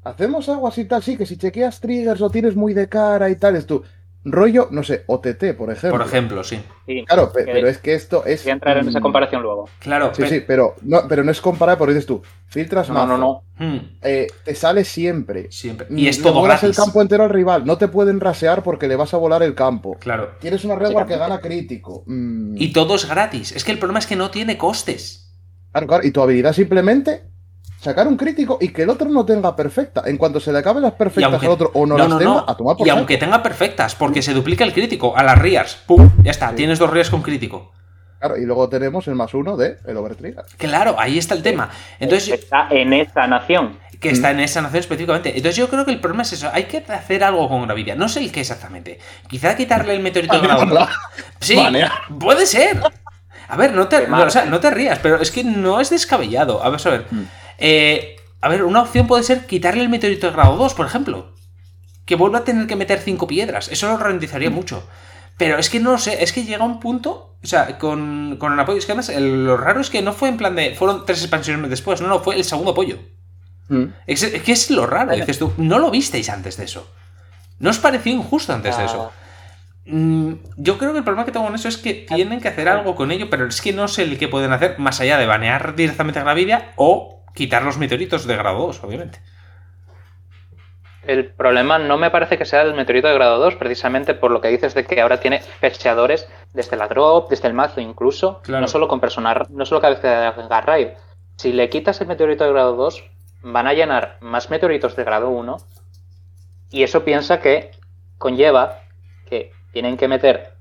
hacemos algo así tal, sí, que si chequeas triggers o tienes muy de cara y tal, es tu rollo, no sé, OTT, por ejemplo. Por ejemplo, sí. Sí, Claro, pe- pero es que esto es... Voy a entrar en esa comparación luego. Claro. Sí, pe- sí, pero no, pero no es comparar, porque dices tú, filtras No, no, mazo, no. Hmm, eh, te sale siempre. Siempre. Mm, Y es todo gratis. el campo entero al rival, no te pueden rasear porque le vas a volar el campo. Claro. Tienes una Redward que gana crítico. Mm, Y todo es gratis. Es que el problema es que no tiene costes. Claro, claro, y tu habilidad simplemente sacar un crítico y que el otro no tenga perfecta. En cuanto se le acaben las perfectas aunque- al otro o no, no, las no, tenga, no. a tomar por Y saco. aunque tenga perfectas, porque se duplica el crítico a las Rears. ¡Pum! Ya está, Sí. tienes dos Rears con crítico. Claro, y luego tenemos el más uno de el Overtrigger. Claro, ahí está el tema. Entonces, Está en esa nación. que Mm. está en esa nación específicamente. Entonces yo creo que el problema es eso. Hay que hacer algo con Gravidia. No sé el qué exactamente. Quizá quitarle el meteorito de grado. Banearla. Sí, Banear. puede ser. A ver, no te, o sea, no te rías, pero es que no es descabellado. A ver, a ver. Mm. Eh, a ver, una opción puede ser quitarle el meteorito de grado 2, por ejemplo. Que vuelva a tener que meter cinco piedras. Eso lo ralentizaría mucho. Pero es que no sé, es que llega un punto, o sea, con, con el apoyo. Es que además, el- lo raro es que no fue en plan de. Fueron tres expansiones después, no, no, fue el segundo apoyo. Mm. Es, es que es lo raro, dices tú, no lo visteis antes de eso. ¿No os pareció injusto antes de eso? Mm, yo creo que el problema que tengo con eso es que tienen que hacer algo con ello, pero es que no sé el que pueden hacer más allá de banear directamente a Gravidia o quitar los meteoritos de grado 2, obviamente. El problema no me parece que sea el meteorito de grado 2, precisamente por lo que dices de que ahora tiene fetcheadores desde la drop, desde el mazo incluso, Claro. no solo con personal, no solo cabeza de Garraib. Si le quitas el meteorito de grado 2, van a llenar más meteoritos de grado 1 y eso piensa que conlleva que tienen que meter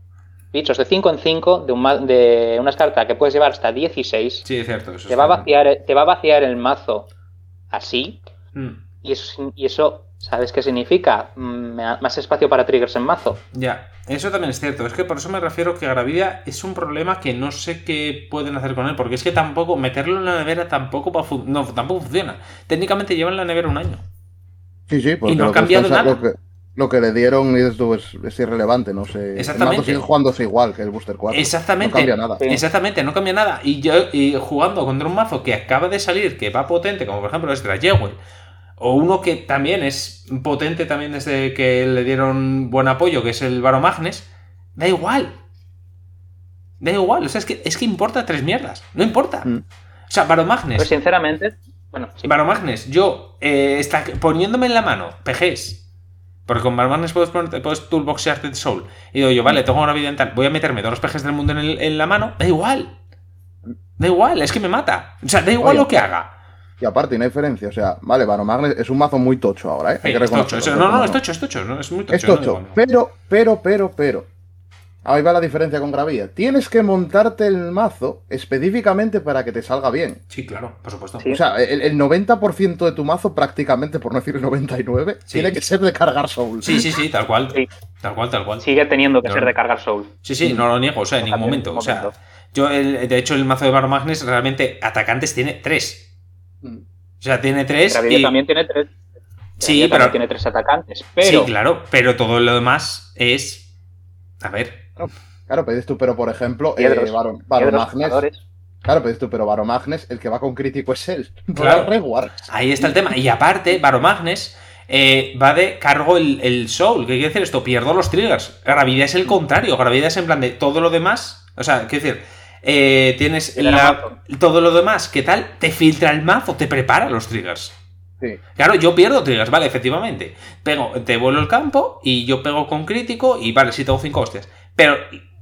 bichos de 5 en 5 de, un de unas cartas que puedes llevar hasta 16. Sí, es cierto. Eso te, va a vaciar, te va a vaciar el mazo así Mm, y eso, sin- y eso, ¿sabes qué significa? Mm, Más espacio para triggers en mazo. Ya, eso también es cierto. Es que por eso me refiero que Gravidia es un problema que no sé qué pueden hacer con él, porque es que tampoco, meterlo en la nevera tampoco, va no, tampoco funciona. Técnicamente lleva en la nevera un año. Sí, sí, porque Y no ha cambiado nada. Que, lo que le dieron dices tú, es, es irrelevante, no sé. Exactamente. El mazo sigue jugándose igual que el Booster 4. Exactamente. No cambia nada. Exactamente, no cambia nada. Y yo y jugando contra un mazo que acaba de salir, que va potente, como por ejemplo es Dragewell, o uno que también es potente también desde que le dieron buen apoyo, que es el Baromagnes, da igual. Da igual, o sea, es que, es que importa tres mierdas. No importa. Mm. O sea, Baromagnes. Pues sinceramente, bueno, sí. Baromagnes, yo eh, está poniéndome en la mano PGs. Porque con Baromagnes puedes, puedes toolboxearte de Soul. Y digo yo, vale, tengo una vida en tal, voy a meterme todos los PGs del mundo en, el- en la mano. Da igual. Da igual, es que me mata. O sea, da igual Oye, lo que haga. Y aparte, no hay diferencia. O sea, vale, Baromagnes es un mazo muy tocho ahora, ¿eh? Hay que es tocho, eso- no, no, es tocho, es tocho. no, es muy tocho. Es tocho. no. Pero, pero, pero, pero. Ahí va la diferencia con Gravilla. Tienes que montarte el mazo específicamente para que te salga bien. Sí, claro, por supuesto. Sí. O sea, el, el 90% de tu mazo, prácticamente, por no decir el 99, Sí. tiene que ser de cargar Soul. Sí, sí, sí, tal cual. Sí. Tal cual, tal cual. Sigue teniendo que Claro. ser de cargar Soul. Sí, sí, no lo niego, o sea, en ningún momento. O sea, yo, el- de hecho, el mazo de Baromagnes realmente atacantes tiene tres. Mm. O sea, tiene tres. Gravilla y- también tiene tres. Sí, pero- también tiene tres atacantes. Pero Sí, claro, pero todo lo demás es. A ver. Claro, pero dices tú, pero por ejemplo, Piedros. eh, Baron, Baromagnes. jugadores. Claro, dices tú, pero Baromagnes, el que va con crítico es él. Claro. Ahí está el tema. Y aparte, Baromagnes eh, va de cargo el, el Soul. ¿Qué quiere decir esto? Pierdo los triggers. Gravidad es el contrario. Gravidad es en plan de todo lo demás. O sea, quiero decir. eh, tienes la- todo lo demás, ¿qué tal? Te filtra el mazo, te prepara los triggers. Sí. Claro, yo pierdo triggers, vale, efectivamente. Pego, te vuelo el campo y yo pego con crítico y vale, sí tengo 5 hostias. Pero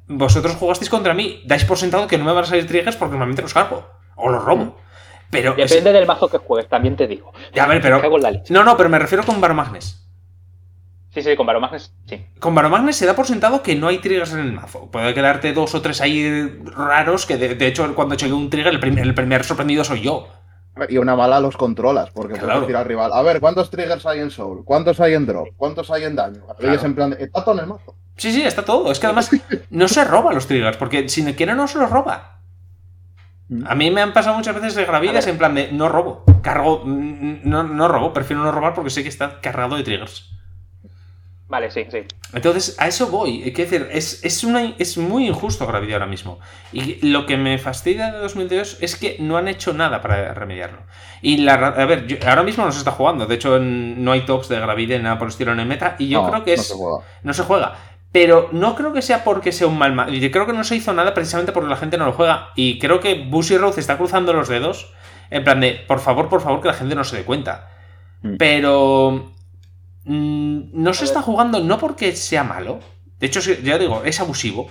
vosotros jugasteis contra mí, dais por sentado que no me van a salir triggers porque normalmente los cargo. O los robo. Pero. es- Depende del mazo que juegues, también te digo. Ya, a ver, pero. No, no, pero me refiero con Baromagnes. Sí, sí, con Baromagnes, sí. Con Baromagnes se da por sentado que no hay triggers en el mazo. Puede quedarte dos o tres ahí raros que de, de hecho cuando llegue un trigger el primer, el primer sorprendido soy yo. Y una mala los controlas, porque Claro. puedes decir al rival, a ver, ¿cuántos triggers hay en Soul? ¿Cuántos hay en Drop? ¿Cuántos hay en daño? Y Claro. es en plan, de, está todo en el mazo. Sí, sí, está todo. Es que además no se roba los triggers, porque si no quiere no se los roba. A mí me han pasado muchas veces de gravidas en plan de no robo. Cargo. mm, No, no robo, prefiero no robar porque sé que está cargado de triggers. Vale, sí, sí. Entonces, a eso voy. Quiero decir, es, es, una, es muy injusto Gravidia ahora mismo. Y lo que me fastidia de 2002 es que no han hecho nada para remediarlo. Y la, a ver, yo- ahora mismo no se está jugando. De hecho, en- no hay tops de Gravidia ni nada por el estilo en el meta. Y yo No, creo que no es. se juega. no se juega. Pero no creo que sea porque sea un mal mazo. Yo creo que no se hizo nada precisamente porque la gente no lo juega. Y creo que Bushy Rose está cruzando los dedos. En plan de, por favor, por favor, que la gente no se dé cuenta. Mm. Pero. mm, no se está jugando no porque sea malo. De hecho, ya digo, es abusivo.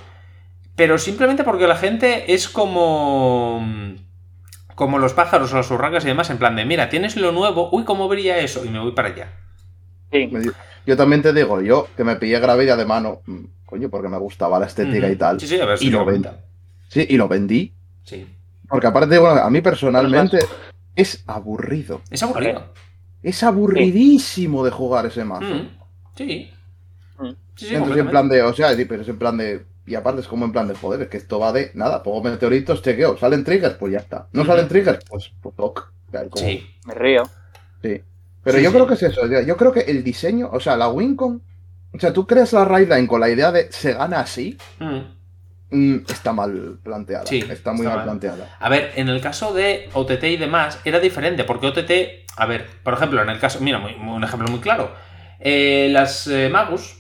Pero simplemente porque la gente es como. Como los pájaros o las urracas y demás. En plan de, mira, tienes lo nuevo. Uy, cómo brilla eso. Y me voy para allá. Sí. Yo también te digo, yo que me pillé Gravilla de mano, mm, coño, porque me gustaba la estética y tal. Sí, sí, a ver si y lo lo ven- cuenta. Sí, y lo vendí. Sí. Porque aparte, bueno, a mí personalmente es aburrido. Es aburrido. Es aburridísimo de jugar ese mazo. Mm, Sí. Mm. Sí, sí, Entonces, en plan de, o sea, sí, pero es en plan de. Y aparte es como en plan de joder, es que esto va de nada, pongo meteoritos, chequeo, salen triggers, pues ya está. No salen triggers, pues, pues como- Sí. Me río. sí. Pero Sí, yo sí. creo que es eso, yo creo que el diseño, o sea, la Wincon, o sea, tú creas la Raidline con la idea de se gana así, Mm. mm, está mal planteada. Sí, está muy está mal mal. planteada. A ver, en el caso de OTT y demás, era diferente, porque OTT, a ver, por ejemplo, en el caso, mira, muy- muy- un ejemplo muy claro. Eh, las eh, Magus,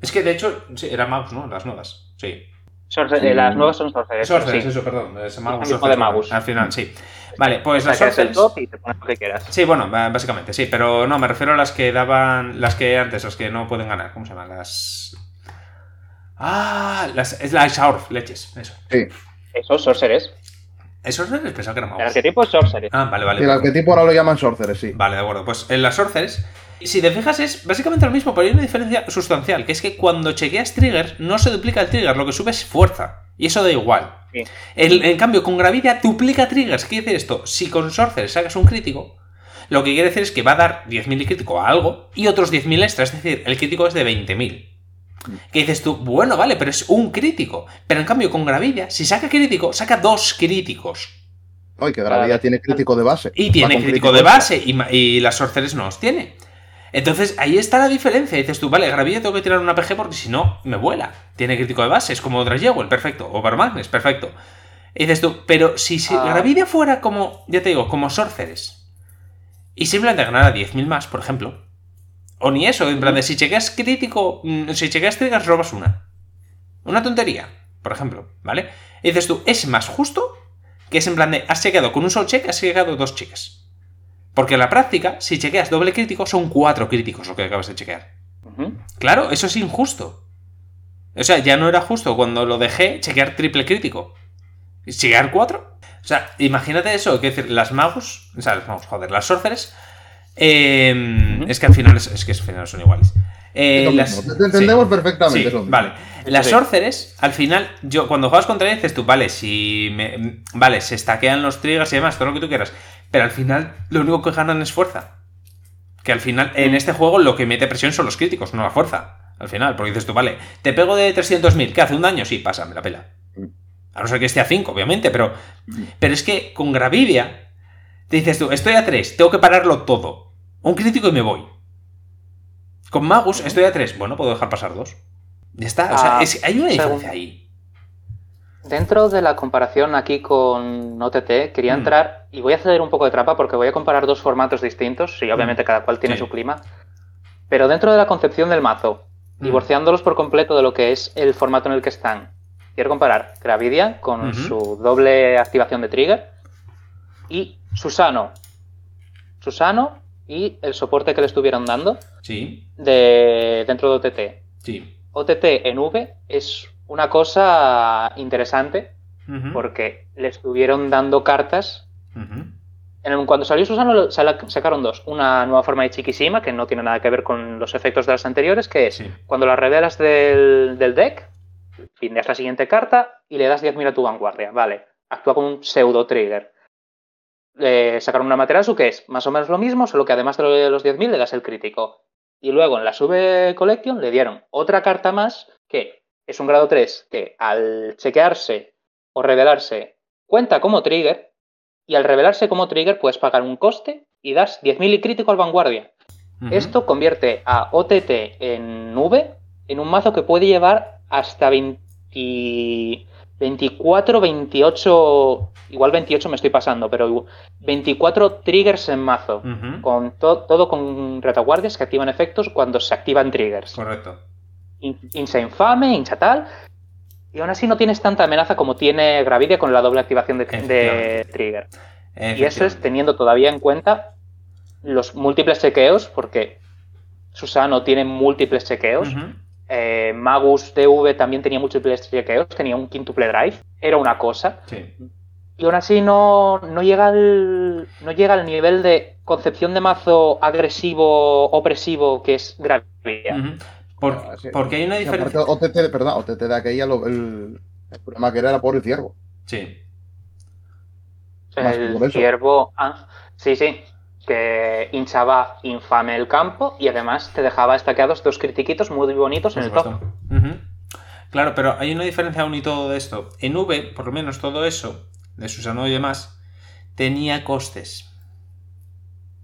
es que de hecho, sí, eran Magus, ¿no? Las nuevas, sí. Sorcer- Sí. eh, las nuevas son sorceres. Sorcerers, sí. eso, perdón. Es Magus, mismo Sorcerers, de Magus. Al final, sí. Vale, pues O sea, las que el top y te pones lo que quieras. Sí, bueno, básicamente, sí, pero no, me refiero a las que daban, las que antes, las que no pueden ganar, ¿cómo se llaman? Las... Ah, las, es la Shaorf, leches, eso. Sí. Esos sorceres. ¿Es Sorcerers? Pensaba que era El Magus. arquetipo es sorceres. Ah, vale, vale. el arquetipo ahora lo llaman sorceres, sí. Vale, de acuerdo. Pues en las Sorcerers, si te fijas, es básicamente lo mismo, pero hay una diferencia sustancial, que es que cuando chequeas triggers, no se duplica el trigger, lo que sube es fuerza. Y eso da igual. Sí. En, en cambio, con Gravidia duplica triggers. ¿Qué quiere decir esto? Si con Sorcerers sacas un crítico, lo que quiere decir es que va a dar 10.000 de crítico a algo y otros 10.000 extra, es decir, el crítico es de 20.000. Que dices tú, bueno, vale, pero es un crítico. Pero en cambio, con Gravidia, si saca crítico, saca dos críticos. Ay, que Gravidad Vale. tiene crítico de base. Y tiene crítico de base y, y las Sorcerers no los tiene. Entonces ahí está la diferencia. Dices tú, vale, Gravilla tengo que tirar una PG porque si no, me vuela. Tiene crítico de base, es como Dragewell, perfecto. O Barmagnes, perfecto. Y dices tú, pero si, si Ah. Gravidia fuera como, ya te digo, como Sorcerers y simplemente ganara 10.000 más, por ejemplo. O ni eso, en plan de si chequeas crítico, mm, si chequeas triggers, robas una. Una tontería, por ejemplo, ¿vale? Y dices tú, es más justo que es en plan de, has chequeado con un solo check, has chequeado dos cheques. Porque en la práctica, si chequeas doble crítico, son cuatro críticos lo que acabas de chequear. Claro, eso es injusto. O sea, ya no era justo cuando lo dejé chequear triple crítico. ¿Chequear cuatro? O sea, imagínate eso, que decir, las magos, o sea, las magos, joder, las sorceres, eh, Ujú. es que al final es, es que al final son iguales. Eh, las- te entendemos sí. perfectamente. Sí, vale. Las sorceres, al final, yo cuando juegas contra ellas dices tú, vale, si me, vale, se estaquean los triggers y demás, todo lo que tú quieras, pero al final lo único que ganan es fuerza. Que al final, en este juego lo que mete presión son los críticos, no la fuerza. Al final, porque dices tú, vale, te pego de 300.000, ¿qué hace un daño? Sí, pasa, me la pela. A no ser que esté a 5, obviamente, pero, pero es que con Gravidia te dices tú, estoy a 3, tengo que pararlo todo. Un crítico y me voy. Con Magus estoy a 3, bueno, puedo dejar pasar dos. Ya está, o sea, Ah, es- hay una diferencia ahí. Dentro de la comparación aquí con OTT, quería Mm. entrar y voy a hacer un poco de trampa porque voy a comparar dos formatos distintos y obviamente cada cual tiene Mm. Sí. su clima. Pero dentro de la concepción del mazo, Mm. divorciándolos por completo de lo que es el formato en el que están, quiero comparar Gravidia con su doble activación de trigger y Susano. Susano y el soporte que le estuvieron dando Sí, de, dentro de OTT. sí. OTT en V es una cosa interesante porque le estuvieron dando cartas. En cuando salió Susano sacaron dos. Una nueva forma de Chiquisima, que no tiene nada que ver con los efectos de las anteriores, que es Sí. cuando la revelas del, del deck, findeas la siguiente carta y le das 10.000 a tu vanguardia. Vale, actúa como un pseudo trigger. Eh, sacaron una Materasu que es más o menos lo mismo, solo que además de los 10.000 le das el crítico. Y luego en la Sube Collection le dieron otra carta más que es un grado 3 que al chequearse o revelarse cuenta como trigger y al revelarse como trigger puedes pagar un coste y das 10.000 y crítico al vanguardia. Esto convierte a OTT en nube en un mazo que puede llevar hasta 20 24, 28, igual 28 me estoy pasando, pero igual- 24 triggers en mazo, con to- todo con retaguardias que activan efectos cuando se activan triggers. Correcto. In- Insa infame, hincha tal, y aún así no tienes tanta amenaza como tiene Gravidia con la doble activación de, trigger. Y eso es teniendo todavía en cuenta los múltiples chequeos, porque Susano tiene múltiples chequeos. Eh, Magus DV también tenía múltiples chequeos, tenía un quintuple drive, era una cosa. Sí. Y aún así no, no, llega al, no llega al nivel de concepción de mazo agresivo, opresivo que es Gravidia. Ujú. Por- Ah, sí. porque hay una aparte, diferencia. OTT, perdón, OTT de aquella, lo- el, El problema que era era por el ciervo. Sí. El ciervo. ah, sí, sí. Que hinchaba infame el campo y además te dejaba estaqueados dos critiquitos muy bonitos Por en el top. Claro, pero hay una diferencia aún y todo de esto. En V, por lo menos todo eso, de Susano y demás, tenía costes.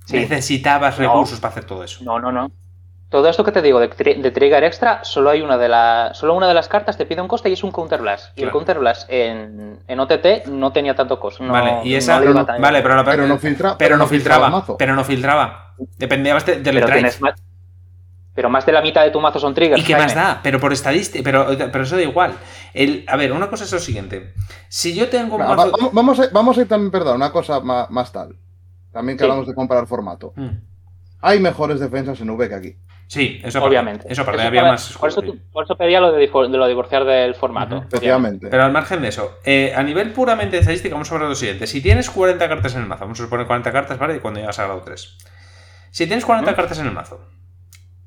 Sí. Necesitabas No. recursos para hacer todo eso. No, no, no. Todo esto que te digo de, tri- de Trigger Extra, solo hay una de las. Solo una de las cartas te pide un coste y es un Counter Blast. Y el. Counter Blast en, en OTT no tenía tanto coste. No, vale, y esa. tan- vale, pero, la- Pero no filtra- pero pero no filtraba mazo. Pero no filtraba. Dependía de, del pero, drive. tienes más, pero más de la mitad de tu mazo son triggers. ¿Y qué más da? Pero por estadística. Pero, pero eso da igual. El, a ver, una cosa es lo siguiente. Si yo tengo un Va- mazo. va- vamos, a, vamos a ir también, perdón, una cosa más, tal. También que Sí. hablamos de comparar formato. Mm. Hay mejores defensas en V que aquí. Sí, eso. Obviamente. Eso había para- más. por, eso, por eso pedía lo de, lo de divorciar del formato. Efectivamente. Pero al margen de eso, eh, a nivel puramente de estadística, vamos a hablar de lo siguiente. Si tienes 40 cartas en el mazo, vamos a suponer 40 cartas, ¿vale? Y cuando llegas a grado 3. Si tienes 40 Ujú. cartas en el mazo,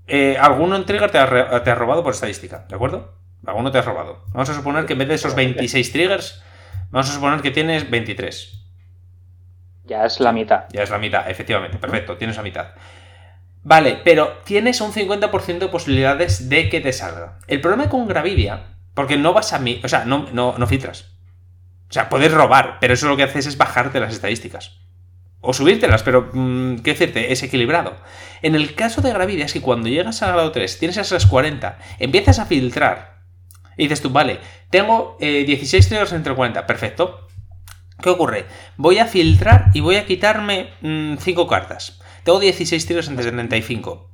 eh, alguno en trigger te ha, te ha robado por estadística, ¿de acuerdo? Alguno te ha robado. Vamos a suponer que en vez de esos 26 triggers, vamos a suponer que tienes 23. Ya es la mitad. Ya es la mitad, efectivamente, perfecto, tienes la mitad. Vale, pero tienes un 50% de posibilidades de que te salga. El problema con Gravidia, porque no vas a mí, o sea, no, no, no filtras. O sea, puedes robar, pero eso lo que haces es bajarte las estadísticas. O subírtelas, pero, mm, ¿qué decirte? Es equilibrado. En el caso de Gravidia es que cuando llegas a grado 3, tienes esas 40, empiezas a filtrar. Y dices tú, vale, tengo eh, 16 triggers entre 40, perfecto. ¿Qué ocurre? Voy a filtrar y voy a quitarme 5 cartas. Tengo 16 tiros entre 35.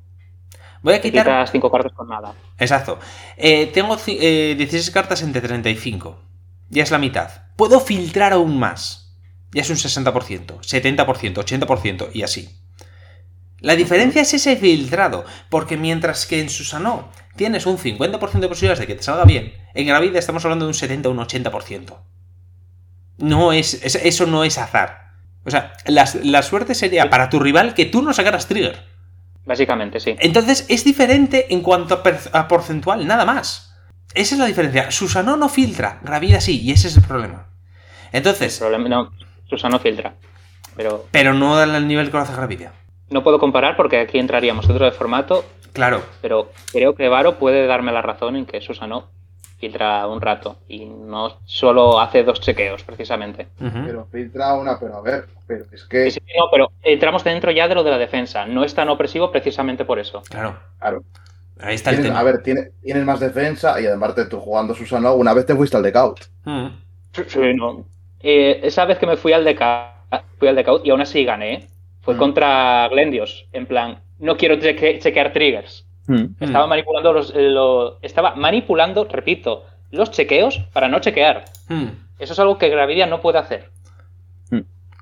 Voy a quitar. quitas cinco cartas con nada. Exacto. Eh, tengo eh, 16 cartas entre 35. Ya es la mitad. Puedo filtrar aún más. Ya es un 60%, 70%, 80% y así. La diferencia es ese filtrado, porque mientras que en Susano tienes un 50% de posibilidades de que te salga bien, en Gravida estamos hablando de un 70 o un 80%. No es- eso no es azar. O sea, la, la suerte sería para tu rival que tú no sacaras trigger. Básicamente, sí. Entonces es diferente en cuanto a, per- a porcentual, nada más. Esa es la diferencia. Susano no filtra, Gravida sí, y ese es el problema. El Entonces, problema, no, Susano filtra. Pero pero no al nivel que lo hace Gravida. no puedo comparar porque aquí entraríamos dentro de formato, Claro, pero creo que Varo puede darme la razón en que Susano filtra un rato y no solo hace dos chequeos, precisamente. Pero filtra una, pero a ver, pero es que. Sí, sí, no, pero entramos dentro ya de lo de la defensa. No es tan opresivo precisamente por eso. claro. Claro. Ahí está el tienes- tema. a ver, tiene- tienes más defensa y además te tú jugando Susano, alguna vez te fuiste al decaut. Sí, no. Eh, esa vez que me fui al deca fui al decaut y aún así gané, fue Mm. contra Glendios. En plan, no quiero cheque- chequear triggers. Estaba manipulando los, eh, lo- estaba manipulando, repito, los chequeos para no chequear. Mm. Eso es algo que Gravidia no puede hacer.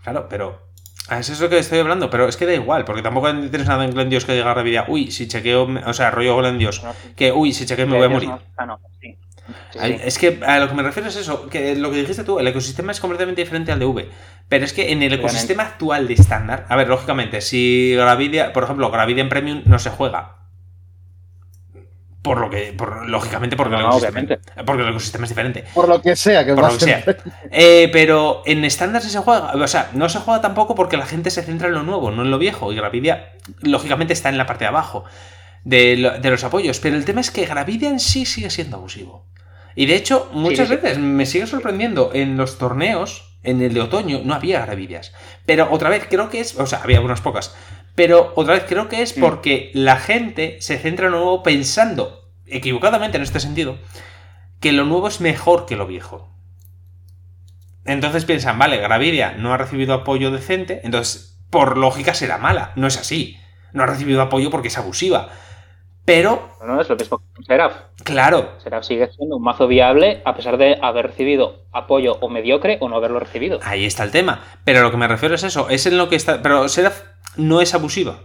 Claro, pero. ah, Eso es lo que estoy hablando, pero es que da igual, porque tampoco tienes nada en Glendios que diga Gravida. Uy, si chequeo. O sea, rollo Glendios. Que, uy, si chequeo me voy a morir. Ah, no, sí. Sí, Ay, sí. Es que a lo que me refiero es eso, que lo que dijiste tú, el ecosistema es completamente diferente al de V. Pero es que en el ecosistema actual de estándar, a ver, lógicamente, si Gravidia, por ejemplo, Gravidia en Premium no se juega. Por lo que, por, lógicamente, porque, No, el obviamente. porque el ecosistema es diferente. Por lo que sea, que Por lo que sea. Eh, pero en estándar sí se juega. O sea, no se juega tampoco porque la gente se centra en lo nuevo, no en lo viejo. Y Gravidia, lógicamente, está en la parte de abajo de, lo- de los apoyos. Pero el tema es que Gravidia en sí sigue siendo abusivo. Y de hecho, muchas sí. veces me sigue sorprendiendo en los torneos, en el de otoño, no había Gravidias. Pero otra vez creo que es. O sea, había unas pocas. Pero otra vez creo que es Mm. porque la gente se centra en lo nuevo pensando, equivocadamente en este sentido, que lo nuevo es mejor que lo viejo. Entonces piensan, vale, Gravidia no ha recibido apoyo decente, entonces por lógica será mala. No es así. No ha recibido apoyo porque es abusiva. Pero, No, no, es lo mismo con Seraph. claro, Seraph sigue siendo un mazo viable a pesar de haber recibido apoyo o mediocre o no haberlo recibido. ahí está el tema. Pero lo que me refiero es eso, es en lo que está... Pero Seraph no es abusiva.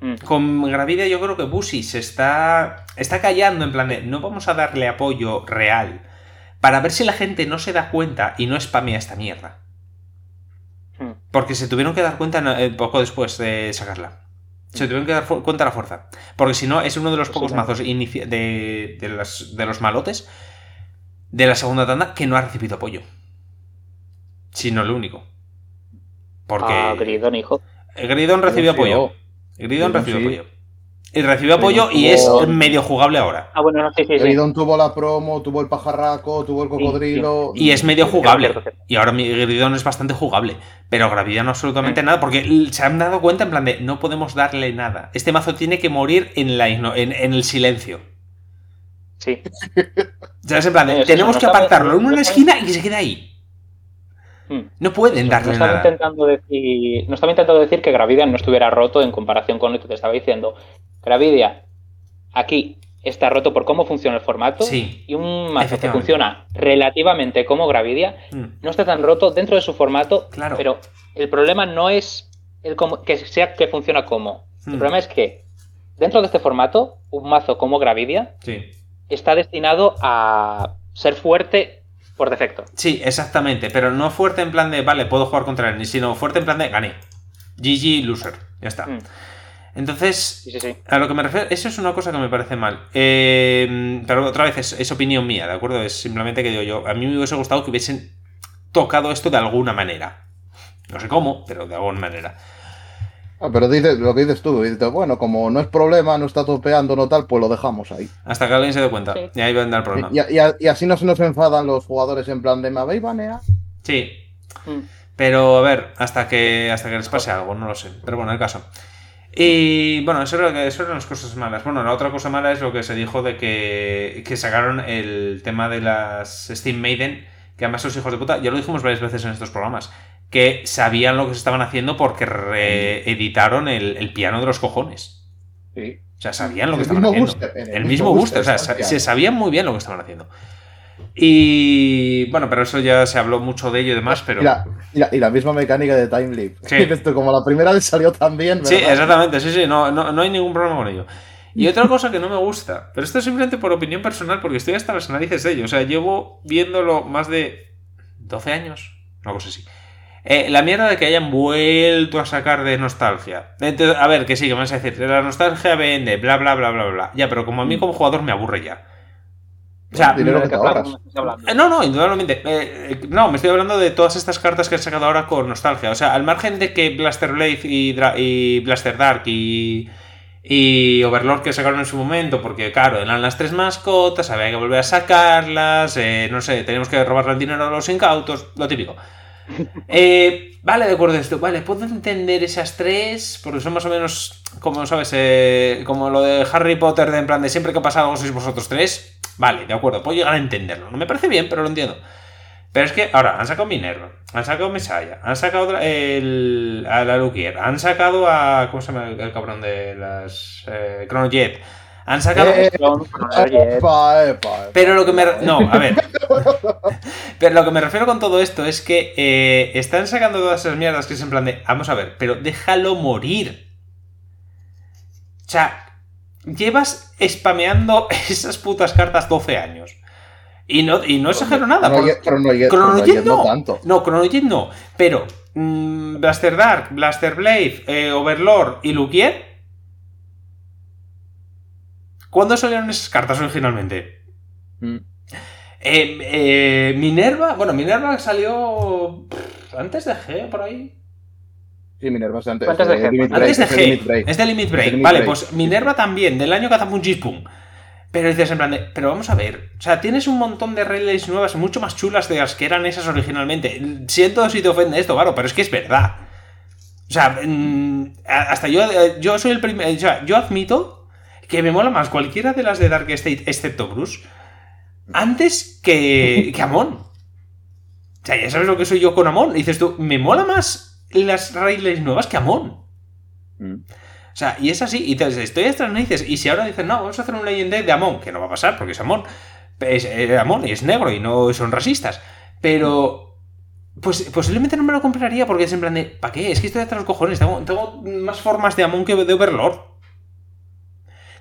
Mm. Con Gravidia yo creo que Busi se está, está callando en plan de no vamos a darle apoyo real para ver si la gente no se da cuenta y no spamea esta mierda. Mm. Porque se tuvieron que dar cuenta eh, poco después de sacarla. Se tuvieron que dar cuenta a la fuerza. Porque si no, es uno de los Pues pocos mazos de, de las- de los malotes de la segunda tanda que no ha recibido apoyo. Si no el único. Porque. Ah, Gridon, hijo. Gridon recibió apoyo. Gridon recibió sí. apoyo. Y recibió apoyo y es medio jugable ahora. Ah, bueno, no, sí, sí, sí. Gridon tuvo la promo, tuvo el pajarraco, tuvo el cocodrilo. Y es medio Sí, jugable. Y ahora mi Gridon es bastante jugable. Pero Gravidia no absolutamente nada. Porque se han dado cuenta en plan de no podemos darle nada. Este mazo tiene que morir en, la, en, en el silencio. Sí. ¿Sabes? En plan de, Eso, tenemos no que apartarlo en una esquina y que se quede ahí. Hmm. No pueden No darle estaba, nada. intentando decir, no estaba intentando decir que Gravidia no estuviera roto en comparación con lo que te estaba diciendo. Gravidia, aquí está roto por cómo funciona el formato. Sí, Y un mazo que funciona relativamente como Gravidia Mm. no está tan roto dentro de su formato. Claro. Pero el problema no es el cómo- que sea que funciona como. El Mm. problema es que dentro de este formato, un mazo como Gravidia Sí. está destinado a ser fuerte por defecto. Sí, exactamente. Pero no fuerte en plan de, vale, puedo jugar contra él, sino fuerte en plan de, gané. GG loser. Ya está. Mm. Entonces, Sí, sí, sí. a lo que me refiero, eso es una cosa que me parece mal. Eh, pero otra vez, es, es opinión mía, ¿de acuerdo? Es simplemente que digo yo, a mí me hubiese gustado que hubiesen tocado esto de alguna manera. No sé cómo, pero de alguna manera. Ah, pero dices, lo que dices tú, dices, bueno, como no es problema, no está topeando, no tal, pues lo dejamos ahí. Hasta que alguien se dé cuenta. Sí. Y ahí va a andar el problema. Y, y- y así no se nos enfadan los jugadores en plan de me habéis baneado. Sí. Mm. Pero a ver, hasta que hasta que les pase algo, no lo sé. Pero bueno, el caso. Y bueno, eso, era, eso eran las cosas malas. Bueno, la otra cosa mala es lo que se dijo de que, que sacaron el tema de las Steam Maiden, que además los hijos de puta, ya lo dijimos varias veces en estos programas, que sabían lo que se estaban haciendo porque reeditaron el, el piano de los cojones. Sí. O sea, sabían lo que El estaban mismo haciendo. booster, en el, mismo booster, o sea, el se sabían muy bien lo que estaban haciendo. Y bueno, pero eso ya se habló mucho de ello y demás, pero... Y la, y la- y la misma mecánica de Time Leap. Sí. Esto, como la primera vez salió tan bien, Sí, exactamente, sí, sí, no, no, no hay ningún problema con ello. Y otra cosa que no me gusta, pero esto es simplemente por opinión personal, porque estoy hasta las narices de ello. O sea, llevo viéndolo más de 12 años, una cosa así. Eh, la mierda de que hayan vuelto a sacar de nostalgia. Entonces, a ver, que sí, que me vas a decir, la nostalgia vende, bla, bla, bla, bla, bla. Ya, pero como a mí como jugador me aburre ya. O sea, Dinero ¿De que eh, No, no, indudablemente. Eh, eh, no, me estoy hablando de todas estas cartas que han sacado ahora con nostalgia. O sea, al margen de que Blaster Blade y, Dra- y Blaster Dark y, y Overlord que sacaron en su momento, porque claro, eran las tres mascotas, había que volver a sacarlas, eh, no sé, teníamos que robarle el dinero a los incautos, lo típico. Eh, vale, de acuerdo esto. Vale, puedo entender esas tres, porque son más o menos, como sabes, eh, como lo de Harry Potter, de en plan de siempre que pasa algo sois vosotros tres. Vale, de acuerdo, puedo llegar a entenderlo. No me parece bien, pero lo entiendo. Pero es que ahora han sacado Minerva, han sacado Messiah, han sacado el, a la Luquier, han sacado a. ¿Cómo se llama el, cabrón de las. Eh, Chrono Jet? Han sacado. Eh, Clon, Chronojet. Epa, epa, epa. Pero lo que me... No, a ver. Pero lo que me refiero con todo esto es que eh, están sacando todas esas mierdas que es en plan de... Vamos a ver, pero déjalo morir. O sea, llevas spameando esas putas cartas 12 años. Y no, y no exagero nada. No. no tanto. No, Chrono Jet no. Pero mm, Blaster Dark, Blaster Blade, eh, Overlord y Luquier. ¿Cuándo salieron esas cartas originalmente? Mm. Eh, eh, Minerva, bueno, Minerva salió pff, antes de G, por ahí. Sí, Minerva es antes, Antes de de G, Limit. Break, Antes de es de Limit G. Break. Es de Limit Break. Es de Limit vale, Break. pues Minerva también, del año Kazapun Chispum. Pero dices en plan de, pero vamos a ver, o sea, tienes un montón de relays nuevas, mucho más chulas de las que eran esas originalmente. Siento si te ofende esto, claro, pero es que es verdad. O sea, mm, hasta yo, eh, yo soy el primer, o sea, yo admito que me mola más cualquiera de las de Dark State, excepto Bruce, antes que, que Amon. O sea, ya sabes lo que soy yo con Amon. Dices tú, me mola más las relays nuevas que Amon. Mm. O sea, y es así, y te estoy hasta las narices. Y si ahora dicen, no, vamos a hacer un Legend de Amon, que no va a pasar porque es Amon, es eh, Amon y es negro y no son racistas. Pero, pues posiblemente no me lo compraría porque es en plan de, ¿para qué? Es que estoy hasta los cojones. Tengo, tengo más formas de Amon que de Overlord.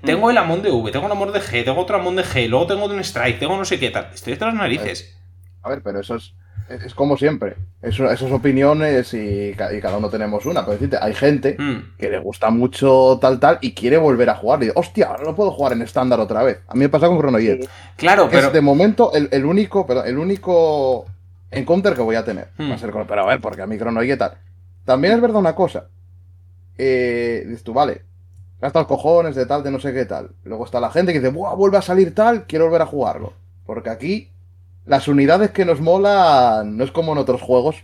Tengo el Amon de V, tengo el Amon de G, tengo otro Amon de G, luego tengo un Strike, tengo no sé qué tal. Estoy hasta las narices. A ver, pero eso es, es como siempre. Eso, esas opiniones y, cada uno tenemos una. Pero decirte, hay gente mm. que le gusta mucho tal, tal y quiere volver a jugar. Y dice, hostia, ahora no puedo jugar en estándar otra vez. A mí me pasa con Chronojet. Claro, pero. Es de momento el, único, perdón, el único encounter que voy a tener. Mm. Va a ser pero a ver, porque a mí Chronojet tal. También es verdad una cosa. Eh, dices tú, vale, gasta los cojones de tal, de no sé qué tal. Luego está la gente que dice, Buah, vuelve a salir tal, quiero volver a jugarlo. Porque aquí las unidades que nos molan no es como en otros juegos.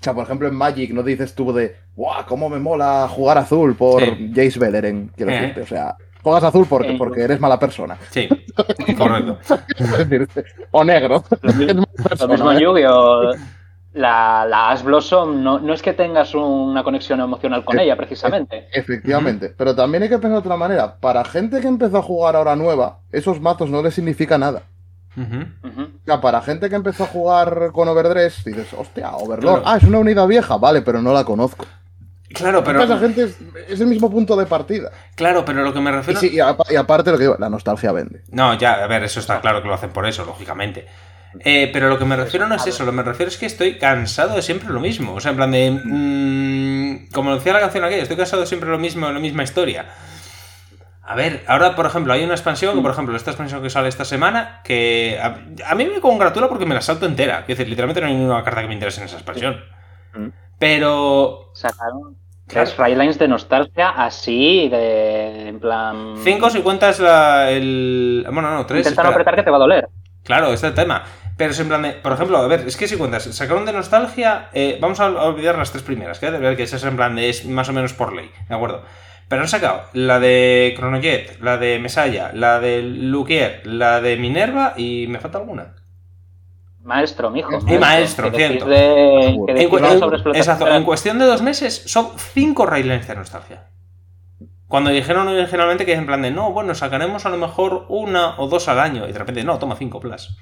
O sea, por ejemplo, en Magic no dices tú de, ¡guau! ¿Cómo me mola jugar azul por Jace Beleren? Quiero eh. decirte, o sea, juegas azul porque, porque eres mala persona. Sí, correcto. o negro. Lo mismo, en Yu-Gi-Oh! La, la Ash Blossom no, no, es que tengas una conexión emocional con ella, precisamente. Efectivamente, pero también hay que pensar de otra manera. Para gente que empezó a jugar ahora nueva, esos mazos no les significa nada para gente que empezó a jugar con Overdress, dices, hostia, Overlord, ah, es una unidad vieja, vale, pero no la conozco. Claro, pero. Esa gente es, el mismo punto de partida. Claro, pero lo que me refiero. Y, aparte, lo que digo, la nostalgia vende. No, ya, a ver, eso está claro que lo hacen por eso, lógicamente. Eh, pero lo que me refiero no es eso, lo que me refiero es que estoy cansado de siempre lo mismo. O sea, en plan de. Mm, como decía la canción aquella, estoy cansado de siempre lo mismo, la misma historia. A ver, ahora, por ejemplo, hay una expansión, que por ejemplo, esta expansión que sale esta semana, que a, mí me congratula porque me la salto entera. Es decir, literalmente no hay ninguna carta que me interese en esa expansión. Mm. Pero... Sacaron tres Rylines de nostalgia así, de... en plan... Cinco si cuentas la, el... Bueno, no, tres. Intenta no apretar que te va a doler. Claro, este es el tema. Pero es en plan de, por ejemplo, a ver, es que si cuentas, sacaron de nostalgia, eh, vamos a olvidar las tres primeras, que de ver que esa es en plan de, es más o menos por ley, ¿de acuerdo? Pero han sacado la de Chronojet, la de Mesaya, la de Luquier, la de Minerva y me falta alguna. Maestro, mijo. Y maestro, cierto. en, cuestión de dos meses son cinco Railings de nostalgia. Cuando dijeron originalmente que en plan de no, bueno, sacaremos a lo mejor una o dos al año. Y de repente, no, toma cinco plus.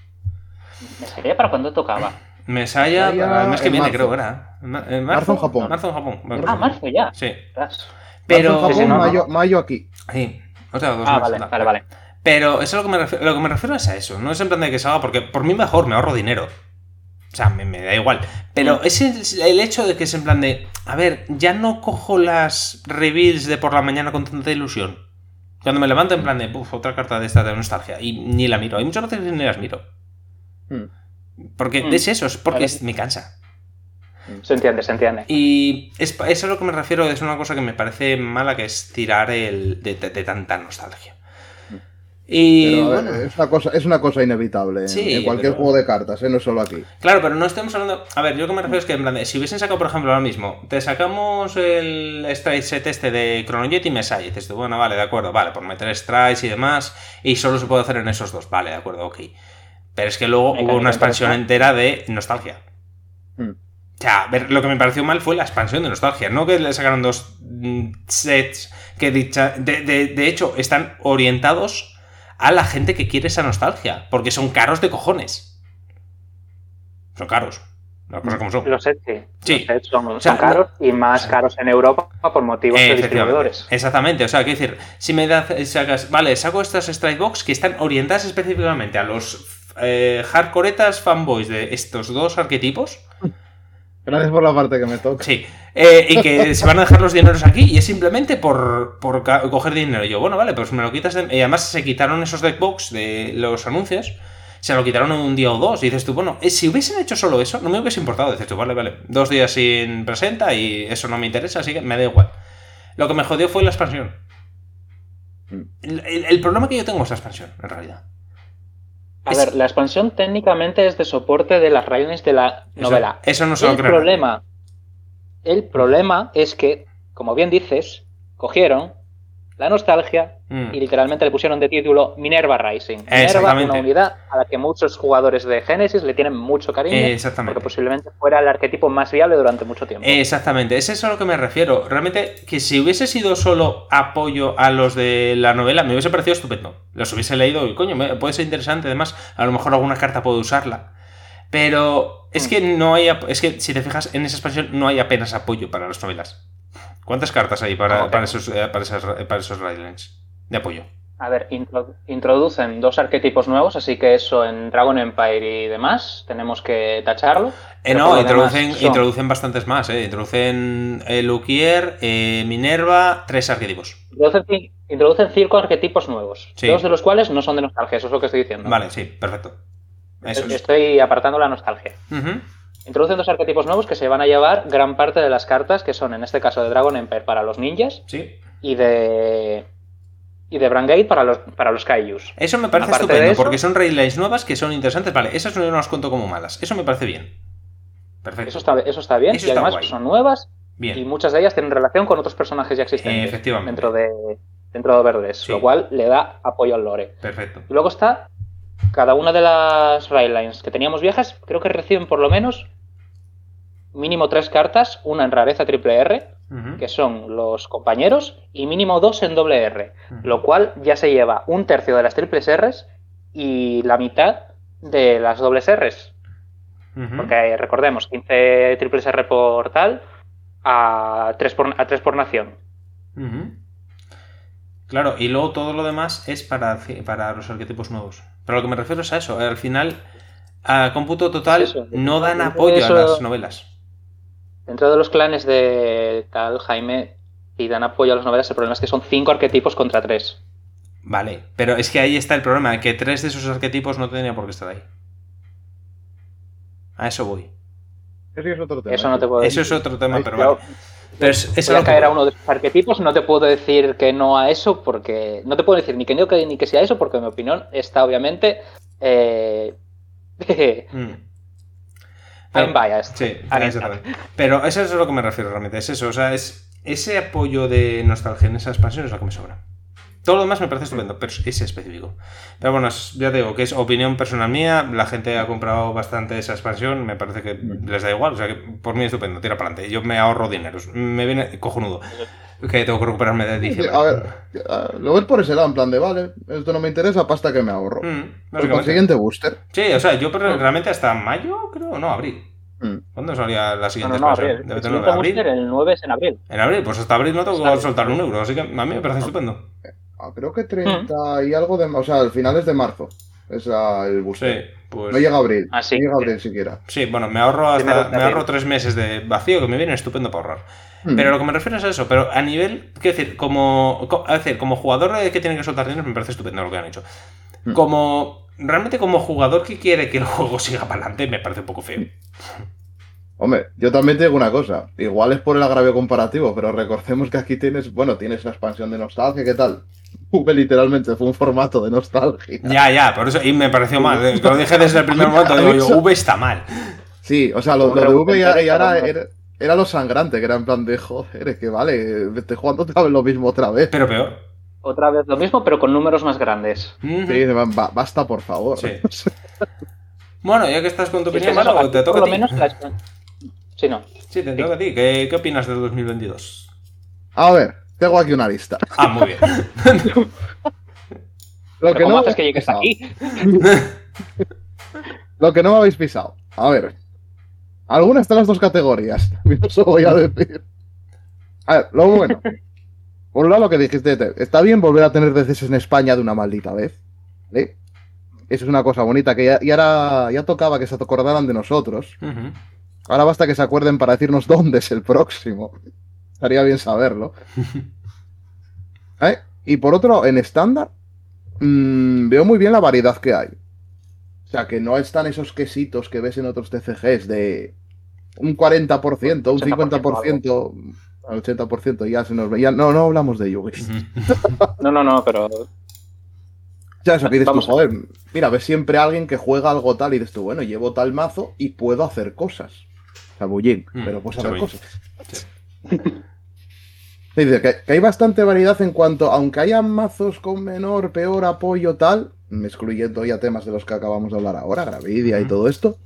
¿Mesaya para cuándo tocaba? Mesaya, para el mes que viene, creo, era. En marzo, en Japón. Marzo en Japón. Ah, marzo ya. Sí. Pero. mayo, mayo, aquí. O sea, dos ah, vale, vale, vale. Pero eso es lo que, me refiero, lo que me refiero es a eso. No es en plan de que salga, porque por mí mejor, me ahorro dinero. O sea, me, da igual. Pero es el, hecho de que es en plan de. A ver, ya no cojo las reveals de por la mañana con tanta ilusión. Cuando me levanto en plan de. Uf, otra carta de esta de nostalgia. Y ni la miro. Hay muchas veces que ni las miro. Mm. Porque mm. es eso, es porque me cansa. Se entiende, se entiende. Y es, eso es a lo que me refiero, es una cosa que me parece mala, que es tirar el, de, tanta nostalgia. Y es, una cosa, es una cosa inevitable en cualquier juego de cartas, ¿eh? no solo aquí. Claro, pero no estamos hablando. A ver, yo lo que me refiero es que, en plan, si hubiesen sacado, por ejemplo, ahora mismo, te sacamos el strike set este de Chronojet y Messiah, y dices tú, bueno, vale, de acuerdo, vale, por meter strikes y demás, y solo se puede hacer en esos dos, vale, de acuerdo, ok. Pero es que luego hubo una expansión entera de nostalgia. Hmm. O sea, ver, lo que me pareció mal fue la expansión de nostalgia, no que le sacaron dos mm, sets que dicha, de, hecho están orientados a la gente que quiere esa nostalgia, porque son caros de cojones. Son caros. Las cosas como son. Los sets, sí. Los son, caros y más caros en Europa por motivos de distribuidores. Exactamente. O sea, quiero decir, si me das, sacas, vale, saco estas Strike Box que están orientadas específicamente a los eh, hardcoretas fanboys de estos dos arquetipos Gracias por la parte que me toca. Sí. Eh, y que se van a dejar los dineros aquí y es simplemente por, por coger dinero. Y yo, bueno, vale, pues me lo quitas. Y además se quitaron esos deckbox de los anuncios. Se lo quitaron en un día o dos. Y dices tú, bueno, eh, si hubiesen hecho solo eso, no me hubiese importado. Dices tú, vale, vale. Dos días sin presenta y eso no me interesa, así que me da igual. Lo que me jodió fue la expansión. Mm. el problema que yo tengo es la expansión, en realidad. A ver, la expansión técnicamente es de soporte de las raíces de la novela. Eso, no se lo el problema, el problema es que, como bien dices, cogieron la nostalgia mm. y literalmente le pusieron de título Minerva Rising. Minerva, una unidad a la que muchos jugadores de Genesis le tienen mucho cariño. Exactamente. Porque posiblemente fuera el arquetipo más viable durante mucho tiempo. Exactamente, es eso a lo que me refiero. Realmente, que si hubiese sido solo apoyo a los de la novela, me hubiese parecido estupendo. Los hubiese leído y, coño, puede ser interesante. Además, a lo mejor alguna carta puedo usarla. Pero es que mm. no hay. Es que si te fijas, en esa expansión no hay apenas apoyo para las novelas. ¿Cuántas cartas hay para, esos, eh, para, esas, para esos de apoyo? A ver, intro- introducen dos arquetipos nuevos, así que eso en Dragon Empire y demás tenemos que tacharlo. Eh, no, introducen, son- introducen bastantes más, ¿eh? Introducen eh, Luquier, eh, Minerva, tres arquetipos. Introducen, ci- introducen cinco arquetipos nuevos, Sí. dos de los cuales no son de nostalgia, eso es lo que estoy diciendo. Vale, sí, perfecto. Eso es. Estoy apartando la nostalgia. Ujú. Introducen dos arquetipos nuevos que se van a llevar gran parte de las cartas, que son en este caso de Dragon Empire para los ninjas Sí. y de. y de Brangate para los, para los Kaijus. Eso me parece Aparte estupendo, eso- porque son raylines nuevas que son interesantes. Vale, esas no las cuento como malas. Eso me parece bien. Perfecto. Eso está, eso está bien, Eso y está además guay. son nuevas y Bien. muchas de ellas tienen relación con otros personajes ya existentes Efectivamente. dentro de dentro de Overdress, Sí. lo cual le da apoyo al lore. Perfecto. Y luego está cada una de las railines que teníamos viejas, creo que reciben por lo menos mínimo tres cartas, una en rareza triple R, que son los compañeros, y mínimo dos en doble R, lo cual ya se lleva un tercio de las triples Rs y la mitad de las dobles Rs. Porque recordemos, 15 triples R por tal a 3 por, a tres por nación. Claro, y luego todo lo demás es para, para los arquetipos nuevos. Pero lo que me refiero es a eso. Al final, a cómputo total, Eso. no dan Eso- apoyo a las novelas. Dentro de los clanes de tal, Jaime, y dan apoyo a las novelas, el problema es que son 5 arquetipos contra 3. Vale, pero es que ahí está el problema, que tres de esos arquetipos no tendrían por qué estar ahí. A eso voy. Eso es otro tema. Eso no te puedo Eso decir. es otro tema, pero vale. Pero es, es voy a caer a uno de esos arquetipos, no te puedo decir que no a eso, porque no te puedo decir ni que no que, ni que sea eso, porque mi opinión está obviamente eh, Mm. I'm biased. Sí, exactamente. Pero eso es a lo que me refiero realmente. Es eso. O sea, es ese apoyo de nostalgia en esa expansión es lo que me sobra. Todo lo demás me parece estupendo, pero ese específico. Pero bueno, es- ya te digo que es opinión personal mía. La gente ha comprado bastante esa expansión. Me parece que les da igual. O sea, que por mí estupendo. Tira para adelante. Yo me ahorro dinero. Me viene cojonudo. Que tengo que recuperarme de diciembre. A ver, lo ves por ese lado, en plan de, vale, esto no me interesa, pasta que me ahorro. Mm, El consiguiente booster. Sí, o sea, yo pero realmente hasta mayo, creo, no, abril. Mm. ¿Cuándo salía la No, siguiente no, no, expansión? abril. Debe El tener siguiente abril. booster, el 9 es en abril. En abril, pues hasta abril no tengo que soltar un euro, así que a mí me parece estupendo. Ah, creo que 30 y algo de. O sea, al finales de marzo. Es el booster. Sí, pues. No llega abril. Ah. No llega abril siquiera. Sí, bueno, me ahorro hasta, me ahorro tres meses de vacío que me viene estupendo para ahorrar. Mm. Pero lo que me refiero es a eso, pero a nivel, quiero decir, como, decir, como jugador que tiene que soltar dinero me parece estupendo lo que han hecho. Mm. Como, realmente como jugador que quiere que el juego siga para adelante me parece un poco feo. Hombre, yo también te digo una cosa. Igual es por el agravio comparativo, pero recordemos que aquí tienes. Bueno, tienes la expansión de nostalgia, ¿qué tal? V literalmente fue un formato de nostalgia. Ya, ya, por eso, y me pareció mal, eh, lo dije desde el primer momento, digo yo, V está mal. Sí, o sea, lo, de V y, ahora era, era lo sangrante, que era en plan de joder, es que vale, estoy jugando otra vez lo mismo otra vez. Pero peor. Otra vez lo mismo, pero con números más grandes. Sí, ba- basta, por favor. Sí. Bueno, ya que estás con tu Y es que opinión, te toca a lo ti. menos la Sí, no. Sí, te toca a ti. ¿Qué, qué opinas del 2022? A ver, tengo aquí una lista. Ah, muy bien. Lo ¿Cómo no haces que llegues aquí? Lo que no me habéis pisado. A ver. Algunas de las dos categorías. También os lo voy a decir. A ver, lo bueno. Por un lado, lo que dijiste, te- está bien volver a tener DCs en España de una maldita vez. ¿vale? Eso es una cosa bonita, que ya, y ahora ya tocaba que se acordaran de nosotros. Ahora basta que se acuerden para decirnos dónde es el próximo. Estaría bien saberlo. ¿Eh? Y por otro, en estándar, mm, veo muy bien la variedad que hay. O sea, que no están esos quesitos que ves en otros TCGs de un 40%, un 50%, al 80% ya se nos veía. No, no hablamos de Yugis. No, no, no, pero Ya eso que dices tú, Vamos a- joder, mira, ves siempre a alguien que juega algo tal y dices tú, bueno, llevo tal mazo y puedo hacer cosas. O sea, bullín, Mm, pero puedo hacer chabullín. cosas. Sí, dice que, que hay bastante variedad en cuanto, aunque haya mazos con menor, peor apoyo, tal, excluyendo ya temas de los que acabamos de hablar ahora, Gravidia y todo esto,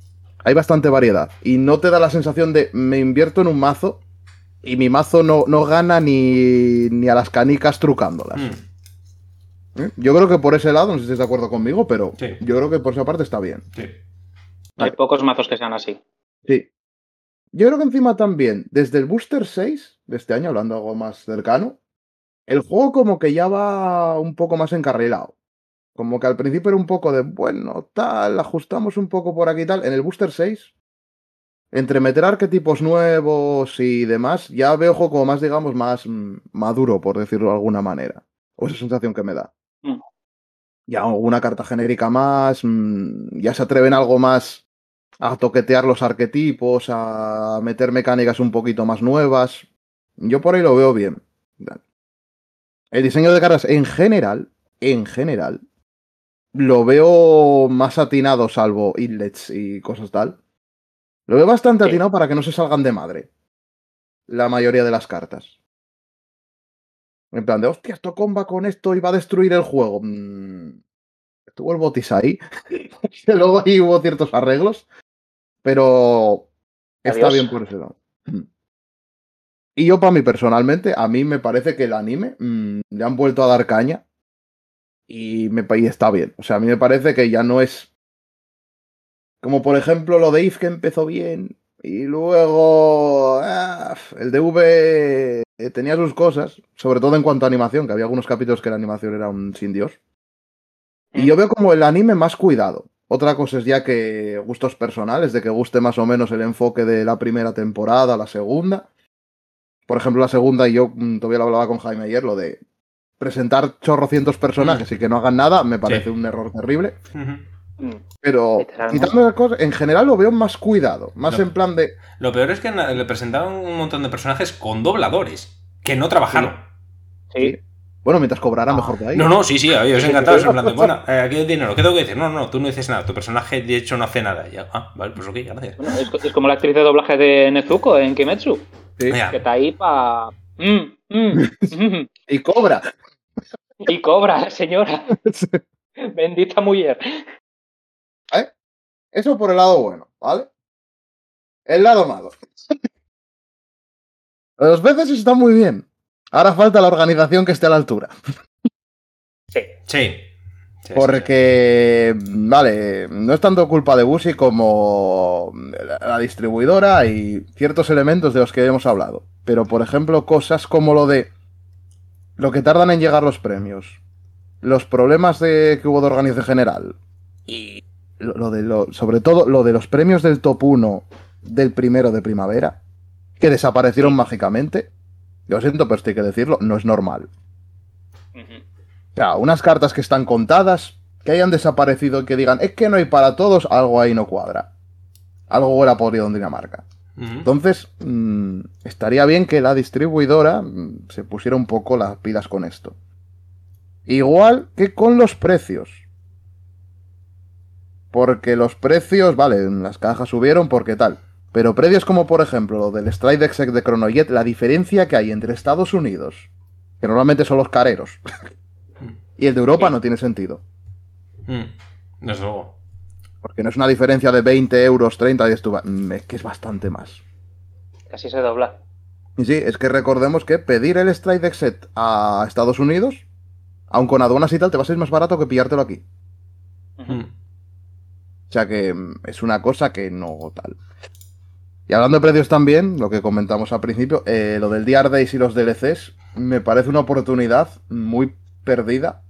hay bastante variedad. Y no te da la sensación de me invierto en un mazo y mi mazo no, no gana ni, ni a las canicas trucándolas. Mm, ¿Eh? Yo creo que por ese lado, no sé si estáis de acuerdo conmigo, pero Sí. yo creo que por esa parte está bien. sí. hay pocos mazos que sean así. Sí. Yo creo que encima también, desde el Booster 6 de este año, hablando algo más cercano, el juego como que ya va un poco más encarrilado. Como que al principio era un poco de, bueno, tal, ajustamos un poco por aquí y tal. En el Booster 6, entre meter arquetipos nuevos y demás, ya veo juego como más, digamos, más maduro, por decirlo de alguna manera. O esa sensación que me da. Mm. Ya alguna carta genérica más, mm, ya se atreven algo más a toquetear los arquetipos, a meter mecánicas un poquito más nuevas. Yo por ahí lo veo bien. El diseño de cartas en general, en general, lo veo más atinado, salvo inlets y cosas tal. Lo veo bastante Sí. atinado para que no se salgan de madre. La mayoría de las cartas. En plan de, hostia, esto comba con esto y va a destruir el juego. Mm, Estuvo el botis ahí. luego ahí hubo ciertos arreglos. Pero está bien por ese lado. Y yo, para mí personalmente, a mí me parece que el anime mm, le han vuelto a dar caña. Y, me, y está bien. O sea, a mí me parece que ya no es. Como por ejemplo lo de If que empezó bien. Y luego. ah, el DV tenía sus cosas. Sobre todo en cuanto a animación, que había algunos capítulos que la animación era un sin Dios. Y yo veo como el anime más cuidado. Otra cosa es ya que gustos personales, de que guste más o menos el enfoque de la primera temporada, la segunda. Por ejemplo, la segunda, y yo mm, todavía lo hablaba con Jaime ayer, lo de presentar chorrocientos personajes y que no hagan nada, me parece Sí. un error terrible. Mm. Pero quitando las cosas, en general lo veo más cuidado, más No. en plan de. Lo peor es que le presentaron un montón de personajes con dobladores que no trabajaron. Sí. Bueno, mientras cobrará mejor que ahí. No, no, sí, sí, a ellos encantados. En plan de, bueno, eh, aquí hay dinero, ¿qué tengo que decir? No, no, tú no dices nada, tu personaje de hecho no hace nada. Ya, ah, vale, pues ok, gracias. Bueno, es, es como la actriz de doblaje de Nezuko en Kimetsu, Sí. Ya. que está ahí para... Y cobra. Y cobra, señora. Bendita mujer. Eso por el lado bueno, ¿vale? El lado malo. Los veces está muy bien. Ahora falta la organización que esté a la altura. Sí. Sí. Sí, sí, Porque, vale, no es tanto culpa de Busi como la, la distribuidora y ciertos elementos de los que hemos hablado. Pero, por ejemplo, cosas como lo de lo que tardan en llegar los premios, los problemas de, que hubo de organización general y lo, lo de lo, sobre todo lo de los premios del top 1 del primero de primavera, que desaparecieron mágicamente. Yo siento, pero esto hay que decirlo, no es normal. O sea, unas cartas que están contadas, que hayan desaparecido y que digan, es que no hay para todos, algo ahí no cuadra. Algo huele podrido en Dinamarca. Entonces, mm, estaría bien que la distribuidora mm, se pusiera un poco las pilas con esto. Igual que con los precios. Porque los precios, vale, las cajas subieron porque tal. Pero precios como por ejemplo lo del Stride Exec de Chronojet, la diferencia que hay entre Estados Unidos, que normalmente son los careros, y el de Europa Sí. no tiene sentido. Mm, Desde luego. Porque no es una diferencia de 20 euros, 30, y esto, mm, es que es bastante más. Casi se dobla. Y sí, es que recordemos que pedir el Stride Exet a Estados Unidos, aun con aduanas y tal, te va a ser más barato que pillártelo aquí. Mm. O sea que mm, es una cosa que no tal. Y hablando de precios también, lo que comentamos al principio, eh, lo del DR Days y los DLCs, me parece una oportunidad muy perdida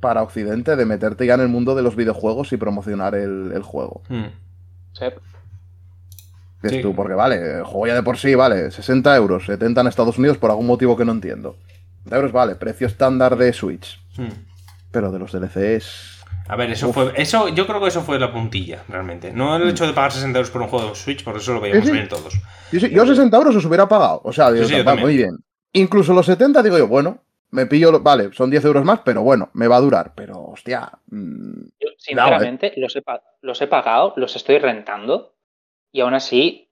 para Occidente de meterte ya en el mundo de los videojuegos y promocionar el, el juego. Mm. Sí. Sí. tú, porque vale, el juego ya de por sí vale 60 euros, 70 en Estados Unidos por algún motivo que no entiendo. 70 euros vale, precio estándar de Switch. Mm. Pero de los DLCs. A ver, eso Uf. fue. Eso, yo creo que eso fue la puntilla, realmente. No el hecho de pagar 60 euros por un juego de Switch, por eso lo veíamos Sí, sí. bien todos. Yo, sí- yo 60 euros os hubiera pagado. O sea, digo, también. muy bien. Incluso los 70 digo yo, bueno, me pillo, lo- vale, son 10 euros más, pero bueno, me va a durar. Pero, hostia. mm, Yo, sinceramente, los, he, pa- los he pagado, los estoy rentando y aún así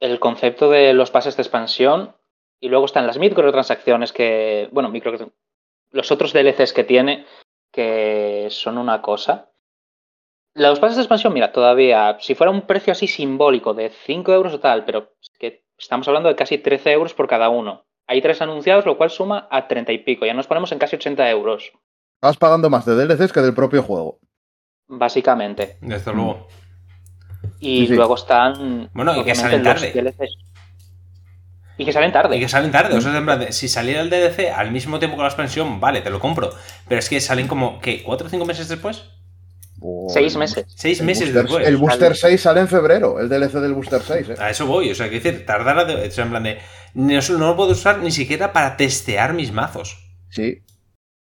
el concepto de los pases de expansión y luego están las microtransacciones que, bueno, micro, los otros DLCs que tiene que son una cosa. Los pases de expansión, mira, todavía, si fuera un precio así simbólico de 5 euros o tal, pero es que estamos hablando de casi 13 euros por cada uno. Hay tres anunciados, lo cual suma a 30 y pico. Ya nos ponemos en casi 80 euros, vas pagando más de DLCs que del propio juego. básicamente. Desde luego. Y Sí, sí. luego están. Bueno, y que salen los tarde. DLCs. Y que salen tarde. Y que salen tarde. O sea, en plan de, si saliera el DDC al mismo tiempo que la expansión, vale, te lo compro. Pero es que salen como, ¿qué? ¿Cuatro o cinco meses después? Seis meses. Seis el meses Booster- después. El Booster 6 sale en febrero, el DLC del Booster 6, ¿eh? A eso voy, o sea, quiero decir, tardar a de- o sea, en plan de. No, no lo puedo usar ni siquiera para testear mis mazos. Sí.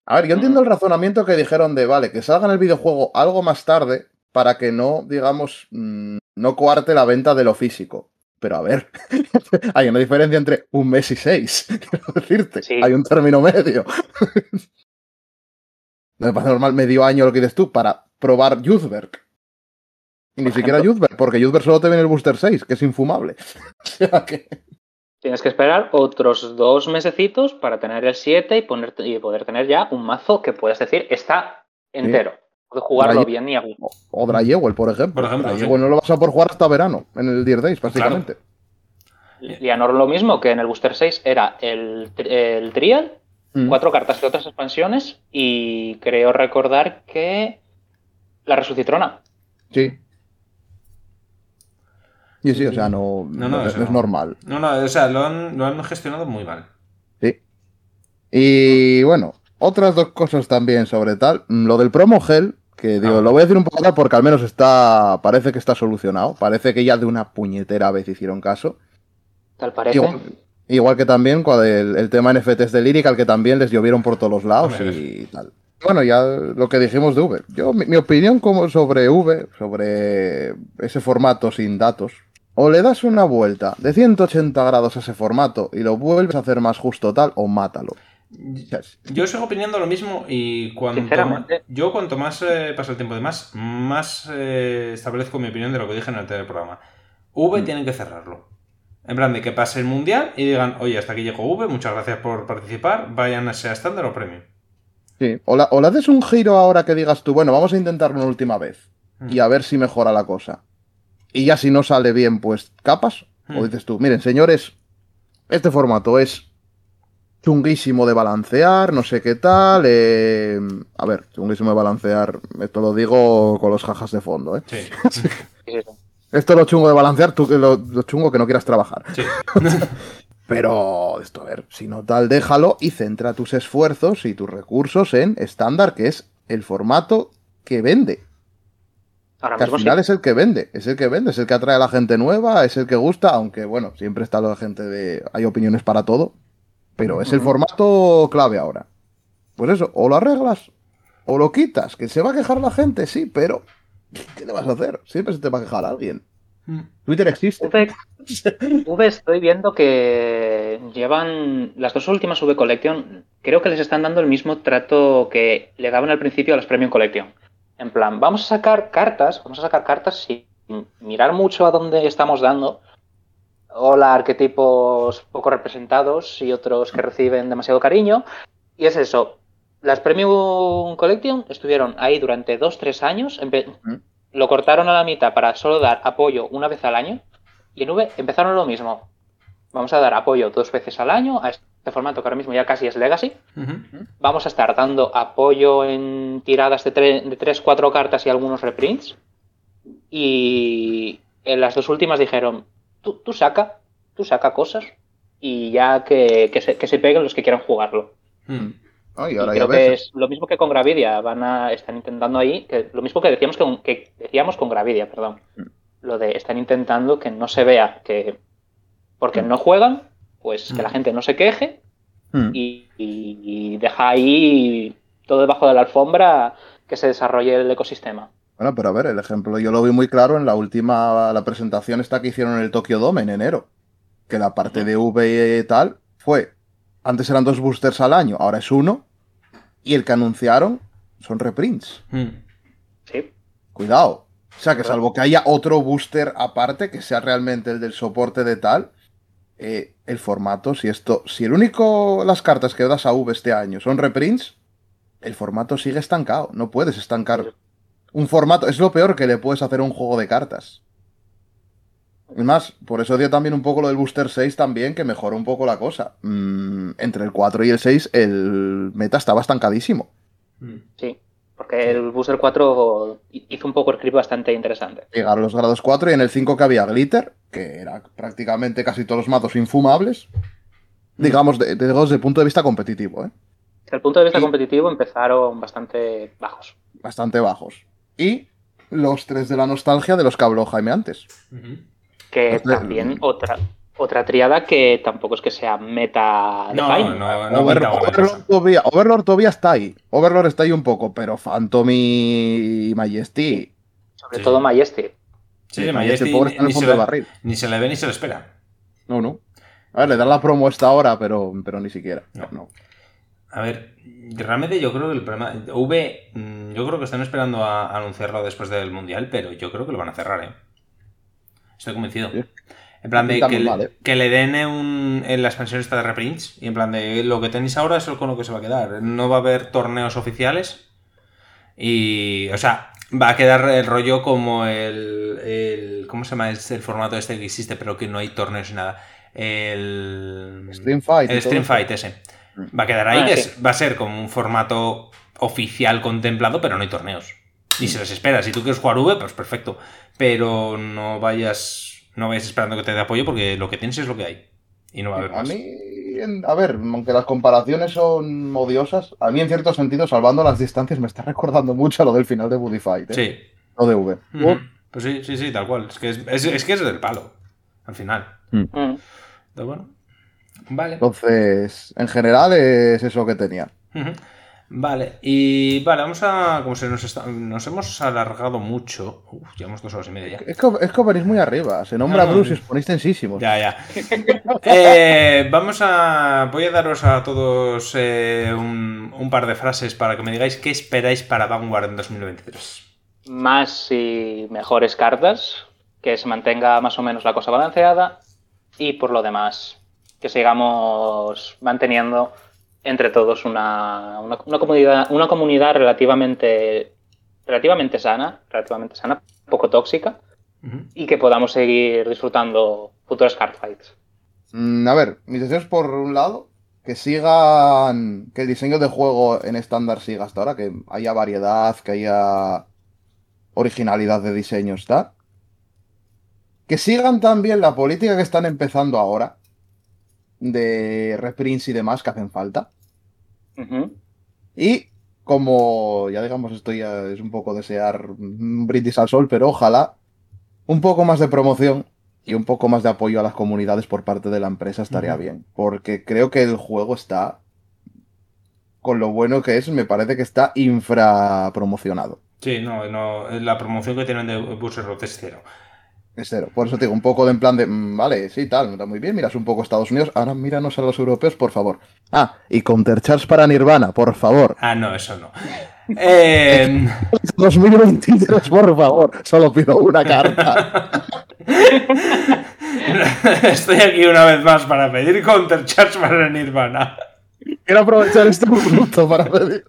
A ver, yo entiendo el razonamiento que dijeron de, vale, que salga en el videojuego algo más tarde para que no, digamos, mm, no coarte la venta de lo físico. Pero a ver, hay una diferencia entre un mes y seis, quiero decirte. Sí. Hay un término medio. No me parece normal medio año lo que dices tú para probar Youthberg. Y ni siquiera. Youthberg, porque Youthberg solo te viene el Booster 6, que es infumable. O sea que... Tienes que esperar otros dos mesecitos para tener el 7 y, ponerte, y poder tener ya un mazo que puedes decir está entero. Puedes jugarlo bien y a gusto. O Drayewell, por ejemplo. Por ejemplo, Drayewell sí. no lo vas a poder jugar hasta verano, en el Dear Days, prácticamente. Lianor lo mismo que en el Booster 6 era el, el Trial, Mm. cuatro cartas de otras expansiones y creo recordar que la Resucitrona. Sí. Sí, sí, o sea, no, No, no, es, es no. normal. No, no, o sea, lo han, lo han gestionado muy mal. Sí. Y bueno, otras dos cosas también sobre tal. Mm, Lo del promo gel, que digo, Ah. lo voy a decir un poco tal porque al menos está. Parece que está solucionado. Parece que ya de una puñetera vez hicieron caso. Tal parece. Igual, igual que también con el, el tema NFTs de Lyrical, que también les llovieron por todos los lados y tal. Bueno, ya lo que dijimos de V. Yo, mi, mi opinión como sobre V, sobre ese formato sin datos, o le das una vuelta de 180 grados a ese formato y lo vuelves a hacer más justo tal, o mátalo. Yo sigo opinando lo mismo y cuanto más, yo cuanto más eh, pasa el tiempo de más, más eh, establezco mi opinión de lo que dije en el teleprograma. V Mm. tienen que cerrarlo. En plan de que pase el mundial y digan, oye, hasta aquí llegó V, muchas gracias por participar, vayan a sea estándar o premium. Sí. O, la- o le haces un giro ahora que digas tú, bueno, vamos a intentarlo una última vez Mm. y a ver si mejora la cosa. Y ya si no sale bien, pues capas. Mm. O dices tú, miren, señores, este formato es chunguísimo de balancear, no sé qué tal. eh, A ver, chunguísimo de balancear, esto lo digo con los jajas de fondo, ¿eh? Sí. Esto es lo chungo de balancear, tú que lo, lo chungo que no quieras trabajar. sí. Pero esto, a ver, si no tal, déjalo y centra tus esfuerzos y tus recursos en estándar, que es el formato que vende. Ahora Que al sí. final es el que vende, es el que vende, es el que atrae a la gente nueva, es el que gusta, aunque bueno, siempre está la gente de. Hay opiniones para todo, pero es el formato clave ahora. Pues eso, o lo arreglas o lo quitas, que se va a quejar la gente, sí, pero ¿qué le vas a hacer? Siempre se te va a quejar alguien. Mm. Twitter existe. V, V estoy viendo que llevan las dos últimas V Collection, creo que les están dando el mismo trato que le daban al principio a las Premium Collection. En plan, vamos a sacar cartas, vamos a sacar cartas sin mirar mucho a dónde estamos dando. Hola, arquetipos poco representados y otros que reciben demasiado cariño. Y es eso. Las Premium Collection estuvieron ahí durante 2-3 años. empe- Mm. Lo cortaron a la mitad para solo dar apoyo una vez al año. Y en V empezaron lo mismo. Vamos a dar apoyo dos veces al año a este formato que ahora mismo ya casi es Legacy. Vamos a estar dando apoyo en tiradas de, de 3-4 cartas y algunos reprints. Y en las dos últimas dijeron, tú, tú saca, tú saca cosas y ya que, que se, que se peguen los que quieran jugarlo. Mm. Ah, y ahora creo que es lo mismo que con Gravidia, van a, están intentando ahí, que, lo mismo que decíamos con, que decíamos con Gravidia, perdón. Mm. Lo de están intentando que no se vea que porque no juegan, pues que la gente no se queje y, y- y deja ahí todo debajo de la alfombra que se desarrolle el ecosistema. Bueno, pero a ver, el ejemplo yo lo vi muy claro en la última, la presentación esta que hicieron en el Tokyo Dome en enero. Que la parte de V y tal fue, antes eran dos boosters al año, ahora es uno. Y el que anunciaron son reprints. Mm. Sí. Cuidado. O sea, que salvo que haya otro booster aparte, que sea realmente el del soporte de tal, eh, el formato, si esto, si el único, las cartas que das a V este año son reprints, el formato sigue estancado. No puedes estancar un formato. Es lo peor que le puedes hacer a un juego de cartas. Es más, por eso dio también un poco lo del Booster 6 también, que mejoró un poco la cosa. Mm, entre el 4 y el 6, el meta estaba estancadísimo. Mm. Sí. Porque el Booster 4 hizo un poco el clip bastante interesante. Llegaron los grados 4 y en el 5 que había Glitter, que era prácticamente casi todos los mazos infumables. Digamos, de- de- desde el punto de vista competitivo, ¿eh? Desde el punto de vista Y- competitivo empezaron bastante bajos. bastante bajos. Y los tres de la nostalgia de los que habló Jaime antes. Que también otra, otra triada que tampoco es que sea meta No, no, no Over- Overlord, todavía, Overlord todavía está ahí. Overlord está ahí un poco, pero Phantom y Majesty. Sobre Sí. todo Majesty. Sí, Majesty Majesty pobre está en ni el se, le, barril. ni se le ve ni se le espera. No, no. A ver, le dan la promo esta hora, pero, pero ni siquiera. No. No. A ver, realmente yo creo que el problema. V, mm, yo creo que están esperando a anunciarlo después del mundial, pero yo creo que lo van a cerrar, ¿eh? Estoy convencido. Sí. En plan de que, le- mal, ¿eh? que le den un, en la expansión esta de reprints. Y en plan de lo que tenéis ahora es con lo que se va a quedar. No va a haber torneos oficiales. Y. O sea, va a quedar el rollo como el. el ¿Cómo se llama? Es el formato este que existe, pero que no hay torneos ni nada. El. Stream Fight. El Stream. Fight ese. Va a quedar ahí, Ah, que sí. es- va a ser como un formato oficial contemplado, pero no hay torneos. Ni se les espera. Si tú quieres jugar V, pues perfecto. Pero no vayas. No vayas esperando que te dé apoyo porque lo que tienes es lo que hay. Y no va a haber A más. mí, en- a ver, aunque las comparaciones son odiosas, a mí en cierto sentido, salvando las distancias, me está recordando mucho a lo del final de Buddy Fight. ¿eh? Sí. Lo de V. Ujú. Pues sí, sí, sí, tal cual. Es que es, es- es que es del palo. Al final. Pero bueno. Vale. Entonces, en general es eso que tenía. Vale, y vale, vamos a. Como se nos está- nos hemos alargado mucho. Uf, llevamos dos horas y media ya. Es que, es que venís muy arriba. Se nombra No, no, Bruce y os ponéis tensísimos. Ya, ya. Eh, vamos a. Voy a daros a todos eh, un, un par de frases para que me digáis qué esperáis para Vanguard en 2023. Más y mejores cartas, que se mantenga más o menos la cosa balanceada y por lo demás que sigamos manteniendo entre todos una, una, una comunidad, una comunidad relativamente, relativamente sana, relativamente sana, poco tóxica y que podamos seguir disfrutando futuros cardfights. Mm, a ver, mis deseos por un lado, que sigan, que el diseño de juego en estándar siga hasta ahora, que haya variedad, que haya originalidad de diseño, está. Que sigan también la política que están empezando ahora, de reprints y demás que hacen falta. Y como ya digamos, esto ya es un poco desear un brindis al sol, pero ojalá un poco más de promoción y un poco más de apoyo a las comunidades por parte de la empresa estaría bien. Porque creo que el juego está, con lo bueno que es, me parece que está infrapromocionado. Sí, no, no, la promoción que tienen de Booster Road es cero. Es cero. Por eso te digo, un poco de en plan de, mm, vale, sí, tal, está muy bien, miras un poco Estados Unidos, ahora míranos a los europeos, por favor. Ah, y Countercharge para Nirvana, por favor. Ah, no, eso no. Eh, 2023, por favor, solo pido una carta. estoy aquí una vez más para pedir Countercharge para Nirvana. Quiero aprovechar este minuto para pedir.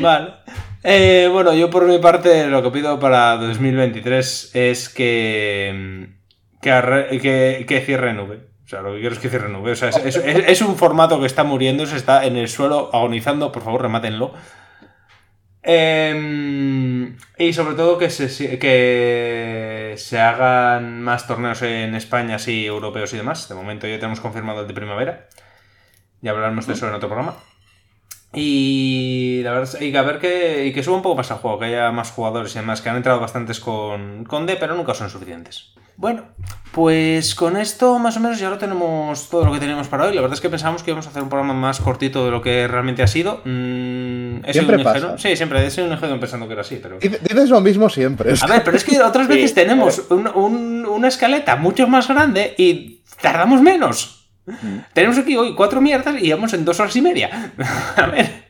Vale. Eh, bueno, yo por mi parte lo que pido para 2023 es que, que, arre- que, que cierre nube. O sea, lo que quiero es que cierre nube. O sea, es, un formato que está muriendo, se está en el suelo agonizando. Por favor, remátenlo. Eh, y sobre todo que se, que hagan más torneos en España, así europeos y demás. De momento ya tenemos confirmado el de primavera. Ya hablaremos de eso en otro programa. Y la verdad es- y que a ver que, y que suba un poco más al juego, que haya más jugadores y demás, que han entrado bastantes con, con D, pero nunca son suficientes. Bueno, pues con esto más o menos ya lo tenemos todo lo que teníamos para hoy. La verdad es que pensábamos que íbamos a hacer un programa más cortito de lo que realmente ha sido. Mm, he sido Siempre un ingenuo. pasa. Sí, siempre he sido un ingenuo pensando que era así, pero... Dice- Dices lo mismo siempre. A ver, pero es que otras Sí, veces tenemos un- un- una escaleta mucho más grande y tardamos menos. Tenemos aquí hoy cuatro mierdas y vamos en dos horas y media. A ver.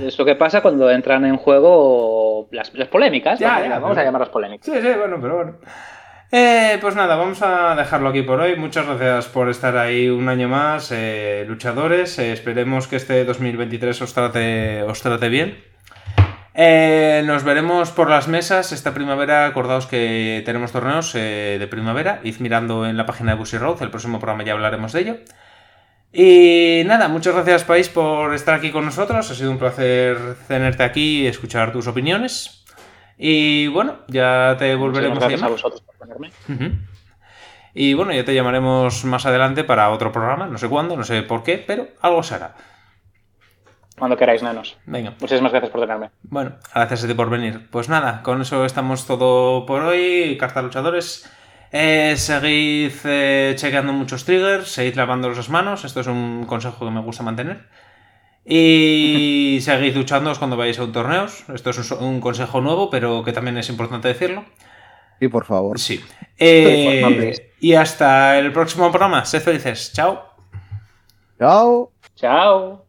Es, lo que pasa cuando entran en juego las, las polémicas. Ya, vamos, ya, vamos pero- a llamarlas polémicas. Sí, sí, bueno, pero bueno. Eh, pues nada, vamos a dejarlo aquí por hoy. Muchas gracias por estar ahí un año más, eh, luchadores. Eh, esperemos que este 2023 os trate, os trate bien. Eh, nos veremos por las mesas esta primavera. Acordaos que tenemos torneos eh, de primavera. Id mirando en la página de Busy Road. El próximo programa ya hablaremos de ello. Y nada, muchas gracias, País, por estar aquí con nosotros. Ha sido un placer tenerte aquí y escuchar tus opiniones. Y bueno, ya te volveremos a gracias a llamar. vosotros por ponerme. Y bueno, ya te llamaremos más adelante para otro programa, no sé cuándo, no sé por qué, pero algo se hará. Cuando queráis, nanos. Venga, Muchísimas gracias por tenerme. bueno, gracias a ti por venir. Pues nada, con eso estamos todo por hoy. Carta luchadores. Eh, seguid eh, chequeando muchos triggers, seguid lavándoos las manos. Esto es un consejo que me gusta mantener. Y seguid duchándoos cuando vayáis a un torneos. Esto es un, un consejo nuevo, pero que también es importante decirlo. Sí, por favor. Sí. Eh, y hasta el próximo programa. Sed felices. Chao. Chao. Chao.